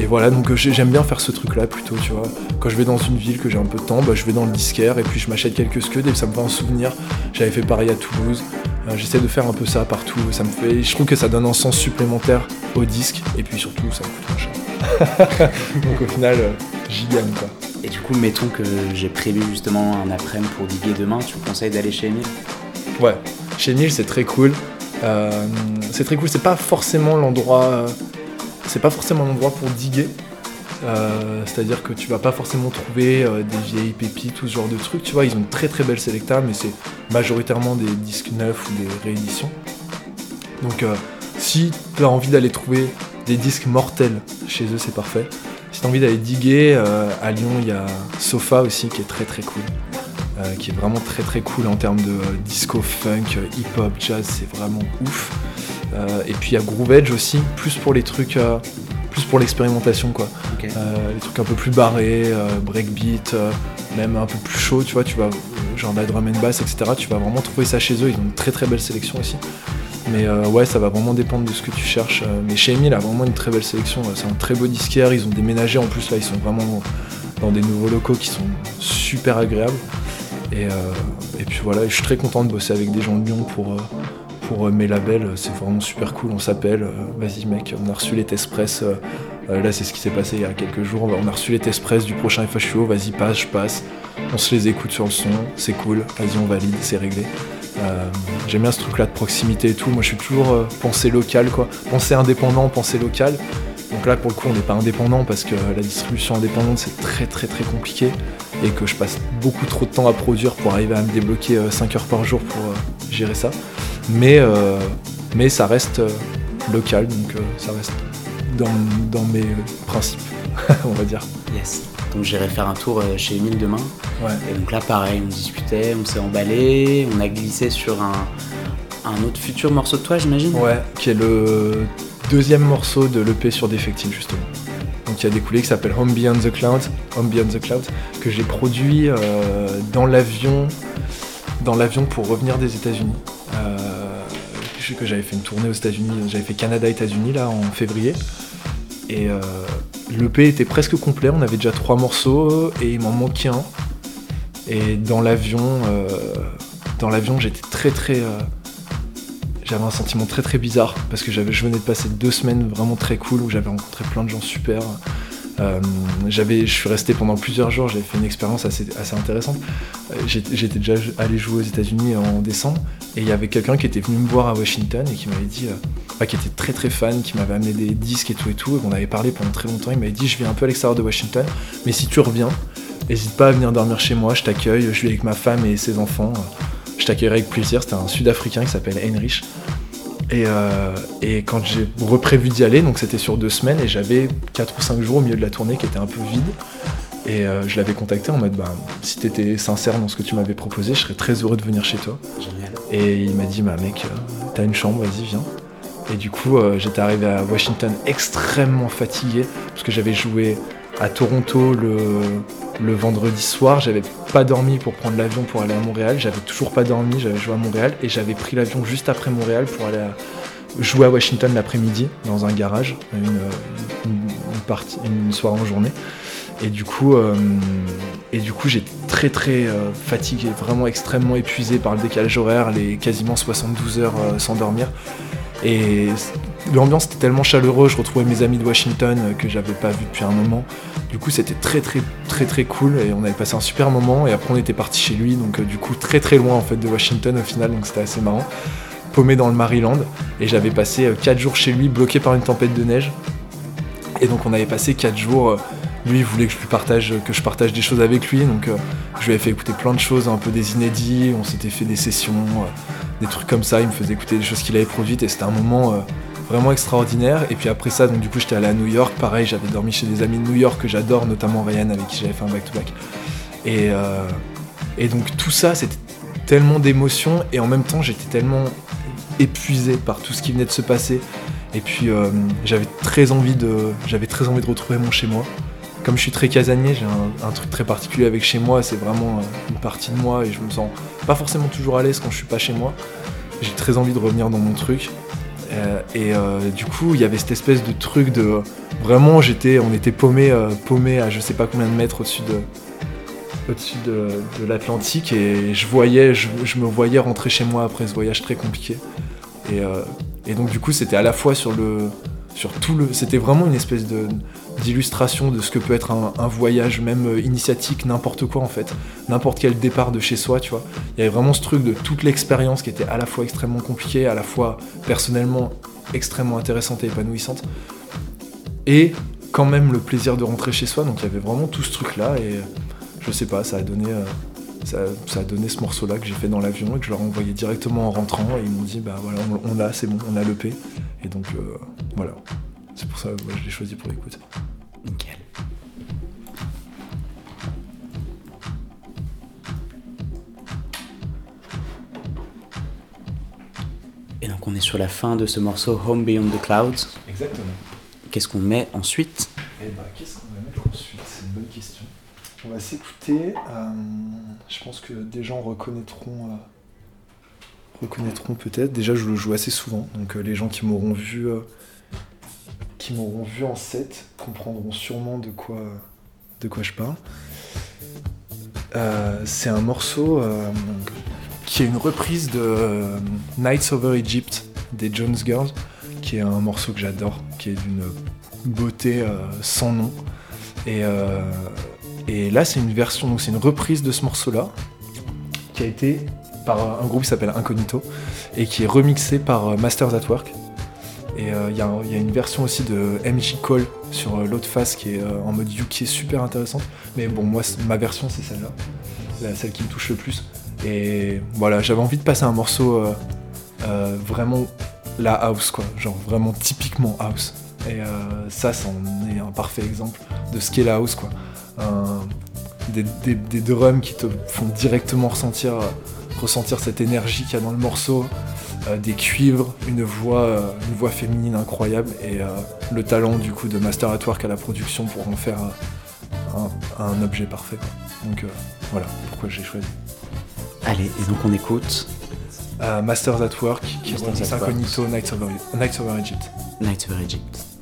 et, voilà, donc j'ai- j'aime bien faire ce truc-là plutôt, tu vois. Quand je vais dans une ville, que j'ai un peu de temps, bah, je vais dans le disquaire et puis je m'achète quelques scuds et ça me fait un souvenir. J'avais fait pareil à Toulouse. Euh, J'essaie de faire un peu ça partout. Ça me fait, je trouve que ça donne un sens supplémentaire au disque et puis surtout ça me coûte moins cher. <laughs> donc au final, euh, j'y gagne quoi. Et du coup, mettons que j'ai prévu justement un après-midi pour diguer demain, tu me conseilles d'aller chez Emile? Ouais, chez Neil c'est très cool. Euh, c'est très cool, c'est pas forcément l'endroit. c'est pas forcément l'endroit pour diguer. Euh, C'est-à-dire que tu vas pas forcément trouver euh, des vieilles pépites, tout ce genre de trucs. Tu vois, ils ont une très très belle sélecta, mais c'est majoritairement des disques neufs ou des rééditions. Donc euh, si tu as envie d'aller trouver des disques mortels chez eux, c'est parfait. Si tu as envie d'aller diguer, à Lyon, il y a Sofa aussi qui est très très cool. Qui est vraiment très très cool en termes de disco, funk, hip-hop, jazz, c'est vraiment ouf. Et puis il y a Groove Edge aussi, plus pour les trucs, plus pour l'expérimentation quoi. Euh, les trucs un peu plus barrés, euh, breakbeat, euh, même un peu plus chaud, tu vois, tu vas, genre de la drum and bass, etc. Tu vas vraiment trouver ça chez eux, ils ont une très très belle sélection aussi. Mais euh, ouais, ça va vraiment dépendre de ce que tu cherches. Euh, mais chez Emile a vraiment une très belle sélection. C'est un très beau disquaire. Ils ont déménagé en plus là. Ils sont vraiment dans des nouveaux locaux qui sont super agréables. Et, euh, et puis voilà, je suis très content de bosser avec des gens de Lyon pour, pour euh, mes labels. C'est vraiment super cool. On s'appelle. euh, Vas-y mec, on a reçu les test press. euh, euh, là, c'est ce qui s'est passé il y a quelques jours. On a reçu les test press du prochain FHUO. Vas-y, passe, je passe. On se les écoute sur le son. C'est cool. Vas-y, on valide. C'est réglé. Euh, J'aime bien ce truc-là de proximité et tout. Moi, je suis toujours euh, pensée local, quoi. Pensée indépendant, pensée local. Donc là, pour le coup, on n'est pas indépendant parce que la distribution indépendante, c'est très très très compliqué et que je passe beaucoup trop de temps à produire pour arriver à me débloquer 5 heures par jour pour euh, gérer ça. Mais, euh, mais ça reste euh, local, donc euh, ça reste dans, dans mes euh, principes, <laughs> on va dire. Yes. Donc j'irai faire un tour euh, chez Emile demain. Ouais. Et donc là, pareil, on discutait, on s'est emballé, on a glissé sur un, un autre futur morceau de toi, j'imagine? Ouais, qui est le deuxième morceau de l'EP sur Defective justement. Donc il y a découlé qui s'appelle Home Beyond the Cloud, Home Beyond the Cloud, que j'ai produit euh, dans l'avion, dans l'avion pour revenir des États-Unis. Euh, que j'avais fait une tournée aux États-Unis, j'avais fait Canada-États-Unis là en février. Et euh, l'EP était presque complet, on avait déjà trois morceaux et il m'en manquait un. Et dans l'avion, euh, dans l'avion j'étais très très j'avais un sentiment très très bizarre parce que je venais de passer deux semaines vraiment très cool où j'avais rencontré plein de gens super. Euh, j'avais, je suis resté pendant plusieurs jours, j'avais fait une expérience assez, assez intéressante. Euh, J'étais déjà allé jouer aux États-Unis en décembre et il y avait quelqu'un qui était venu me voir à Washington et qui m'avait dit, euh, bah, qui était très très fan, qui m'avait amené des disques et tout et tout. Et on avait parlé pendant très longtemps. Il m'avait dit, je viens un peu à l'extérieur de Washington, mais si tu reviens, n'hésite pas à venir dormir chez moi, je t'accueille, je vis avec ma femme et ses enfants. Je t'accueillerai avec plaisir. C'était un Sud-Africain qui s'appelle Heinrich. Et, euh, et quand j'ai reprévu d'y aller, donc c'était sur deux semaines, et j'avais 4 ou 5 jours au milieu de la tournée qui était un peu vide. Et euh, je l'avais contacté en mode, bah, si t'étais sincère dans ce que tu m'avais proposé, je serais très heureux de venir chez toi. Génial. Et il m'a dit, bah mec, euh, t'as une chambre, vas-y, viens. Et du coup, j'étais arrivé à Washington extrêmement fatigué, parce que j'avais joué à Toronto le, vendredi soir, j'avais pas dormi pour prendre l'avion pour aller à Montréal, j'avais toujours pas dormi, j'avais joué à Montréal, et j'avais pris l'avion juste après Montréal pour aller jouer à Washington l'après-midi, dans un garage, une, soirée en journée. Et du coup, euh, coup, j'étais très très euh, fatigué, vraiment extrêmement épuisé par le décalage horaire, les quasiment 72 heures euh, sans dormir. Et l'ambiance était tellement chaleureuse, je retrouvais mes amis de Washington euh, que j'avais pas vu depuis un moment. Du coup, c'était très très très très cool et on avait passé un super moment. Et après, on était parti chez lui, donc euh, du coup très très loin en fait de Washington au final, donc c'était assez marrant. Paumé dans le Maryland et j'avais passé 4 jours chez lui, bloqué par une tempête de neige. Et donc on avait passé 4 jours. euh, lui il voulait que je lui partage que je partage des choses avec lui donc euh, je lui avais fait écouter plein de choses un peu des inédits on s'était fait des sessions euh, des trucs comme ça il me faisait écouter des choses qu'il avait produites et c'était un moment euh, vraiment extraordinaire. Et puis après ça donc du coup j'étais allé à New York. Pareil j'avais dormi chez des amis de New York que j'adore notamment Ryan avec qui j'avais fait un back to back et, euh, donc tout ça c'était tellement d'émotions. Et en même temps j'étais tellement épuisé par tout ce qui venait de se passer. Et puis euh, j'avais très envie de retrouver mon chez moi. Comme je suis très casanier j'ai un, truc très particulier avec chez moi. C'est vraiment euh, une partie de moi et je me sens pas forcément toujours à l'aise quand je suis pas chez moi. J'ai très envie de revenir dans mon truc et euh, du coup il y avait cette espèce de truc de vraiment j'étais on était paumé euh, paumé à je sais pas combien de mètres au-dessus de l'Atlantique. Et je voyais je, me voyais rentrer chez moi après ce voyage très compliqué. Et, euh, et donc du coup c'était à la fois sur le sur tout le c'était vraiment une espèce de d'illustration de ce que peut être un, voyage même euh, initiatique n'importe quoi en fait. N'importe quel départ de chez soi tu vois. Il y avait vraiment ce truc de toute l'expérience qui était à la fois extrêmement compliquée à la fois personnellement extrêmement intéressante et épanouissante. Et quand même le plaisir de rentrer chez soi. Donc il y avait vraiment tout ce truc là et euh, je sais pas ça a donné euh, ça, a donné ce morceau là que j'ai fait dans l'avion et que je leur ai directement en rentrant. Et ils m'ont dit bah voilà on, on l'a c'est bon on a le P. Et donc voilà c'est pour ça que je l'ai choisi pour l'écoute Nickel. Et donc on est sur la fin de ce morceau Home Beyond the Clouds. exactement Qu'est-ce qu'on met ensuite? Et bah, qu'est-ce qu'on va mettre ensuite? C'est une bonne question. On va s'écouter. euh, je pense que des gens reconnaîtront, euh, reconnaîtront peut-être. Déjà, je le joue assez souvent, donc euh, les gens qui m'auront vu, euh, qui m'auront vu en set comprendront sûrement de quoi, de quoi je parle. Euh, c'est un morceau euh, qui est une reprise de euh, Nights Over Egypt des Jones Girls, qui est un morceau que j'adore, qui est d'une beauté sans nom. Et, et là, c'est une version, donc c'est une reprise de ce morceau-là, qui a été par un groupe qui s'appelle Incognito, et qui est remixé par Masters at Work. Et euh, il y, a une version aussi de MJ Cole sur euh, l'autre face qui est euh, en mode UK est super intéressante. Mais bon, moi, ma version, c'est celle-là, celle qui me touche le plus. Et voilà, j'avais envie de passer un morceau vraiment la house, quoi, genre vraiment typiquement house. Et ça, c'en est un parfait exemple de ce qu'est la house, quoi. Des, drums qui te font directement ressentir cette énergie qu'il y a dans le morceau, euh, des cuivres, une voix, euh, une voix féminine incroyable et euh, le talent du coup de Master at Work à la production pour en faire un, un objet parfait. Donc voilà pourquoi j'ai choisi. Allez, et donc on écoute Masters at Work qui Masters Work. Incognito Nights Over, Nights Over Egypt. Night Over Egypt.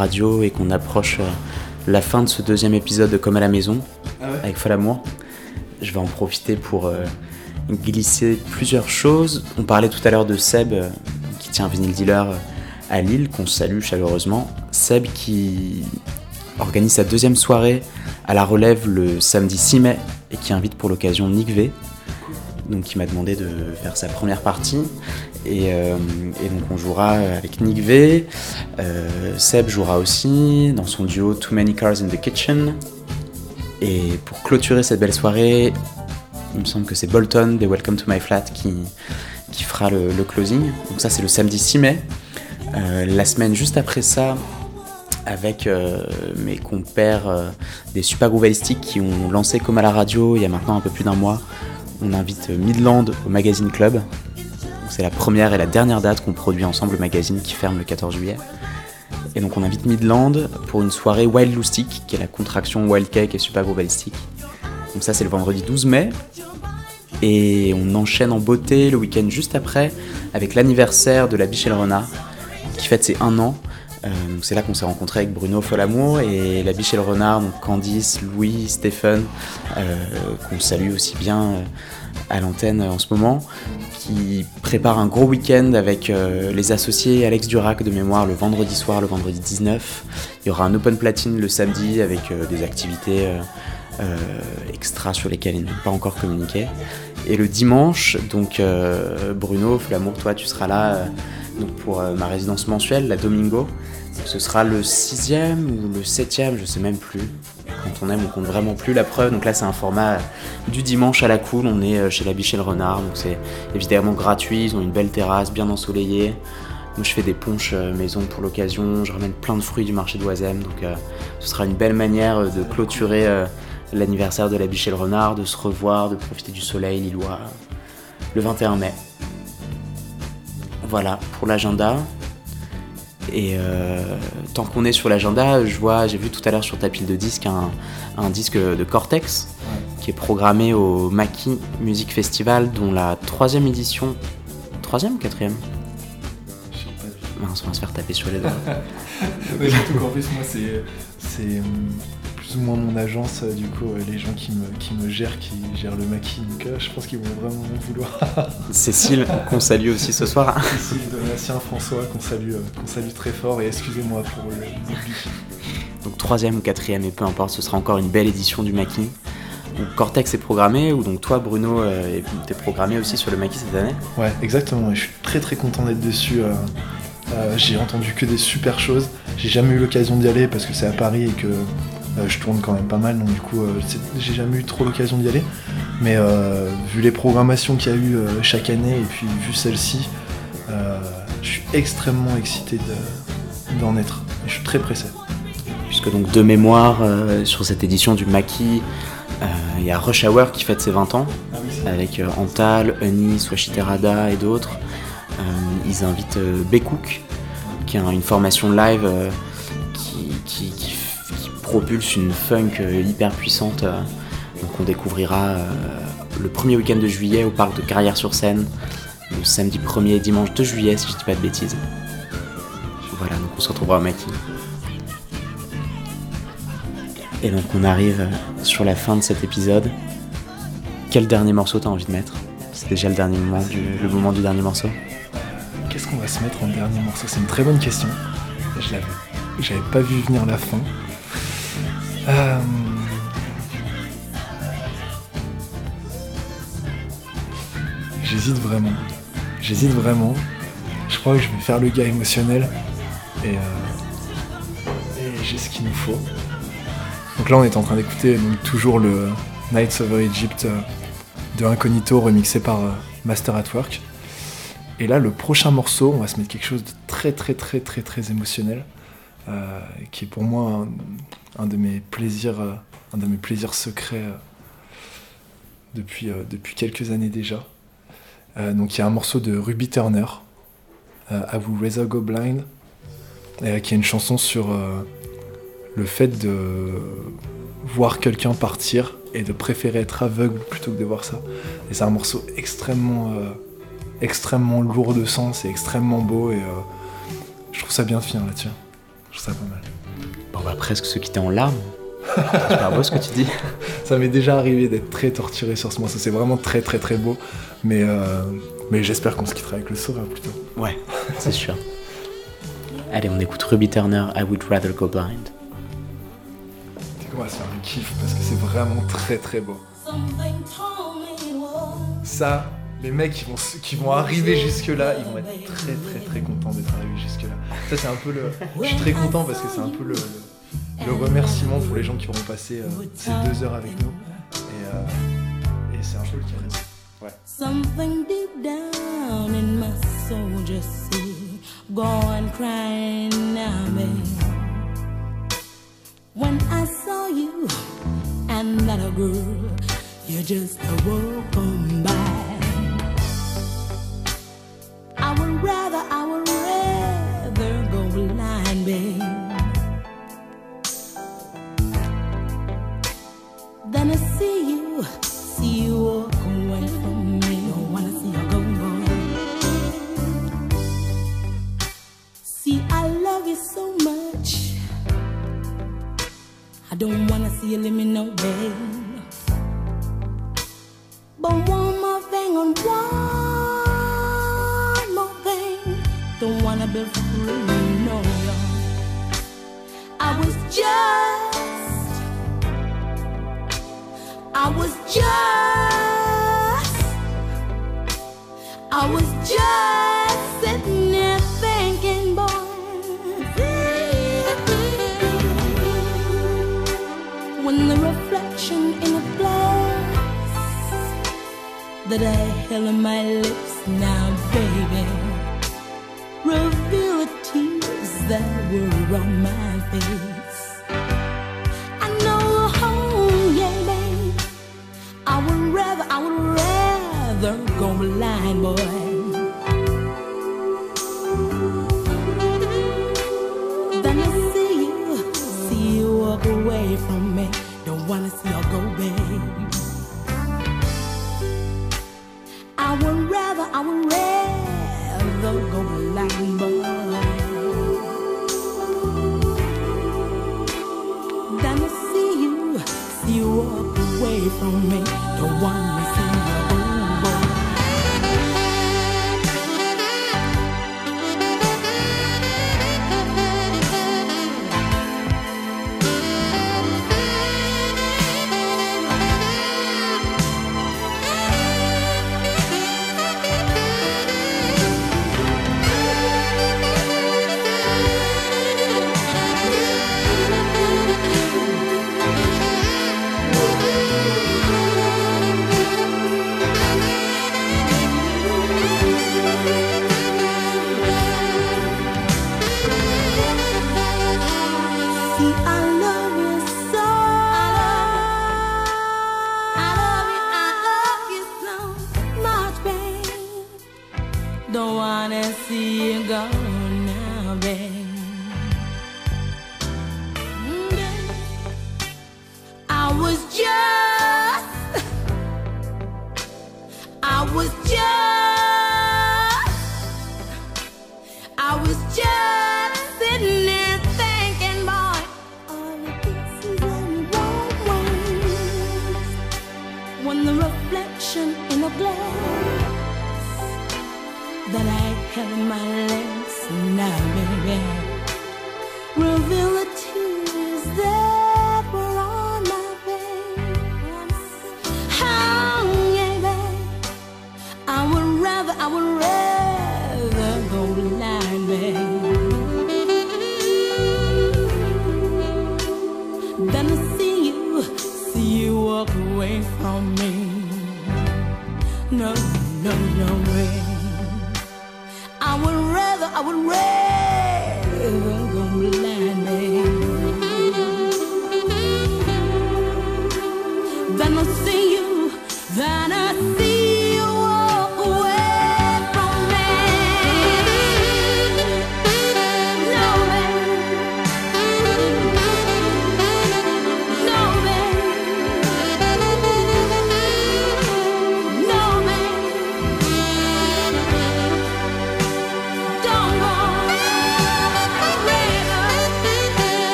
Radio et qu'on approche euh, la fin de ce deuxième épisode de Comme à la maison avec Folamour, je vais en profiter pour euh, glisser plusieurs choses. On parlait tout à l'heure de Seb euh, qui tient un vinyle dealer à Lille, qu'on salue chaleureusement. Seb qui organise sa deuxième soirée à la relève le samedi 6 mai et qui invite pour l'occasion Nick V. Donc il m'a demandé de faire sa première partie. Et, euh, et donc on jouera avec Nick V. Euh, Seb jouera aussi dans son duo Too Many Cars in the Kitchen. Et pour clôturer cette belle soirée, il me semble que c'est Bolton des Welcome to My Flat qui, qui fera le, closing. Donc ça c'est le samedi 6 mai. Euh, la semaine juste après ça, avec mes compères des Super Groovalistiques qui ont lancé comme à la radio il y a maintenant un peu plus d'un mois, on invite Midland au Magazine Club. C'est la première et la dernière date qu'on produit ensemble le magazine qui ferme le 14 juillet. Et donc on invite Midland pour une soirée Wild Loustic, qui est la contraction Wild Cake et Super Groovalistique. Donc ça c'est le vendredi 12 mai. Et on enchaîne en beauté le week-end juste après avec l'anniversaire de la Biche et le Renard, qui fête ses un an. Euh, c'est là qu'on s'est rencontré avec Bruno Folamour et la Biche Renard, donc Candice, Louis, Stephen, euh, qu'on salue aussi bien euh, à l'antenne en ce moment, qui prépare un gros week-end avec euh, les associés Alex Durac de mémoire le vendredi soir, le vendredi 19. Il y aura un open platine le samedi avec euh, des activités euh, extra sur lesquelles il n'a pas encore communiqué. Et le dimanche, donc Bruno, Flamour, toi tu seras là pour ma résidence mensuelle, la Domingo. Ce sera le sixième ou le septième, je sais même plus. Quand on aime, on compte vraiment plus la preuve. Donc là, c'est un format du dimanche à la cool. On est euh, chez la Biche et le Renard, donc c'est évidemment gratuit. Ils ont une belle terrasse bien ensoleillée. Moi, je fais des ponches euh, maison pour l'occasion. Je ramène plein de fruits du marché d'Oisem. Donc, euh, ce sera une belle manière de clôturer l'anniversaire de la Biche et le Renard, de se revoir, de profiter du soleil lillois le 21 mai. Voilà pour l'agenda. Et euh, tant qu'on est sur l'agenda, je vois, j'ai vu tout à l'heure sur ta pile de disques un, un disque de Cortex qui est programmé au Maki Music Festival, dont la troisième édition, troisième ou quatrième Mince, on va se faire taper sur les doigts. Ouais, surtout qu'en plus, moi, c'est, c'est hum, plus ou moins mon agence, euh, du coup, euh, les gens qui me, qui me gèrent, qui gèrent le maquis. Donc, euh, je pense qu'ils vont vraiment m'en vouloir. <laughs> Cécile, qu'on salue aussi ce soir. Cécile, Donatien, François, qu'on salue, qu'on salue très fort. Et excusez-moi pour le début. Donc troisième ou quatrième, et peu importe, ce sera encore une belle édition du Maki. Donc Cortex est programmé, ou donc toi Bruno, euh, t'es programmé aussi sur le Maki cette année? Ouais, exactement. et Je suis très très content d'être dessus. euh, euh, j'ai entendu que des super choses. J'ai jamais eu l'occasion d'y aller parce que c'est à Paris et que je tourne quand même pas mal. Donc du coup, euh, j'ai jamais eu trop l'occasion d'y aller. Mais euh, vu les programmations qu'il y a eu euh, chaque année et puis vu celle-ci, euh, je suis extrêmement excité de- d'en être. Et je suis très pressé. Puisque donc de mémoire, euh, sur cette édition du euh, il y a Rush Hour qui fête ses 20 ans, avec euh, Antal, Honey, Swashiterada et d'autres. Euh, ils invitent euh, Bekook, qui a une formation live euh, qui, qui- qui propulse une funk euh, hyper puissante. euh. donc on découvrira euh, le premier week-end de juillet au parc de Carrière-sur-Seine, le samedi 1er et dimanche 2 juillet, si je dis pas de bêtises. Voilà, donc on se retrouvera au Maki. Et donc on arrive sur la fin de cet épisode. Quel dernier morceau t'as envie de mettre? C'est déjà le dernier moment du, le moment du dernier morceau. Qu'est-ce qu'on va se mettre en dernier morceau? C'est une très bonne question. Je l'avais, j'avais pas vu venir la fin. Euh, J'hésite vraiment. J'hésite vraiment. Je crois que je vais faire le gars émotionnel et, euh, et j'ai ce qu'il nous faut. Donc là, on est en train d'écouter donc, toujours le Nights Over Egypt euh, de Incognito remixé par Master at Work. Et là, le prochain morceau, on va se mettre quelque chose de très très très très très émotionnel, euh, qui est pour moi un, de mes plaisirs, euh, un de mes plaisirs secrets euh, depuis, quelques années déjà. Donc il y a un morceau de Ruby Turner, I Will Rather Go Blind, qui est une chanson sur le fait de voir quelqu'un partir et de préférer être aveugle plutôt que de voir ça. Et c'est un morceau extrêmement, extrêmement lourd de sens et extrêmement beau. Et je je trouve ça bien de finir là-dessus. Je trouve ça pas mal. Bon, on va presque se quitter en larmes. C'est super beau ce que tu dis. <laughs> Ça m'est déjà arrivé d'être très torturé sur ce morceau. C'est vraiment très très très beau. Mais, euh, mais j'espère qu'on se quittera avec le sourire plutôt. Ouais, c'est sûr. Allez, on écoute Ruby Turner, I Would Rather Go Blind. Qu'on va se faire un kiff parce que c'est vraiment très très beau. Ça, les mecs qui vont, qui vont arriver jusque-là, ils vont être très très très contents d'être arrivés jusque-là. Ça, c'est un peu le. Je suis très content parce que c'est un peu le, le, remerciement pour les gens qui auront passé euh, ces deux heures avec nous. Et, euh, et c'est un peu le kiff. Ouais. Something deep down in my soul just see crying now. When I saw you and that girl, you just on by. I would rather, I would rather go blind, babe. Than to see you, see you walk away from me. Don't wanna see you go, go. See, I love you so much. I don't wanna see you let me know, babe. But one more thing on one. Don't wanna be free, no, y'all. I was just I was just, I was just sitting there thinking, boy. When the reflection in a glass that I held in my lips now, baby, reveal the tears that were on my face. I know, oh, yeah, babe. I would rather, I would rather go blind, boy. Than to see you, see you walk away from me. Don't wanna see you go, babe. I would rather, I would rather go blind, boy. than to see you, see you walk away from me. Don't wanna see you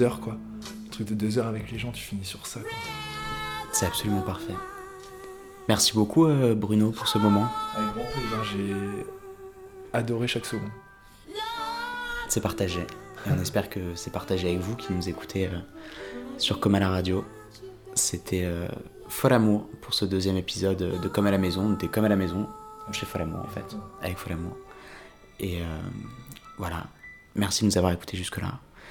deux heures, quoi. Un truc de deux heures avec les gens, tu finis sur ça, quoi. C'est absolument parfait. Merci beaucoup euh, Bruno pour ce moment. Avec grand plaisir, j'ai adoré chaque seconde. C'est partagé. Et on espère que c'est partagé avec vous qui nous écoutez euh, sur Comme à la radio. C'était euh, Fol Amour pour ce deuxième épisode de Comme à la maison. On était comme à la maison chez Fol Amour en fait. Avec Fol Amour. Et euh, voilà. Merci de nous avoir écoutés jusque-là.